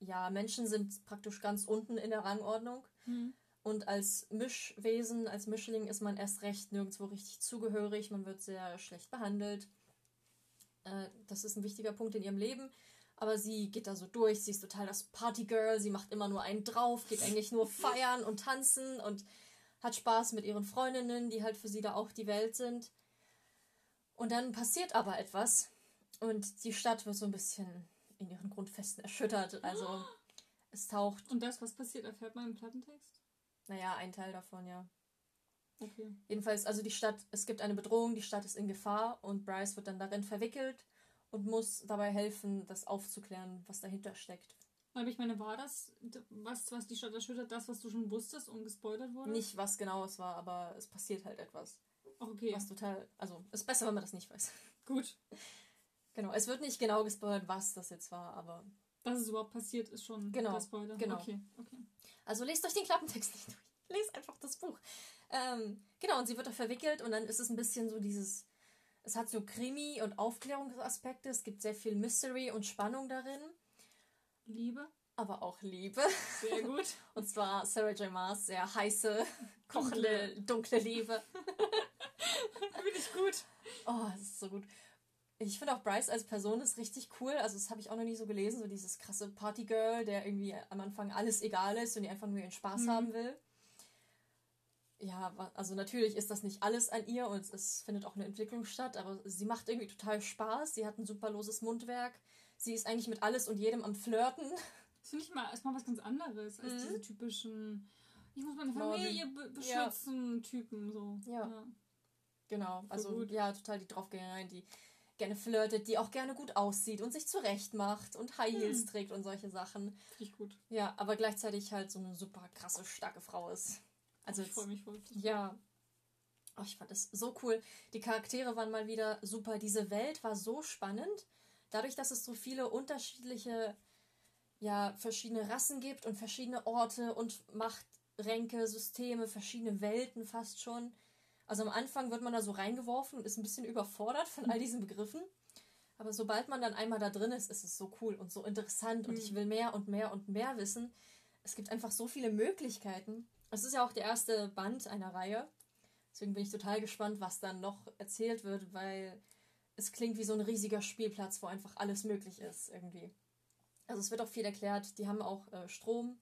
ja, Menschen sind praktisch ganz unten in der Rangordnung. Mhm. Und als Mischwesen, als Mischling ist man erst recht nirgendwo richtig zugehörig. Man wird sehr schlecht behandelt. Äh, das ist ein wichtiger Punkt in ihrem Leben. Aber sie geht da so durch. Sie ist total das Partygirl. Sie macht immer nur einen drauf, geht eigentlich nur feiern und tanzen und hat Spaß mit ihren Freundinnen, die halt für sie da auch die Welt sind. Und dann passiert aber etwas. Und die Stadt wird so ein bisschen in ihren Grundfesten erschüttert. Also es taucht. Und das, was passiert, erfährt man im Plattentext? Naja, ein Teil davon, ja. Okay. Jedenfalls, also die Stadt, es gibt eine Bedrohung, die Stadt ist in Gefahr und Bryce wird dann darin verwickelt und muss dabei helfen, das aufzuklären, was dahinter steckt. Aber ich meine, war das, was, was die Stadt erschüttert, das, was du schon wusstest und gespoilert wurde? Nicht, was genau es war, aber es passiert halt etwas. Okay. Was total, also, ist besser, wenn man das nicht weiß. Gut. Genau, es wird nicht genau gespoilert, was das jetzt war, aber. Dass es überhaupt passiert, ist schon genau, der Spoiler. Genau. Okay, okay. Also lest euch den Klappentext nicht durch. Lest einfach das Buch. Ähm, genau, und sie wird da verwickelt und dann ist es ein bisschen so dieses. Es hat so Krimi- und Aufklärungsaspekte. Es gibt sehr viel Mystery und Spannung darin. Liebe. Aber auch Liebe. Sehr gut. und zwar Sarah J. Maas, sehr heiße, kochende, dunkle Liebe. Finde ich gut. Oh, das ist so gut. Ich finde auch Bryce als Person ist richtig cool. Also, das habe ich auch noch nie so gelesen. So dieses krasse Partygirl, der irgendwie am Anfang alles egal ist und die einfach nur ihren Spaß mhm. haben will. Ja, also natürlich ist das nicht alles an ihr und es findet auch eine Entwicklung statt, aber sie macht irgendwie total Spaß. Sie hat ein super loses Mundwerk. Sie ist eigentlich mit alles und jedem am Flirten. Das finde ich mal erstmal was ganz anderes als mhm. diese typischen, ich muss meine Familie be beschützen ja. Typen. So. Ja. ja. Genau, also ja, total die Draufgängereien, die gerne flirtet, die auch gerne gut aussieht und sich zurecht macht und High Heels hm. trägt und solche Sachen. Finde ich gut. Ja, aber gleichzeitig halt so eine super krasse, starke Frau ist. Also ich freue mich voll. Ja. Oh, ich fand das so cool. Die Charaktere waren mal wieder super. Diese Welt war so spannend. Dadurch, dass es so viele unterschiedliche, ja, verschiedene Rassen gibt und verschiedene Orte und Machtränke, Systeme, verschiedene Welten fast schon also am Anfang wird man da so reingeworfen und ist ein bisschen überfordert von all diesen Begriffen. Aber sobald man dann einmal da drin ist, ist es so cool und so interessant und ich mhm. will mehr und mehr und mehr wissen. Es gibt einfach so viele Möglichkeiten. Es ist ja auch der erste Band einer Reihe. Deswegen bin ich total gespannt, was dann noch erzählt wird, weil es klingt wie so ein riesiger Spielplatz, wo einfach alles möglich ist irgendwie. Also es wird auch viel erklärt. Die haben auch äh, Strom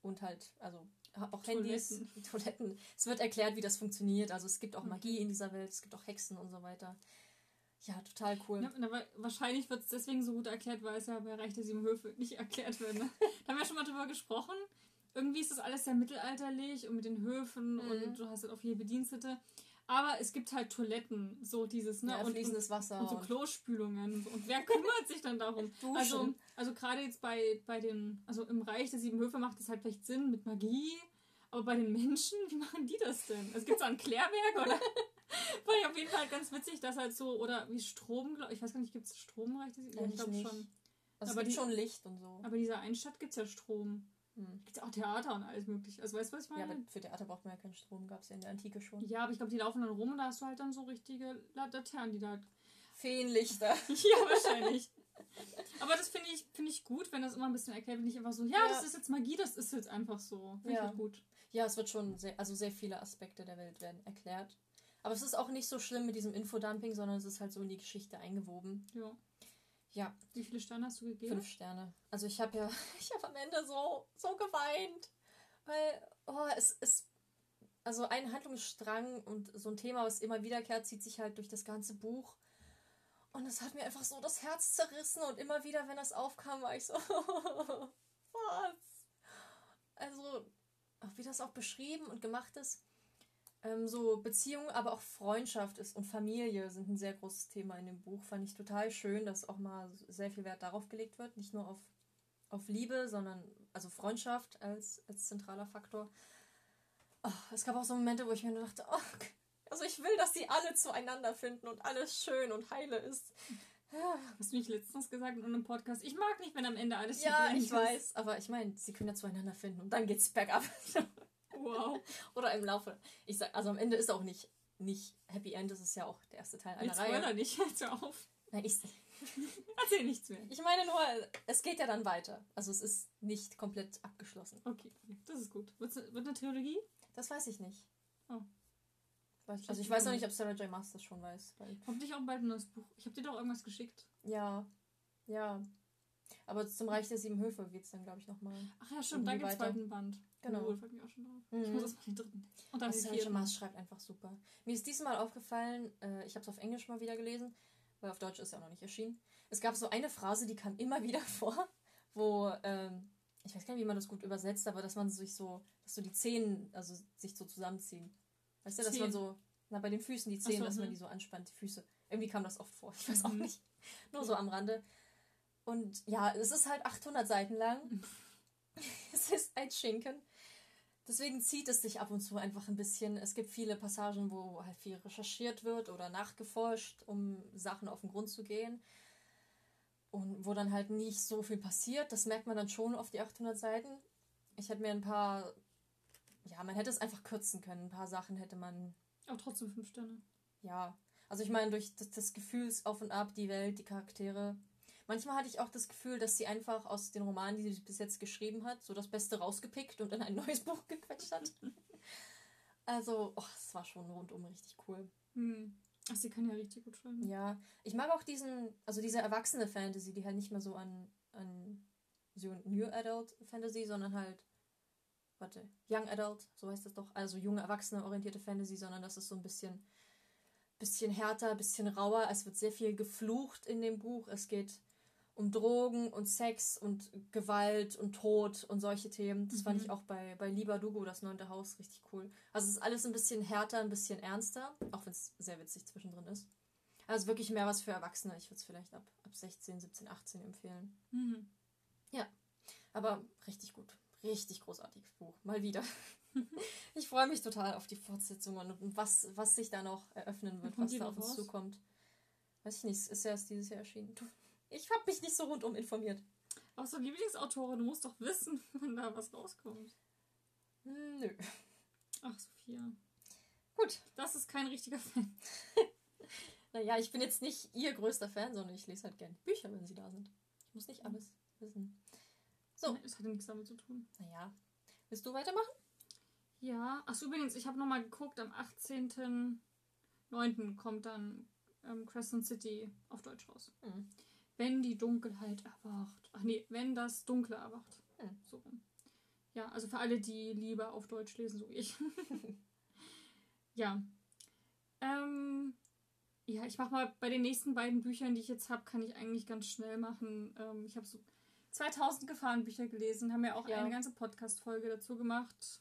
und halt, also auch Handys, Toiletten. Toiletten. Es wird erklärt, wie das funktioniert. Also es gibt auch Magie in dieser Welt, es gibt auch Hexen und so weiter. Ja, total cool. Ja, aber wahrscheinlich wird es deswegen so gut erklärt, weil es ja bei Reich der Sieben Höfe nicht erklärt wird. Ne? da haben wir schon mal drüber gesprochen. Irgendwie ist das alles sehr mittelalterlich und mit den Höfen mhm. und du hast halt auch viele Bedienstete. Aber es gibt halt Toiletten, so dieses, ne? Ja, und, fließendes Wasser Und so und- Klospülungen. Und wer kümmert sich dann darum? Duschen. Also, also gerade jetzt bei, bei den, also im Reich der sieben Höfe macht es halt vielleicht Sinn mit Magie. Aber bei den Menschen, wie machen die das denn? Es gibt so ein Klärwerk, oder? Fand ich auf jeden Fall ganz witzig, dass halt so, oder wie Strom, glaub- ich weiß gar nicht, gibt es Strom im Reich der sieben Ja, ich glaube schon. Also Aber es gibt die- schon Licht und so. Aber dieser einen Stadt gibt es ja Strom. Hm. Gibt ja auch Theater und alles mögliche. Also weißt du, was ich Ja, meine? aber für Theater braucht man ja keinen Strom, gab es ja in der Antike schon. Ja, aber ich glaube, die laufen dann rum und da hast du halt dann so richtige Laternen, die da. Feenlichter. ja, wahrscheinlich. Aber das finde ich, finde ich gut, wenn das immer ein bisschen erklärt, wenn nicht einfach so, ja, Ja. das ist jetzt Magie, das ist jetzt einfach so. Finde ich Ja. halt gut. Ja, es wird schon sehr, also sehr viele Aspekte der Welt werden erklärt. Aber es ist auch nicht so schlimm mit diesem Infodumping, sondern es ist halt so in die Geschichte eingewoben. Ja. Ja, Wie viele Sterne hast du gegeben? fünf Sterne. Also ich habe ja, ich habe am Ende so, so geweint. Weil, oh, es ist, also ein Handlungsstrang und so ein Thema, was immer wiederkehrt, zieht sich halt durch das ganze Buch. Und es hat mir einfach so das Herz zerrissen und immer wieder, wenn das aufkam, war ich so, was? Also, wie das auch beschrieben und gemacht ist, ähm, so Beziehung, aber auch Freundschaft ist und Familie sind ein sehr großes Thema in dem Buch. Fand ich total schön, dass auch mal sehr viel Wert darauf gelegt wird. Nicht nur auf, auf Liebe, sondern also Freundschaft als, als zentraler Faktor. Oh, es gab auch so Momente, wo ich mir nur dachte, oh, also ich will, dass sie alle zueinander finden und alles schön und heile ist. Ja, Hast du nicht letztens gesagt in einem Podcast? Ich mag nicht, wenn am Ende alles ja ich ist. weiß, aber ich meine, sie können ja zueinander finden und dann geht's bergab. Wow. Oder im Laufe. Ich sag, also am Ende ist auch nicht, nicht Happy End, das ist ja auch der erste Teil einer Jetzt spoiler Reihe. nicht, jetzt hör auf. Nein, ich, Erzähl nichts mehr. ich meine nur, es geht ja dann weiter. Also es ist nicht komplett abgeschlossen. Okay, das ist gut. Wird eine Trilogie? Das weiß ich nicht. Oh. Weiß- Also ich weiß noch nicht. nicht, ob Sarah J. Maas das schon weiß. Weil, Hoffentlich auch bald ein neues Buch. Ich habe dir doch irgendwas geschickt. ja, ja. Aber zum Reich der Sieben Höfe geht es dann, glaube ich, nochmal. Ach ja, stimmt, dann Irgendwie gibt's weiter. zweiten Band. Genau. Oh, freut mich auch schon drauf. Mhm. Ich muss erst mal den dritten. Und dann den J. vierten. Maas schreibt einfach super. Mir ist diesmal aufgefallen, äh, ich habe es auf Englisch mal wieder gelesen, weil auf Deutsch ist ja auch noch nicht erschienen. Es gab so eine Phrase, die kam immer wieder vor, wo, ähm, ich weiß gar nicht, wie man das gut übersetzt, aber dass man sich so, dass so die Zehen, also sich so zusammenziehen. Weißt du, dass man Zehen. so, na bei den Füßen die Zehen, so, dass man mhm. die so anspannt, die Füße. Irgendwie kam das oft vor, ich weiß auch Mhm. nicht. Nur so am Rande. Und ja, es ist halt 800 Seiten lang. es ist ein Schinken. Deswegen zieht es sich ab und zu einfach ein bisschen. Es gibt viele Passagen, wo halt viel recherchiert wird oder nachgeforscht, um Sachen auf den Grund zu gehen. Und wo dann halt nicht so viel passiert. Das merkt man dann schon auf die 800 Seiten. Ich hätte mir ein paar, ja, man hätte es einfach kürzen können. Ein paar Sachen hätte man, Aber trotzdem fünf Sterne. ja. Also ich meine, durch das, das Gefühls auf und ab, die Welt, die Charaktere. Manchmal hatte ich auch das Gefühl, dass sie einfach aus den Romanen, die sie bis jetzt geschrieben hat, so das Beste rausgepickt und in ein neues Buch gequetscht hat. Also, oh, es war schon rundum richtig cool. Hm. Ach, sie kann ja richtig gut schreiben. Ja, ich mag auch diesen, also diese erwachsene Fantasy, die halt nicht mehr so an, an so New Adult Fantasy, sondern halt, warte, Young Adult, so heißt das doch, also junge Erwachsene orientierte Fantasy, sondern das ist so ein bisschen, bisschen härter, bisschen rauer. Es wird sehr viel geflucht in dem Buch. Es geht um Drogen und Sex und Gewalt und Tod und solche Themen. Das fand Mhm. ich auch bei, bei Lieber Dugo, das neunte Haus, richtig cool. Also es ist alles ein bisschen härter, ein bisschen ernster, auch wenn es sehr witzig zwischendrin ist. Also wirklich mehr was für Erwachsene. Ich würde es vielleicht ab, ab 16, 17, 18 empfehlen. Mhm. Aber richtig gut. Richtig großartiges Buch. Mal wieder. ich freue mich total auf die Fortsetzungen und was, was sich da noch eröffnen wird, was da noch auf uns zukommt. Weiß ich nicht, es ist ja erst dieses Jahr erschienen. Ich habe mich nicht so rundum informiert. Auch so Lieblingsautorin, du musst doch wissen, wenn da was rauskommt. Hm, Nö. Ach, Sophia. Gut. Das ist kein richtiger Fan. Naja, ich bin jetzt nicht ihr größter Fan, sondern ich lese halt gerne Bücher, wenn sie da sind. Ich muss nicht alles wissen. So. Das hat ja nichts damit zu tun. Naja. Willst du weitermachen? Ja, ach so, übrigens, ich habe nochmal geguckt, am 18.09. kommt dann ähm, Crescent City auf Deutsch raus. Hm. Wenn die Dunkelheit erwacht. Ach nee, wenn das Dunkle erwacht. Hm. So rum. Ja, also für alle, die lieber auf Deutsch lesen, so wie ich. ja. Ähm, ja, ich mache mal bei den nächsten beiden Büchern, die ich jetzt habe, kann ich eigentlich ganz schnell machen. Ähm, ich habe so 2000 Gefahrenbücher gelesen, haben ja auch Ja. eine ganze Podcast-Folge dazu gemacht.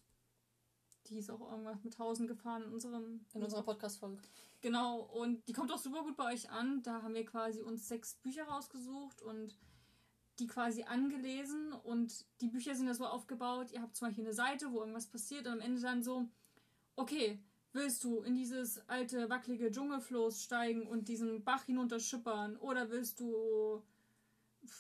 Die ist auch irgendwas mit 1000 gefahren in unserem. In unserer Podcast-Folge. Genau, und die kommt auch super gut bei euch an. Da haben wir quasi uns sechs Bücher rausgesucht und die quasi angelesen. Und die Bücher sind ja so aufgebaut, ihr habt zum Beispiel eine Seite, wo irgendwas passiert und am Ende dann so, okay, willst du in dieses alte, wackelige Dschungelfloß steigen und diesen Bach hinunterschippern oder willst du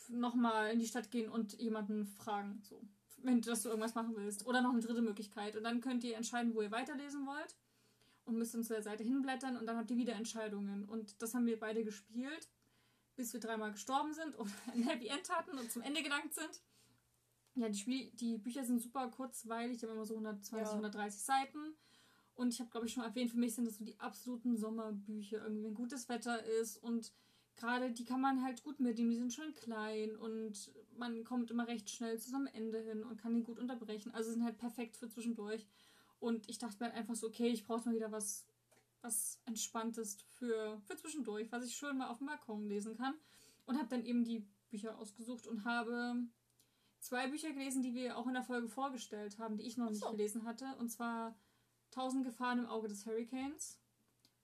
nochmal in die Stadt gehen und jemanden fragen, so, wenn du, dass du irgendwas machen willst. Oder noch eine dritte Möglichkeit. Und dann könnt ihr entscheiden, wo ihr weiterlesen wollt und müsst dann zu der Seite hinblättern und dann habt ihr wieder Entscheidungen. Und das haben wir beide gespielt, bis wir dreimal gestorben sind oder ein Happy End hatten und zum Ende gelangt sind. Ja, die, Spiel die Bücher sind super kurzweilig, die haben immer so 120, ja. 130 Seiten. Und ich habe, glaube ich, schon erwähnt, für mich sind das so die absoluten Sommerbücher. Irgendwie, wenn gutes Wetter ist und gerade die kann man halt gut mitnehmen. Die sind schon klein und man kommt immer recht schnell zu seinem Ende hin und kann die gut unterbrechen. Also sind halt perfekt für zwischendurch. Und ich dachte mir halt einfach so, okay, ich brauche mal wieder was, was Entspanntes für, für zwischendurch, was ich schön mal auf dem Balkon lesen kann. Und habe dann eben die Bücher ausgesucht und habe zwei Bücher gelesen, die wir auch in der Folge vorgestellt haben, die ich noch so. nicht gelesen hatte. Und zwar Tausend Gefahren im Auge des Hurricanes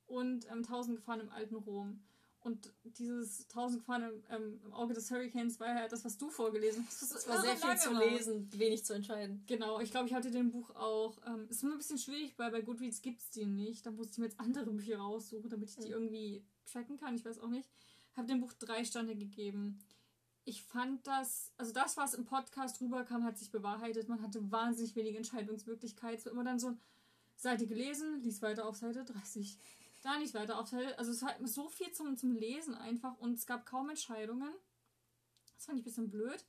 und ähm, Tausend Gefahren im alten Rom. Und dieses Tausend Gefahren im, ähm, im, Auge des Hurricanes war ja das, was du vorgelesen hast. Das war sehr viel zu lesen, wenig zu entscheiden. Genau, ich glaube, ich hatte den Buch auch. Ähm, ist immer ein bisschen schwierig, weil bei Goodreads gibt es die nicht. Da muss ich mir jetzt andere Bücher raussuchen, damit ich die mhm. irgendwie tracken kann. Ich weiß auch nicht. Habe dem Buch drei Sterne gegeben. Ich fand das, also das, was im Podcast rüberkam, hat sich bewahrheitet. Man hatte wahnsinnig wenige Entscheidungsmöglichkeiten. Es war immer dann so Seite gelesen, lies weiter auf Seite 30 da nicht weiter aufteilt. Also es hat so viel zum, zum Lesen einfach und es gab kaum Entscheidungen. Das fand ich ein bisschen blöd.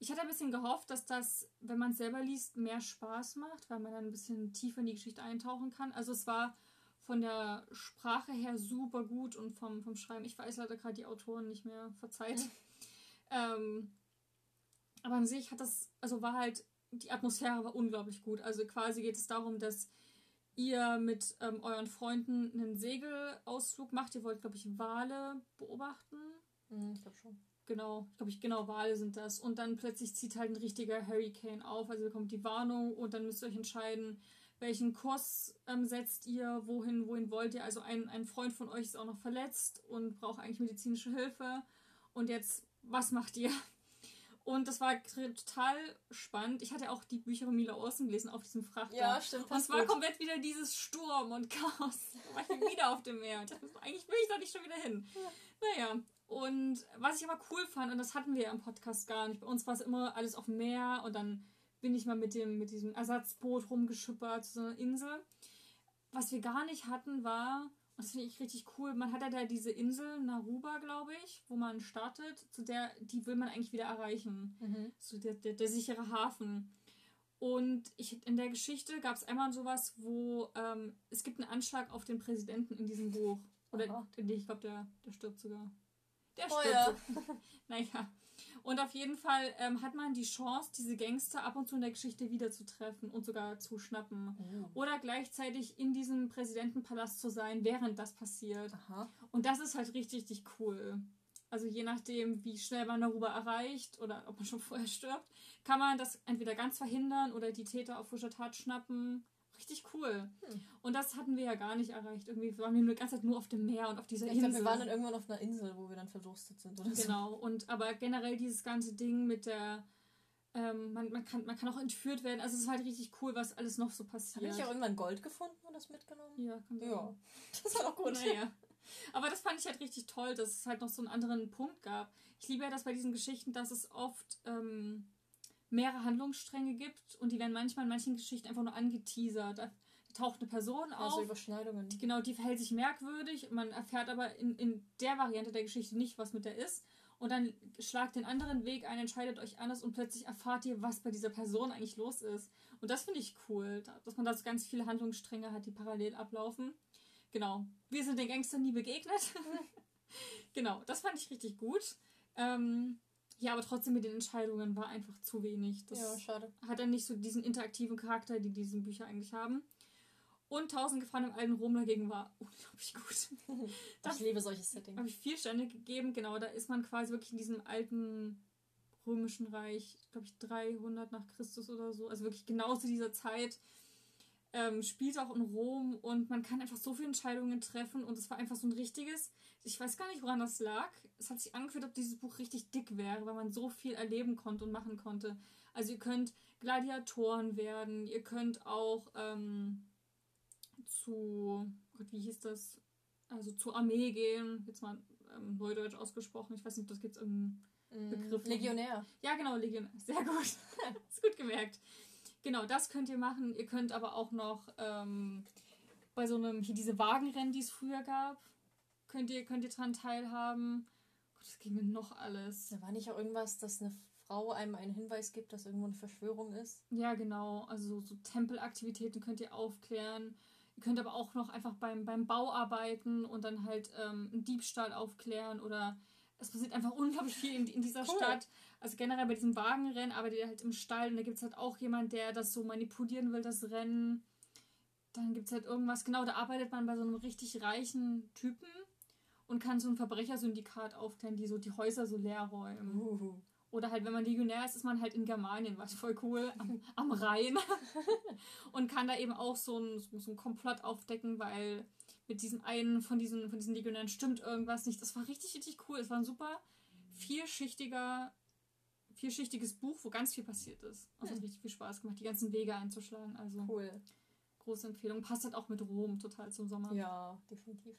Ich hatte ein bisschen gehofft, dass das, wenn man es selber liest, mehr Spaß macht, weil man dann ein bisschen tiefer in die Geschichte eintauchen kann. Also es war von der Sprache her super gut und vom, vom Schreiben. Ich weiß leider gerade die Autoren nicht mehr, verzeiht. ähm, aber an sich hat das, also war halt, die Atmosphäre war unglaublich gut. Also quasi geht es darum, dass ihr mit ähm, euren Freunden einen Segelausflug macht. Ihr wollt, glaube ich, Wale beobachten. Mhm, ich glaube schon. Genau, glaube ich, genau, Wale sind das. Und dann plötzlich zieht halt ein richtiger Hurricane auf. Also bekommt die Warnung und dann müsst ihr euch entscheiden, welchen Kurs ähm, setzt ihr, wohin, wohin wollt ihr. Also ein, ein Freund von euch ist auch noch verletzt und braucht eigentlich medizinische Hilfe. Und jetzt, was macht ihr? Und das war total spannend. Ich hatte auch die Bücher von Mila Olsen gelesen auf diesem Frachter. Ja, stimmt. Und es war gut. komplett wieder dieses Sturm und Chaos. Da war ich wieder auf dem Meer. Und ich dachte, eigentlich will ich da nicht schon wieder hin. Ja. Naja. Und was ich aber cool fand, und das hatten wir ja im Podcast gar nicht. Bei uns war es immer alles auf dem Meer und dann bin ich mal mit dem mit diesem Ersatzboot rumgeschippert zu so einer Insel. Was wir gar nicht hatten, war das finde ich richtig cool. Man hat ja da diese Insel Naruba, glaube ich, wo man startet. Zu der, die will man eigentlich wieder erreichen. Mhm. So der, der, der sichere Hafen. Und ich, in der Geschichte gab es einmal sowas, wo ähm, es gibt einen Anschlag auf den Präsidenten in diesem Buch. Oder Aha. ich glaube, der, der stirbt sogar. Der oh, stirbt. Ja. naja. Und auf jeden Fall ähm, hat man die Chance, diese Gangster ab und zu in der Geschichte wiederzutreffen und sogar zu schnappen. Oh. Oder gleichzeitig in diesem Präsidentenpalast zu sein, während das passiert. Aha. Und das ist halt richtig, richtig cool. Also je nachdem, wie schnell man darüber erreicht oder ob man schon vorher stirbt, kann man das entweder ganz verhindern oder die Täter auf frischer Tat schnappen richtig cool. Hm. Und das hatten wir ja gar nicht erreicht. Irgendwie waren wir die ganze Zeit nur auf dem Meer und auf dieser ich Insel. Ich glaube, wir waren dann irgendwann auf einer Insel, wo wir dann verdurstet sind oder so. Genau. Und aber generell dieses ganze Ding mit der ähm, man, man, kann, man kann auch entführt werden. Also es ist halt richtig cool, was alles noch so passiert. Habe ich auch irgendwann Gold gefunden und das mitgenommen? Ja, kann sein. Ja. Das war auch gut. Naja. Aber das fand ich halt richtig toll, dass es halt noch so einen anderen Punkt gab. Ich liebe ja das bei diesen Geschichten, dass es oft ähm, mehrere Handlungsstränge gibt und die werden manchmal in manchen Geschichten einfach nur angeteasert. Da taucht eine Person auf. Also Überschneidungen. Die, genau, die verhält sich merkwürdig. Man erfährt aber in, in der Variante der Geschichte nicht, was mit der ist. Und dann schlagt den anderen Weg ein, entscheidet euch anders und plötzlich erfahrt ihr, was bei dieser Person eigentlich los ist. Und das finde ich cool, dass man da so ganz viele Handlungsstränge hat, die parallel ablaufen. Genau. Wir sind den Gangstern nie begegnet. genau, das fand ich richtig gut. Ähm, ja, aber trotzdem mit den Entscheidungen war einfach zu wenig. Das ja, schade. Hat dann nicht so diesen interaktiven Charakter, die diese Bücher eigentlich haben. Und Tausend Gefahren im alten Rom dagegen war unglaublich gut. Das ich liebe solche Settings. Habe ich vier Stände gegeben. Genau, da ist man quasi wirklich in diesem alten römischen Reich, glaube ich, 300 nach Christus oder so. Also wirklich genau zu dieser Zeit. ähm, spielt auch in Rom und man kann einfach so viele Entscheidungen treffen und es war einfach so ein richtiges, ich weiß gar nicht, woran das lag. Es hat sich angefühlt, ob dieses Buch richtig dick wäre, weil man so viel erleben konnte und machen konnte. Also ihr könnt Gladiatoren werden, ihr könnt auch ähm, zu, Gott, wie hieß das? Also zur Armee gehen, jetzt mal ähm, neudeutsch ausgesprochen. Ich weiß nicht, das gibt es im Begriff. Legionär. Ja, genau, Legionär. Sehr gut. ist gut gemerkt. Genau, das könnt ihr machen. Ihr könnt aber auch noch ähm, bei so einem, hier diese Wagenrennen, die es früher gab, könnt ihr, könnt ihr dran teilhaben. Gott, das ging mir noch alles. Da war nicht auch irgendwas, dass eine Frau einem einen Hinweis gibt, dass irgendwo eine Verschwörung ist? Ja, genau. Also so Tempelaktivitäten könnt ihr aufklären. Ihr könnt aber auch noch einfach beim, beim Bau arbeiten und dann halt ähm, einen Diebstahl aufklären oder es passiert einfach unglaublich viel in, in dieser Cool. Stadt. Also generell bei diesem Wagenrennen arbeitet ihr halt im Stall und da gibt es halt auch jemand, der das so manipulieren will, das Rennen. Dann gibt es halt irgendwas, genau, da arbeitet man bei so einem richtig reichen Typen und kann so ein Verbrechersyndikat aufklären, die so die Häuser so leer räumen. Uh. Oder halt, wenn man Legionär ist, ist man halt in Germanien, was voll cool, am, am Rhein. und kann da eben auch so ein, so, ein Komplott aufdecken, weil mit diesem einen von diesen, von diesen Legionären stimmt irgendwas nicht. Das war richtig, richtig cool. Es war ein super vielschichtiger, vielschichtiges Buch, wo ganz viel passiert ist. Es hat richtig viel Spaß gemacht, die ganzen Wege einzuschlagen. Also Cool. große Empfehlung. Passt halt auch mit Rom total zum Sommer. Ja, definitiv.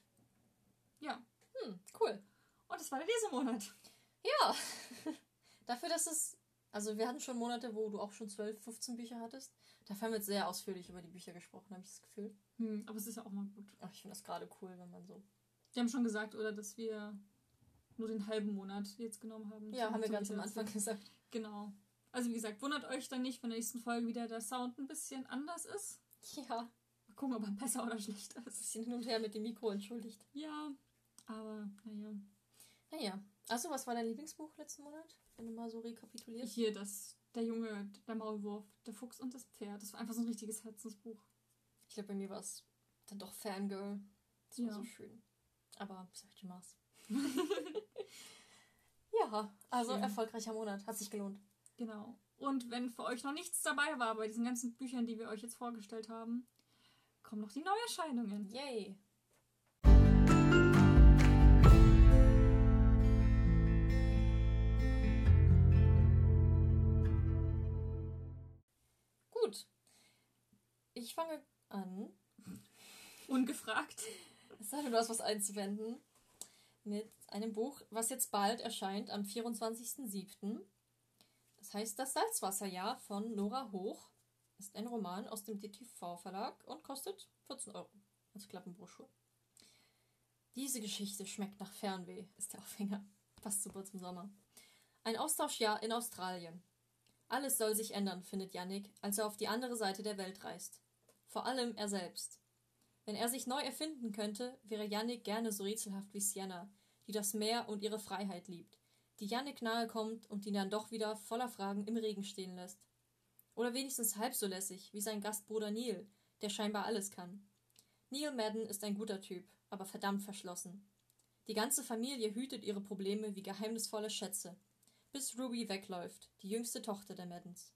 ja. Hm, cool. Und es war der Lesemonat. Ja. Dafür, dass es. Also, wir hatten schon Monate, wo du auch schon 12, 15 Bücher hattest. Dafür haben wir jetzt sehr ausführlich über die Bücher gesprochen, habe ich das Gefühl. Hm, aber es ist ja auch mal gut. Ach, ich finde das gerade cool, wenn man so. Wir haben schon gesagt, oder, dass wir nur den halben Monat jetzt genommen haben. Ja, haben wir ganz am. Anfang gesagt. Genau. Also wie gesagt, wundert euch dann nicht, wenn in der nächsten Folge wieder der Sound ein bisschen anders ist. Ja. Mal gucken, ob er besser oder schlechter ist. Bisschen hin und her mit dem Mikro, entschuldigt. Ja, aber naja. Naja. Also, was war dein Lieblingsbuch letzten Monat? Wenn du mal so rekapitulierst. Hier, das, der Junge, der Maulwurf, der Fuchs und das Pferd. Das war einfach so ein richtiges Herzensbuch. Ich glaube, bei mir war es dann doch Fangirl. Das war Ja. so schön. Aber Sergio Mars. ja, also Schön. erfolgreicher Monat. Hat sich gelohnt. Genau. Und wenn für euch noch nichts dabei war bei diesen ganzen Büchern, die wir euch jetzt vorgestellt haben, kommen noch die Neuerscheinungen. Yay. Ich fange an. Ungefragt. Es sei denn, du hast was einzuwenden. Mit einem Buch, was jetzt bald erscheint, am 24.07. Das heißt Das Salzwasserjahr von Nora Hoch. Ist ein Roman aus dem DTV-Verlag und kostet 14 Euro als Klappenbroschur. Diese Geschichte schmeckt nach Fernweh, ist der Aufhänger. Passt super zum Sommer. Ein Austauschjahr in Australien. Alles soll sich ändern, findet Yannick, als er auf die andere Seite der Welt reist. Vor allem er selbst. Wenn er sich neu erfinden könnte, wäre Yannick gerne so rätselhaft wie Sienna, die das Meer und ihre Freiheit liebt, die Yannick nahe kommt und ihn dann doch wieder voller Fragen im Regen stehen lässt. Oder wenigstens halb so lässig wie sein Gastbruder Neil, der scheinbar alles kann. Neil Madden ist ein guter Typ, aber verdammt verschlossen. Die ganze Familie hütet ihre Probleme wie geheimnisvolle Schätze, bis Ruby wegläuft, die jüngste Tochter der Maddens.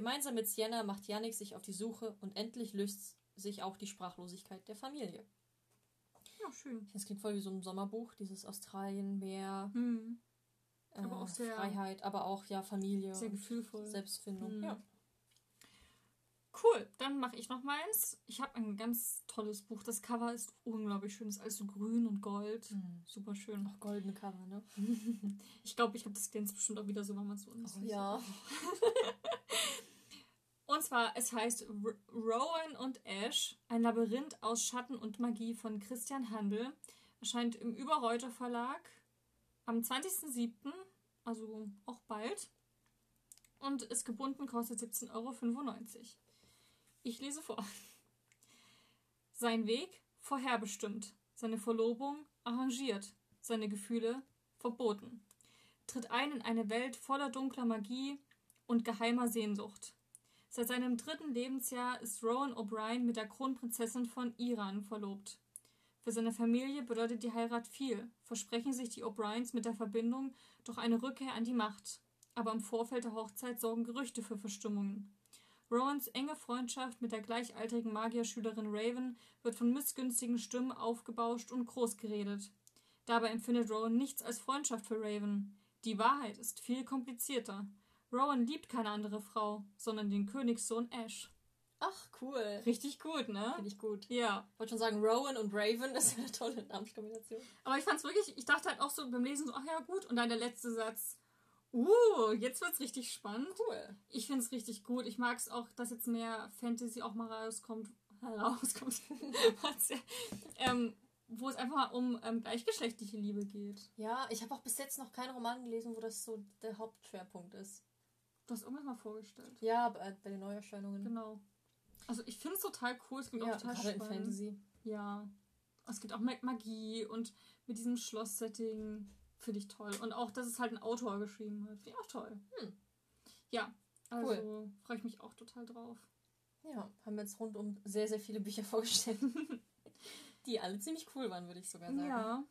Gemeinsam mit Sienna macht Yannick sich auf die Suche und endlich löst sich auch die Sprachlosigkeit der Familie. Ja, schön. Das klingt voll wie so ein Sommerbuch, dieses Australien, Meer, Hm. äh, Aber auch sehr- Freiheit, aber auch ja Familie, Sehr gefühlvoll. Selbstfindung. Mhm. Ja. Cool, dann mache ich noch meins. Ich habe ein ganz tolles Buch. Das Cover ist unglaublich schön. Es ist alles so grün und gold. Mhm. Super schön. Auch goldene Cover, ne? Ich glaube, ich habe das glänzt bestimmt auch wieder so, wenn man es so Oh, ja. Und zwar, es heißt R Rowan und Ash, ein Labyrinth aus Schatten und Magie von Christian Handel. Erscheint im Überreuter Verlag am 20.07., also auch bald. Und ist gebunden, kostet 17,95 Euro. Ich lese vor. Sein Weg vorherbestimmt, seine Verlobung arrangiert, seine Gefühle verboten. Tritt ein in eine Welt voller dunkler Magie und geheimer Sehnsucht. Seit seinem dritten Lebensjahr ist Rowan O'Brien mit der Kronprinzessin von Iran verlobt. Für seine Familie bedeutet die Heirat viel, versprechen sich die O'Briens mit der Verbindung doch eine Rückkehr an die Macht. Aber im Vorfeld der Hochzeit sorgen Gerüchte für Verstimmungen. Rowans enge Freundschaft mit der gleichaltrigen Magierschülerin Raven wird von missgünstigen Stimmen aufgebauscht und großgeredet. Dabei empfindet Rowan nichts als Freundschaft für Raven. Die Wahrheit ist viel komplizierter. Rowan liebt keine andere Frau, sondern den Königssohn Ash. Ach, cool. Richtig gut, ne? Finde ich gut. Ja. Ich wollte schon sagen, Rowan und Raven, das ist eine tolle Namenskombination. Aber ich fand's wirklich, ich dachte halt auch so beim Lesen so, ach ja, gut. Und dann der letzte Satz, uh, jetzt wird's richtig spannend. Cool. Ich find's richtig gut. Ich mag's auch, dass jetzt mehr Fantasy auch mal rauskommt, herauskommt, ähm, wo es einfach mal um ähm, gleichgeschlechtliche Liebe geht. Ja, ich habe auch bis jetzt noch keinen Roman gelesen, wo das so der Hauptschwerpunkt ist. Du hast irgendwas mal vorgestellt. Ja, bei, bei den Neuerscheinungen. Genau. Also ich finde es total cool, es klingt Ja, auch total gerade in. Fantasy. Ja. Es gibt auch Ma- Magie und mit diesem Schloss-Setting finde ich toll. Und auch, dass es halt ein Autor geschrieben hat. Finde ich auch toll. Hm. Ja, also freue ich mich auch total drauf. Ja, haben wir jetzt rundum sehr, sehr viele Bücher vorgestellt. die alle ziemlich cool waren, würde ich sogar sagen. Ja.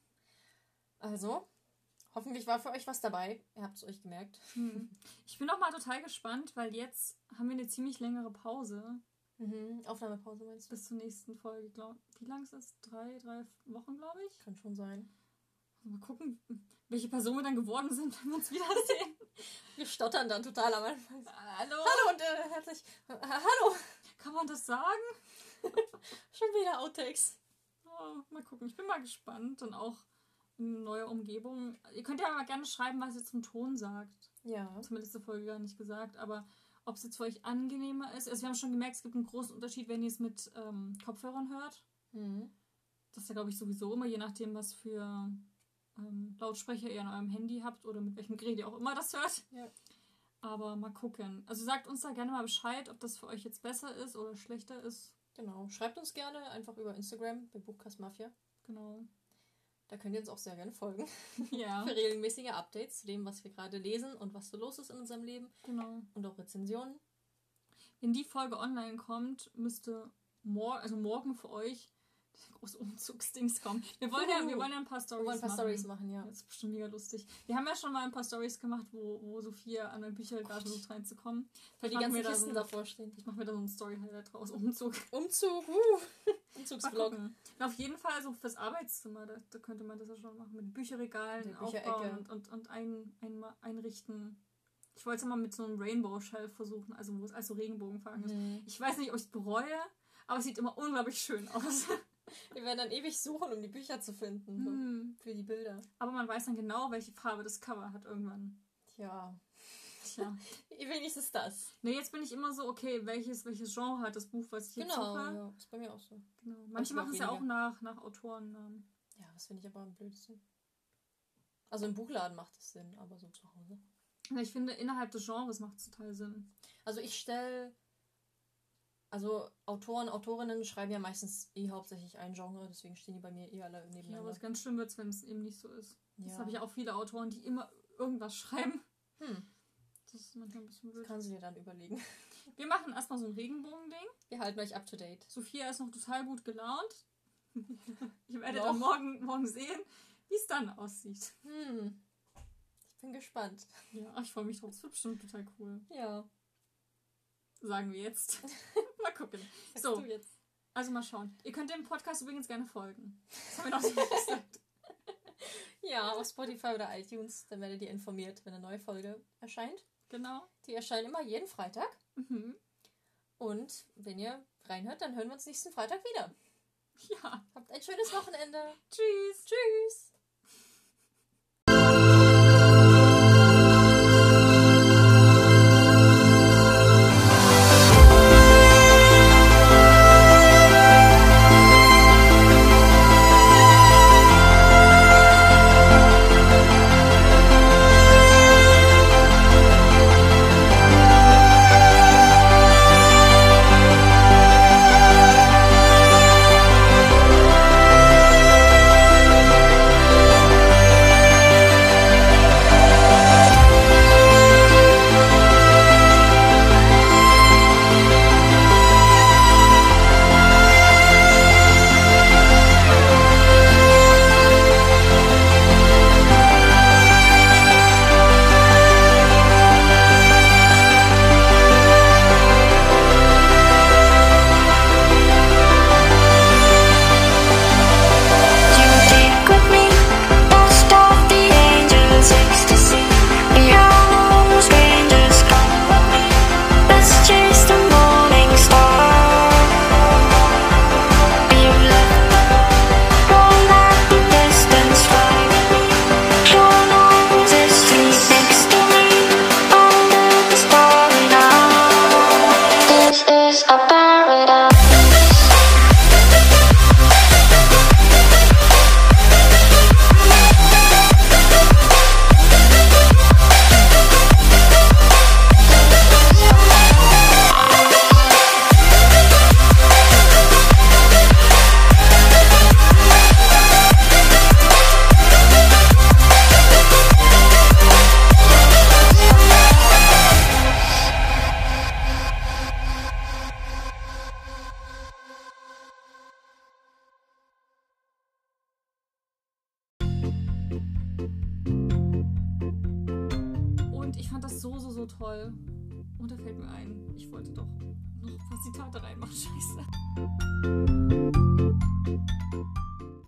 Also, hoffentlich war für euch was dabei. Ihr habt es euch gemerkt. Hm. Ich bin auch mal total gespannt, weil jetzt haben wir eine ziemlich längere Pause Mhm. Aufnahmepause meinst du? bis zur nächsten Folge. Glaub, wie lang ist es? Drei, drei Wochen, glaube ich. Kann schon sein. Mal gucken, welche Personen wir dann geworden sind, wenn wir uns wiedersehen. Wir stottern dann total am Anfang. Hallo? Hallo und äh, herzlich. Äh, hallo! Kann man das sagen? Schon wieder Outtakes. Oh, mal gucken. Ich bin mal gespannt. Und auch in neuer Umgebung. Ihr könnt ja mal gerne schreiben, was ihr zum Ton sagt. Ja. Wir letzte Folge gar nicht gesagt. Aber ob es jetzt für euch angenehmer ist. Also wir haben schon gemerkt, es gibt einen großen Unterschied, wenn ihr es mit ähm, Kopfhörern hört. Mhm. Das ist ja, glaube ich, sowieso immer, je nachdem, was für ähm, Lautsprecher ihr an eurem Handy habt oder mit welchem Gerät ihr auch immer das hört. Ja. Aber mal gucken. Also sagt uns da gerne mal Bescheid, ob das für euch jetzt besser ist oder schlechter ist. Genau. Schreibt uns gerne einfach über Instagram bei Buchcast Mafia. Genau. Da könnt ihr uns auch sehr gerne folgen. Ja, Für regelmäßige Updates zu dem, was wir gerade lesen und was so los ist in unserem Leben. genau. Und auch Rezensionen. Wenn die Folge online kommt, müsste morgen, also morgen für euch große Umzugsdings kommen. Wir wollen ja, wir wollen ja ein paar Wir Stories wollen ein paar machen. Stories machen, ja. Das ist bestimmt mega lustig. Wir haben ja schon mal ein paar Stories gemacht, wo, wo Sophia an mein Bücherregal versucht reinzukommen. Weil die Machen ganzen wir da Kisten so- davor stehen. Ich mache mir da so ein Story-Highlight draus. Umzug. Umzug, uh. Umzugsvlog. auf jeden Fall so fürs Arbeitszimmer, da, da könnte man das ja schon machen. Mit Bücherregalen aufbauen und, und, und ein, ein, einrichten. Ich wollte es mal mit so einem Rainbow-Shelf versuchen, also wo es als so Regenbogenfarben ist. Mhm. Ich weiß nicht, ob ich es bereue, aber es sieht immer unglaublich schön aus. Wir werden dann ewig suchen, um die Bücher zu finden. Hm. für die Bilder. Aber man weiß dann genau, welche Farbe das Cover hat irgendwann. Tja. Tja. Wenigstens das. Ne, jetzt bin ich immer so, okay, welches, welches Genre hat das Buch, was ich jetzt Genau, suche? ja. Ist bei mir auch so. Genau. Manche machen es ja auch nach, nach Autorennamen. Ja, das finde ich aber am blödsten. Also im Buchladen macht es Sinn, aber so zu Hause. Ja, Ich finde, innerhalb des Genres macht es total Sinn. Also ich stelle. Also Autoren, Autorinnen schreiben ja meistens eh hauptsächlich ein Genre, deswegen stehen die bei mir eh alle Ja, nebeneinander. was ganz schlimm wird, wenn es eben nicht so ist. Das Ja. habe ich auch viele Autoren, die immer irgendwas schreiben. Hm, Das ist manchmal ein bisschen das blöd. kann sie dir dann überlegen. Wir machen erstmal so ein Regenbogen-Ding. Wir halten euch up to date. Sophia ist noch total gut gelaunt. Ihr werdet Noch? dann morgen, morgen sehen, wie es dann aussieht. Hm. Ich bin gespannt. Ja, ich freue mich drauf. Es wird bestimmt total cool. Ja. Sagen wir jetzt. mal gucken. Sagst So. Also mal schauen. Ihr könnt dem Podcast übrigens gerne folgen. Das haben wir noch nicht gesagt. Ja, auf Spotify oder iTunes, dann werdet ihr informiert, wenn eine neue Folge erscheint. Genau. Die erscheinen immer jeden Freitag. Mhm. Und wenn ihr reinhört, dann hören wir uns nächsten Freitag wieder. Ja. Habt ein schönes Wochenende. Tschüss. Tschüss.